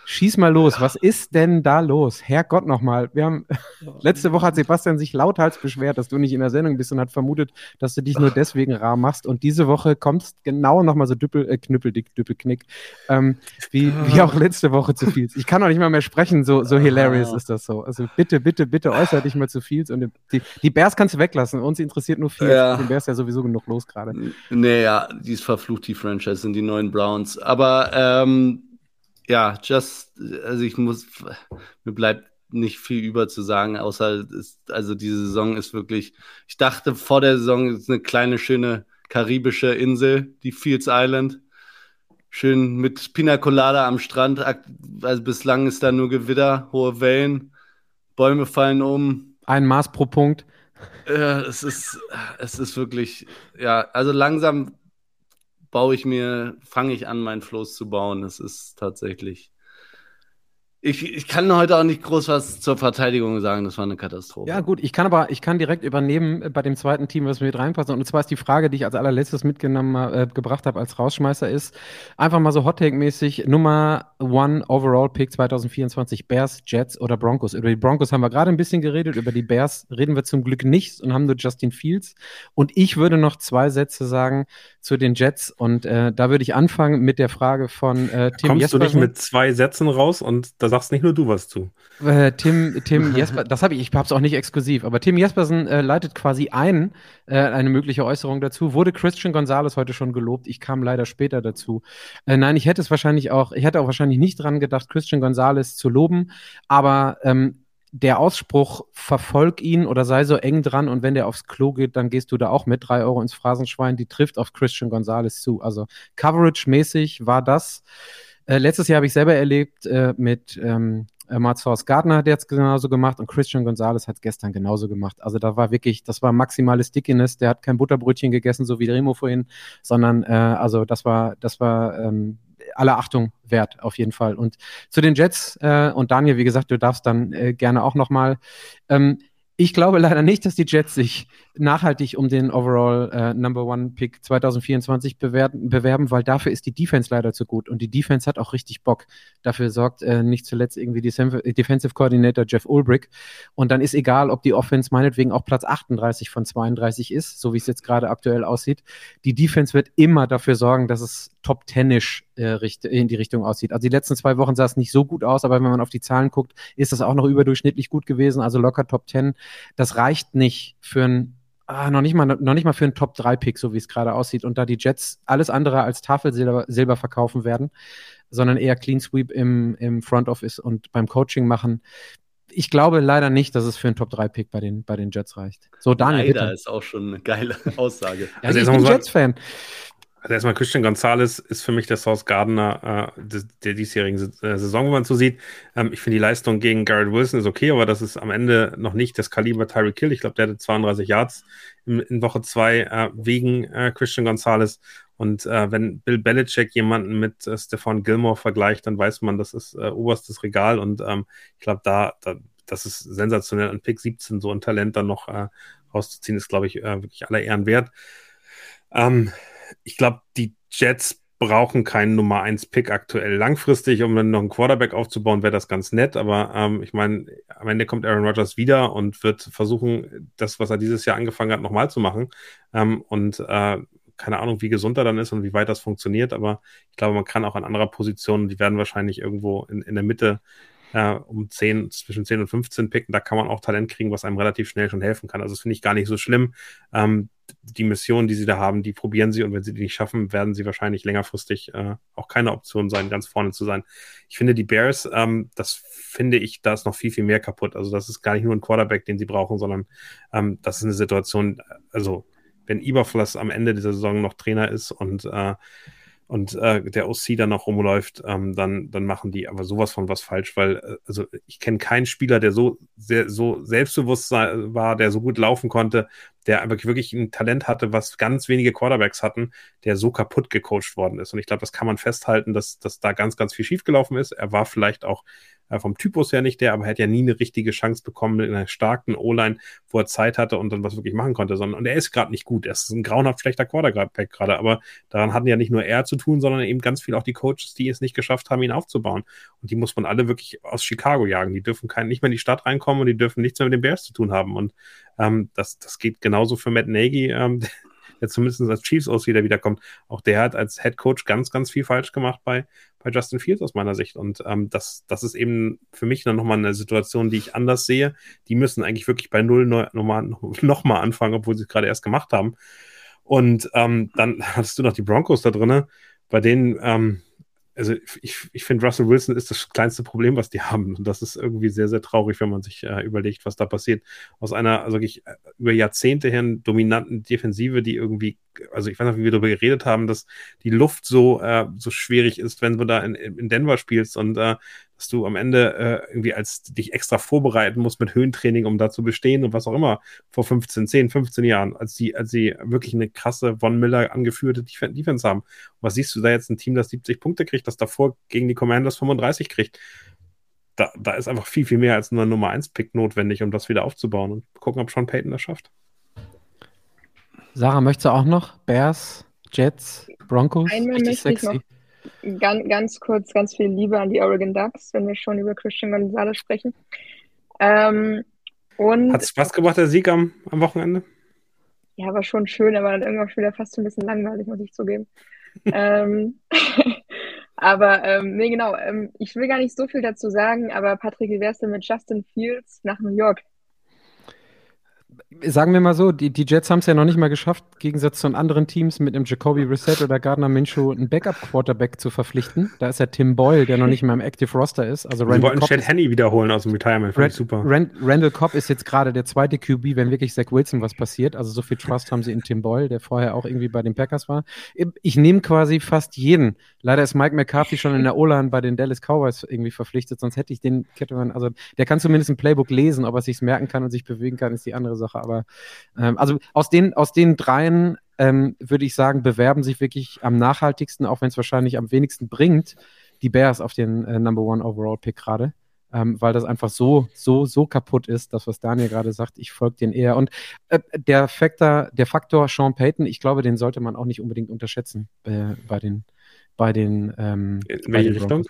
Schieß mal los, was ist denn da los? Herrgott nochmal. Wir haben, letzte Woche hat Sebastian sich lauthals beschwert, dass du nicht in der Sendung bist und hat vermutet, dass du dich nur deswegen rar machst. Und diese Woche kommst genau nochmal so düppel, äh, knüppeldick, düppelknick, ähm, wie, wie auch letzte Woche zu viel. Ich kann auch nicht mal mehr sprechen, so, so hilarious ist das so. Also bitte, bitte, bitte äußere dich mal zu viel. Und die, die Bears kannst du weglassen, uns interessiert nur viel. Ja. Den Bears ja sowieso genug los gerade. Naja, die ist verflucht, die Franchise, sind die neuen Browns. Aber ähm, ja, just, also ich muss, mir bleibt nicht viel über zu sagen, außer ist, also diese Saison ist wirklich, ich dachte vor der Saison ist eine kleine, schöne karibische Insel, die Fields Island. Schön mit Pina Colada am Strand. Also bislang ist da nur Gewitter, hohe Wellen, Bäume fallen um. Ein Maß pro Punkt. Ja, es ist, es ist wirklich, ja, also langsam baue ich mir, fange ich an, meinen Floß zu bauen. Es ist tatsächlich. Ich, ich kann heute auch nicht groß was zur Verteidigung sagen, das war eine Katastrophe. Ja, gut, ich kann aber, ich kann direkt übernehmen bei dem zweiten Team, was mir mit reinpasst. Und zwar ist die Frage, die ich als allerletztes mitgenommen äh, gebracht habe als Rausschmeißer, ist einfach mal so Hot-Take-mäßig Nummer One Overall Pick 2024, Bears, Jets oder Broncos. Über die Broncos haben wir gerade ein bisschen geredet, über die Bears reden wir zum Glück nicht und haben nur Justin Fields. Und ich würde noch zwei Sätze sagen zu den Jets. Und äh, da würde ich anfangen mit der Frage von äh, Tim Kommst Jespersen. du nicht mit zwei Sätzen raus und da sagst nicht nur du was zu. Äh, Tim, Tim Jesper, das habe ich, ich habe es auch nicht exklusiv, aber Tim Jespersen äh, leitet quasi ein, äh, eine mögliche Äußerung dazu. Wurde Christian Gonzalez heute schon gelobt? Ich kam leider später dazu. Äh, nein, ich hätte es wahrscheinlich auch, ich hätte auch wahrscheinlich nicht dran gedacht, Christian Gonzalez zu loben, aber ähm, der Ausspruch, verfolg ihn oder sei so eng dran und wenn der aufs Klo geht, dann gehst du da auch mit drei Euro ins Phrasenschwein, die trifft auf Christian Gonzalez zu. Also Coverage-mäßig war das. Äh, letztes Jahr habe ich selber erlebt äh, mit ähm, äh, Marzhaus Gardner, der hat es genauso gemacht und Christian Gonzalez hat es gestern genauso gemacht. Also da war wirklich, das war maximale Stickiness. Der hat kein Butterbrötchen gegessen, so wie Remo vorhin, sondern äh, also das war, das war ähm, aller Achtung wert, auf jeden Fall. Und zu den Jets äh, und Daniel, wie gesagt, du darfst dann äh, gerne auch nochmal. Ähm, ich glaube leider nicht, dass die Jets sich nachhaltig um den Overall äh, Number One Pick 2024 bewerben, bewerben, weil dafür ist die Defense leider zu gut und die Defense hat auch richtig Bock. Dafür sorgt äh, nicht zuletzt irgendwie die Defensive Coordinator Jeff Ulbrich und dann ist egal, ob die Offense meinetwegen auch Platz 38 von 32 ist, so wie es jetzt gerade aktuell aussieht. Die Defense wird immer dafür sorgen, dass es top tennisch äh, in die Richtung aussieht. Also die letzten zwei Wochen sah es nicht so gut aus, aber wenn man auf die Zahlen guckt, ist das auch noch überdurchschnittlich gut gewesen, also locker Top 10. Das reicht nicht für ein Ah, noch nicht mal, noch nicht mal für einen Top-3-Pick, so wie es gerade aussieht. Und da die Jets alles andere als Tafelsilber Silber verkaufen werden, sondern eher Clean Sweep im, im Front Office und beim Coaching machen. Ich glaube leider nicht, dass es für einen Top-3-Pick bei den, bei den Jets reicht. So, Daniel. Leider bitte. ist auch schon eine geile Aussage. Ja, Also ich jetzt bin Jets-Fan. Also erstmal Christian Gonzalez ist für mich der Source Gardner äh, des, der diesjährigen äh, Saison, wenn man so sieht. Ähm, ich finde die Leistung gegen Garrett Wilson ist okay, aber das ist am Ende noch nicht das Kaliber Tyreek Hill. Ich glaube, der hatte 32 Yards in, in Woche zwei äh, wegen äh, Christian Gonzalez. Und äh, wenn Bill Belichick jemanden mit äh, Stephon Gilmore vergleicht, dann weiß man, das ist äh, oberstes Regal. Und ähm, ich glaube, da, da, das ist sensationell an Pick 17 so ein Talent dann noch äh, rauszuziehen, ist, glaube ich, äh, wirklich aller Ehren wert. Ähm, ich glaube, die Jets brauchen keinen Nummer 1 Pick aktuell. Langfristig, um dann noch einen Quarterback aufzubauen, wäre das ganz nett. Aber ähm, ich meine, am Ende kommt Aaron Rodgers wieder und wird versuchen, das, was er dieses Jahr angefangen hat, nochmal zu machen. Ähm, und äh, keine Ahnung, wie gesund er dann ist und wie weit das funktioniert. Aber ich glaube, man kann auch an anderer Position, die werden wahrscheinlich irgendwo in, in der Mitte äh, um 10, zwischen 10 und 15 picken. Da kann man auch Talent kriegen, was einem relativ schnell schon helfen kann. Also das finde ich gar nicht so schlimm. Ähm, die Mission, die sie da haben, die probieren sie und wenn sie die nicht schaffen, werden sie wahrscheinlich längerfristig äh, auch keine Option sein, ganz vorne zu sein. Ich finde, die Bears, ähm, das finde ich, da ist noch viel, viel mehr kaputt. Also das ist gar nicht nur ein Quarterback, den sie brauchen, sondern ähm, das ist eine Situation, also wenn Iberfluss am Ende dieser Saison noch Trainer ist und äh, und äh, der OC dann noch rumläuft, ähm, dann, dann machen die aber sowas von was falsch, weil äh, also ich kenne keinen Spieler, der so sehr, so selbstbewusst war, der so gut laufen konnte, der wirklich, wirklich ein Talent hatte, was ganz wenige Quarterbacks hatten, der so kaputt gecoacht worden ist. Und ich glaube, das kann man festhalten, dass, dass da ganz, ganz viel schiefgelaufen ist. Er war vielleicht auch äh, vom Typus her nicht der, aber er hat ja nie eine richtige Chance bekommen in einer starken O-Line, wo er Zeit hatte und dann was wirklich machen konnte, sondern und er ist gerade nicht gut. Er ist ein grauenhaft schlechter Quarterback gerade, aber daran hatten ja nicht nur er zu tun, sondern eben ganz viel auch die Coaches, die es nicht geschafft haben, ihn aufzubauen. Und die muss man alle wirklich aus Chicago jagen. Die dürfen kein, nicht mehr in die Stadt reinkommen und die dürfen nichts mehr mit den Bears zu tun haben. Und ähm, das, das geht genauso für Matt Nagy, ähm, der zumindest als Chiefs aus wieder wiederkommt. Auch der hat als Head Coach ganz, ganz viel falsch gemacht bei, bei Justin Fields aus meiner Sicht. Und ähm, das, das ist eben für mich dann nochmal eine Situation, die ich anders sehe. Die müssen eigentlich wirklich bei Null nochmal noch mal anfangen, obwohl sie es gerade erst gemacht haben. Und ähm, dann hast du noch die Broncos da drin, bei denen, ähm, also ich, ich finde, Russell Wilson ist das kleinste Problem, was die haben. Und das ist irgendwie sehr, sehr traurig, wenn man sich äh, überlegt, was da passiert. Aus einer, also wirklich äh, über Jahrzehnte her dominanten Defensive, die irgendwie, also ich weiß nicht, wie wir darüber geredet haben, dass die Luft so, äh, so schwierig ist, wenn du da in, in Denver spielst und äh, dass du am Ende äh, irgendwie als dich extra vorbereiten musst mit Höhentraining, um da zu bestehen und was auch immer vor 15, 10, 15 Jahren, als die, als sie wirklich eine krasse Von Miller angeführte Defense haben. Und was siehst du da jetzt ein Team, das 70 Punkte kriegt, das davor gegen die Commanders 35 kriegt? Da, da ist einfach viel, viel mehr als nur ein Nummer 1-Pick notwendig, um das wieder aufzubauen und gucken, ob Sean Payton das schafft. Sarah, möchtest du auch noch? Bears, Jets, Broncos? Einmal möchte ich noch ganz, ganz kurz ganz viel Liebe an die Oregon Ducks, wenn wir schon über Christian Gonzalez sprechen. Ähm, Hat es Spaß gemacht, der Sieg am, am Wochenende? Ja, war schon schön, aber dann irgendwann schon wieder fast ein bisschen langweilig, muss ich zugeben. ähm, aber ähm, nee, genau. Ähm, ich will gar nicht so viel dazu sagen, aber Patrick, wie wär's denn mit Justin Fields nach New York? Sagen wir mal so, die, die Jets haben es ja noch nicht mal geschafft, im Gegensatz zu anderen Teams mit einem Jacoby Reset oder Gardner Minshew einen Backup-Quarterback zu verpflichten. Da ist ja Tim Boyle, der noch nicht mal im Active Roster ist. Also Sie wollten Chad Henney wiederholen aus dem Retirement, Rand, super. Rand, Randall Cobb ist jetzt gerade der zweite QB, wenn wirklich Zach Wilson was passiert. Also so viel Trust haben sie in Tim Boyle, der vorher auch irgendwie bei den Packers war. Ich nehme quasi fast jeden. Leider ist Mike McCarthy schon in der O-Line bei den Dallas Cowboys irgendwie verpflichtet, sonst hätte ich den Ketterman, also der kann zumindest ein Playbook lesen, ob er sich merken kann und sich bewegen kann, ist die andere Sache. Aber ähm, also aus den, aus den dreien ähm, würde ich sagen, bewerben sich wirklich am nachhaltigsten, auch wenn es wahrscheinlich am wenigsten bringt, die Bears auf den äh, Number One Overall Pick gerade. Ähm, weil das einfach so, so, so kaputt ist, das, was Daniel gerade sagt, ich folge den eher. Und äh, der, Faktor, der Faktor Sean Payton, ich glaube, den sollte man auch nicht unbedingt unterschätzen äh, bei den, bei den ähm, In welche Richtung?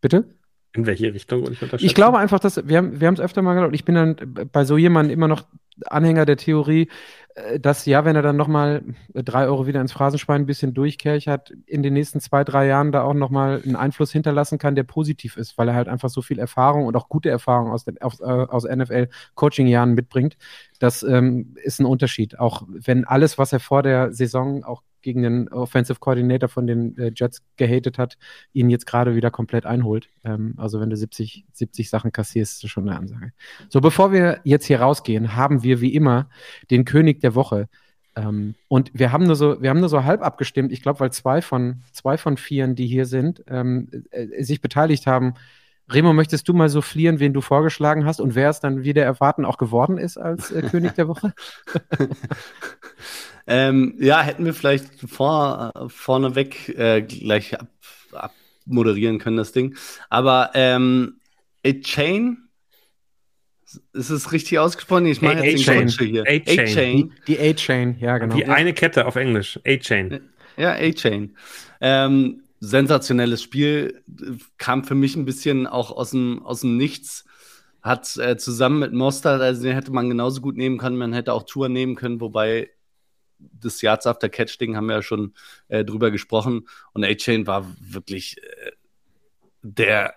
Bitte? In welche Richtung? Ich glaube einfach, dass wir haben, wir haben es öfter mal gedacht, ich bin dann bei so jemandem immer noch Anhänger der Theorie, äh, dass ja, wenn er dann nochmal drei Euro wieder ins Phrasenschwein ein bisschen durchkehrt hat, in den nächsten zwei, drei Jahren da auch nochmal einen Einfluss hinterlassen kann, der positiv ist, weil er halt einfach so viel Erfahrung und auch gute Erfahrung aus, aus, äh, aus NFL-Coaching-Jahren mitbringt. Das ähm, ist ein Unterschied. Auch wenn alles, was er vor der Saison auch gegen den Offensive Coordinator von den äh, Jets gehatet hat, ihn jetzt gerade wieder komplett einholt. Ähm, also wenn du 70, 70 Sachen kassierst, ist das schon eine Ansage. So, bevor wir jetzt hier rausgehen, haben wir wie immer den König der Woche. Ähm, und wir haben nur so, wir haben nur so halb abgestimmt. Ich glaube, weil zwei von zwei von vieren, die hier sind, ähm, äh, sich beteiligt haben. Remo, möchtest du mal so fliehen, wen du vorgeschlagen hast und wer es dann wieder erwarten auch geworden ist als äh, König der Woche? Ähm, ja, hätten wir vielleicht vor, vorneweg äh, gleich ab, abmoderieren können, das Ding. Aber ähm, A-Chain, ist es richtig ausgesprochen? Ich meine jetzt den Deutsche hier. A-Chain. Die A-Chain, ja, genau. Die eine Kette auf Englisch. A-Chain. Ja, A-Chain. Ähm, sensationelles Spiel. Kam für mich ein bisschen auch aus dem, aus dem Nichts. Hat äh, zusammen mit Mostert, also den hätte man genauso gut nehmen können. Man hätte auch Tour nehmen können, wobei das Yards After Catch Ding haben wir ja schon äh, drüber gesprochen. Und A-Chain war wirklich äh, der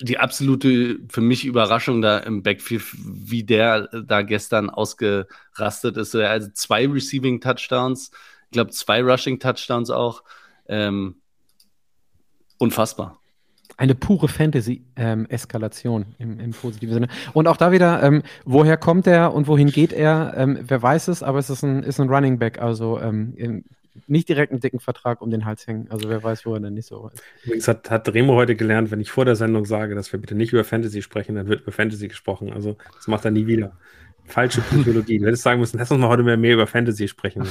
die absolute für mich Überraschung da im Backfield, wie der da gestern ausgerastet ist. Also zwei Receiving Touchdowns, ich glaube zwei Rushing Touchdowns auch. Ähm, unfassbar. Eine pure Fantasy-Eskalation ähm, im, im, positiven Sinne. Und auch da wieder, ähm, woher kommt er und wohin geht er? Ähm, wer weiß es, aber es ist ein, ist ein Running Back, also ähm, nicht direkt einen dicken Vertrag um den Hals hängen. Also wer weiß, wo er denn nicht so ist. Übrigens hat, hat Remo heute gelernt, wenn ich vor der Sendung sage, dass wir bitte nicht über Fantasy sprechen, dann wird über Fantasy gesprochen. Also das macht er nie wieder. Falsche Psychologie. Du hättest sagen müssen, lass uns mal heute mehr, mehr über Fantasy sprechen.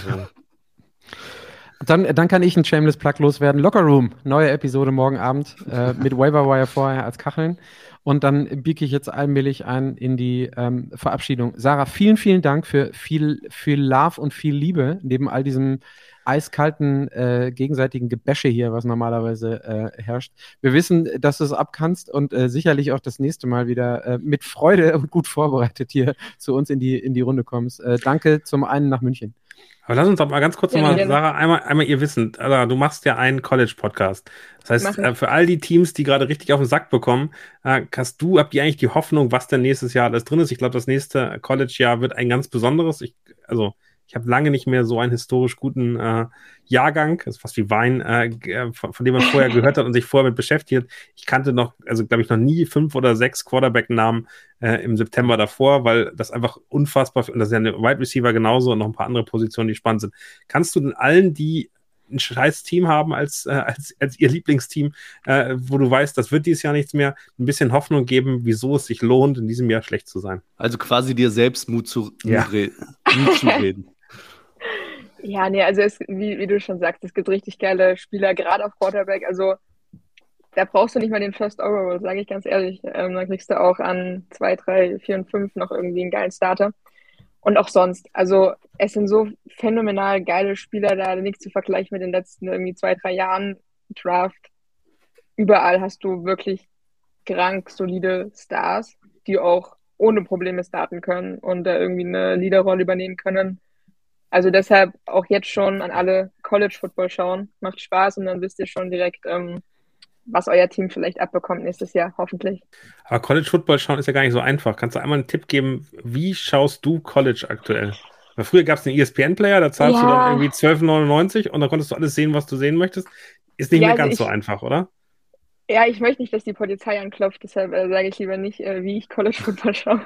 Dann, dann kann ich einen Shameless Plug loswerden. Locker Room, neue Episode morgen Abend äh, mit Wire vorher als Kacheln. Und dann biege ich jetzt allmählich ein in die ähm, Verabschiedung. Sarah, vielen, vielen Dank für viel, viel Love und viel Liebe neben all diesem eiskalten äh, gegenseitigen Gebäsche hier, was normalerweise äh, herrscht. Wir wissen, dass du es abkannst und äh, sicherlich auch das nächste Mal wieder äh, mit Freude und gut vorbereitet hier zu uns in die, in die Runde kommst. Äh, danke zum einen nach München. Aber lass uns doch mal ganz kurz ja, nochmal, Sarah, einmal, einmal ihr Wissen. Also, du machst ja einen College-Podcast. Das heißt, äh, für all die Teams, die gerade richtig auf den Sack bekommen, äh, hast du, habt ihr eigentlich die Hoffnung, was denn nächstes Jahr alles drin ist? Ich glaube, das nächste College-Jahr wird ein ganz besonderes. Ich, also, ich habe lange nicht mehr so einen historisch guten äh, Jahrgang, das ist fast wie Wein, äh, äh, von, von, dem man vorher gehört hat und sich vorher mit beschäftigt. Ich kannte noch, also glaube ich, noch nie fünf oder sechs Quarterback-Namen äh, im September davor, weil das einfach unfassbar, und das ist ja eine Wide Receiver genauso und noch ein paar andere Positionen, die spannend sind. Kannst du denn allen, die ein scheiß Team haben als, äh, als, als ihr Lieblingsteam, äh, wo du weißt, das wird dieses Jahr nichts mehr, ein bisschen Hoffnung geben, wieso es sich lohnt, in diesem Jahr schlecht zu sein. Also quasi dir selbst Mut zu, ja. Mut zu reden. Ja, nee, also es, wie, wie du schon sagst, es gibt richtig geile Spieler, gerade auf Quarterback. Also da brauchst du nicht mal den First Overall, sage ich ganz ehrlich. Ähm, dann kriegst du auch an 2, 3, 4 und 5 noch irgendwie einen geilen Starter. Und auch sonst. Also es sind so phänomenal geile Spieler da, nichts zu vergleichen mit den letzten irgendwie zwei, drei Jahren Draft. Überall hast du wirklich krank solide Stars, die auch ohne Probleme starten können und da irgendwie eine Leaderrolle übernehmen können. Also deshalb auch jetzt schon an alle College Football schauen. Macht Spaß und dann wisst ihr schon direkt, ähm, was euer Team vielleicht abbekommt nächstes Jahr, hoffentlich. Aber College Football schauen ist ja gar nicht so einfach. Kannst du einmal einen Tipp geben, wie schaust du College aktuell? Weil früher gab es einen ESPN-Player, da zahlst ja. du dann irgendwie 12,99 und dann konntest du alles sehen, was du sehen möchtest. Ist nicht ja, mehr also ganz ich, so einfach, oder? Ja, ich möchte nicht, dass die Polizei anklopft, deshalb äh, sage ich lieber nicht, äh, wie ich College Football schaue.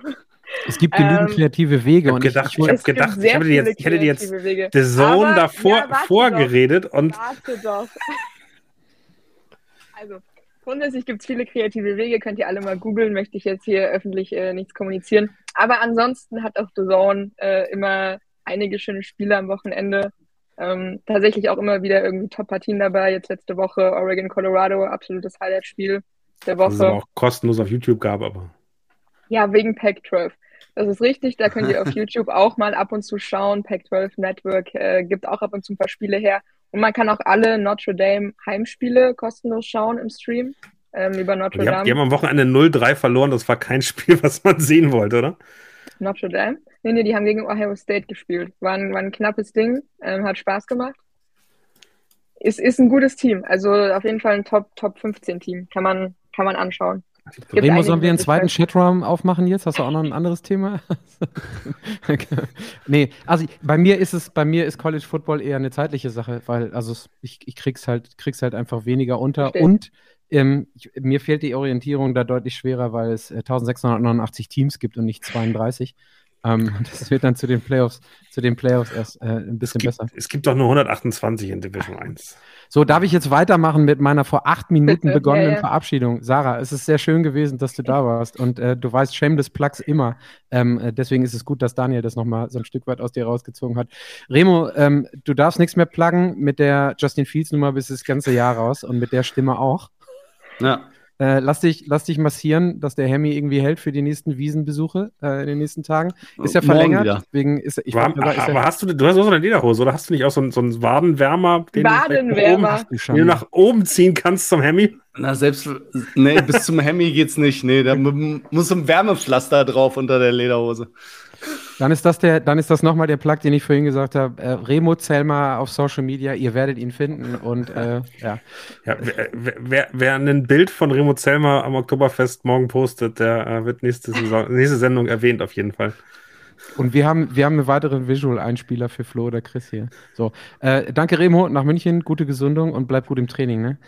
Es gibt genügend ähm, kreative Wege. Ich habe gedacht, ich, ich, hab gedacht, ich, hätte jetzt, ich hätte dir jetzt The Zone davor ja, vorgeredet doch, und. Warte doch. also, grundsätzlich gibt es viele kreative Wege, könnt ihr alle mal googeln, möchte ich jetzt hier öffentlich äh, nichts kommunizieren. Aber ansonsten hat auch The Zone äh, immer einige schöne Spiele am Wochenende. Ähm, tatsächlich auch immer wieder irgendwie Top-Partien dabei. Jetzt letzte Woche Oregon, Colorado, absolutes Highlight-Spiel der Woche. Das es aber auch kostenlos auf YouTube gab, aber. Ja, wegen Pac-12. Das ist richtig, da könnt ihr auf YouTube auch mal ab und zu schauen. Pac-12 Network äh, gibt auch ab und zu ein paar Spiele her. Und man kann auch alle Notre Dame Heimspiele kostenlos schauen im Stream ähm, über Notre die Dame. Haben, die haben am Wochenende 0-3 verloren, das war kein Spiel, was man sehen wollte, oder? Notre Dame? Nee, nee, die haben gegen Ohio State gespielt. War ein, war ein knappes Ding, ähm, hat Spaß gemacht. Ist, ist ein gutes Team, also auf jeden Fall ein Top, Top 15 Team. Kann man, kann man anschauen. Remo, sollen wir einen zweiten Chatraum aufmachen jetzt? Hast du auch noch ein anderes Thema? nee, also bei mir ist es, bei mir ist College Football eher eine zeitliche Sache, weil also ich, ich krieg's halt, krieg's halt einfach weniger unter Verstehe. und ähm, ich, mir fehlt die Orientierung da deutlich schwerer, weil es äh, 1689 Teams gibt und nicht 32. Ähm, das wird dann zu den Playoffs, zu den Playoffs erst äh, ein bisschen es gibt, besser. Es gibt doch nur 128 in Division 1. So, darf ich jetzt weitermachen mit meiner vor acht Minuten Bitte, begonnenen ja, ja. Verabschiedung? Sarah, es ist sehr schön gewesen, dass du da warst und äh, du weißt Shameless Plugs immer. Ähm, äh, deswegen ist es gut, dass Daniel das nochmal so ein Stück weit aus dir rausgezogen hat. Remo, ähm, du darfst nichts mehr pluggen mit der Justin Fields Nummer bis das ganze Jahr raus und mit der Stimme auch. Ja. Äh, lass, dich, lass dich massieren, dass der Hemi irgendwie hält für die nächsten Wiesenbesuche äh, in den nächsten Tagen. Ist ja verlängert. Deswegen ist, ich War, weiß, ist aber hast du, du hast auch so eine Lederhose oder hast du nicht auch so, so einen Wadenwärmer, den Wadenwärmer. du, den du nach oben ziehen kannst zum Hemi? Na, selbst, nee, bis zum Hemi geht's nicht. Nee, da muss ein Wärmepflaster drauf unter der Lederhose. Dann ist das der, dann ist das nochmal der Plug, den ich vorhin gesagt habe. Äh, Remo Zelmer auf Social Media, ihr werdet ihn finden und äh, ja. ja wer, wer, wer, ein Bild von Remo Zelmer am Oktoberfest morgen postet, der äh, wird nächste, Saison, nächste Sendung erwähnt auf jeden Fall. Und wir haben, wir haben einen weiteren Visual-Einspieler für Flo oder Chris hier. So, äh, danke Remo, nach München, gute Gesundung und bleib gut im Training. Ne?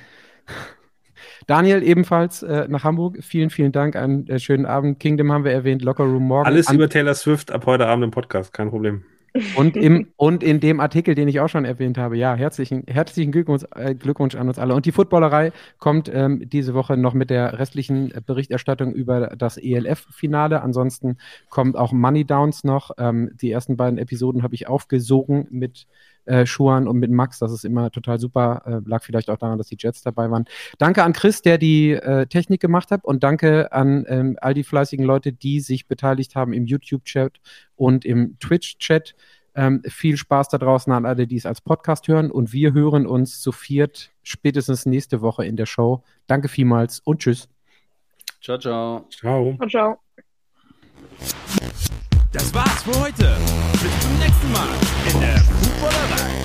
Daniel ebenfalls äh, nach Hamburg. Vielen, vielen Dank. Einen äh, schönen Abend. Kingdom haben wir erwähnt, Locker Room morgen. Alles An über Taylor Swift ab heute Abend im Podcast, kein Problem. Und, im, und in dem Artikel, den ich auch schon erwähnt habe, ja, herzlichen, herzlichen Glückwunsch, äh, Glückwunsch an uns alle. Und die Footballerei kommt ähm, diese Woche noch mit der restlichen Berichterstattung über das ELF-Finale. Ansonsten kommt auch Money Downs noch. Ähm, die ersten beiden Episoden habe ich aufgesogen mit äh, Schuhan und mit Max. Das ist immer total super. Äh, lag vielleicht auch daran, dass die Jets dabei waren. Danke an Chris, der die äh, Technik gemacht hat und danke an ähm, all die fleißigen Leute, die sich beteiligt haben im YouTube-Chat und im Twitch-Chat. Ähm, viel Spaß da draußen an alle, die es als Podcast hören und wir hören uns zu viert spätestens nächste Woche in der Show. Danke vielmals und tschüss. Ciao, ciao. Ciao. Ciao, ciao. Das war's für heute. Bis zum nächsten Mal in der 我来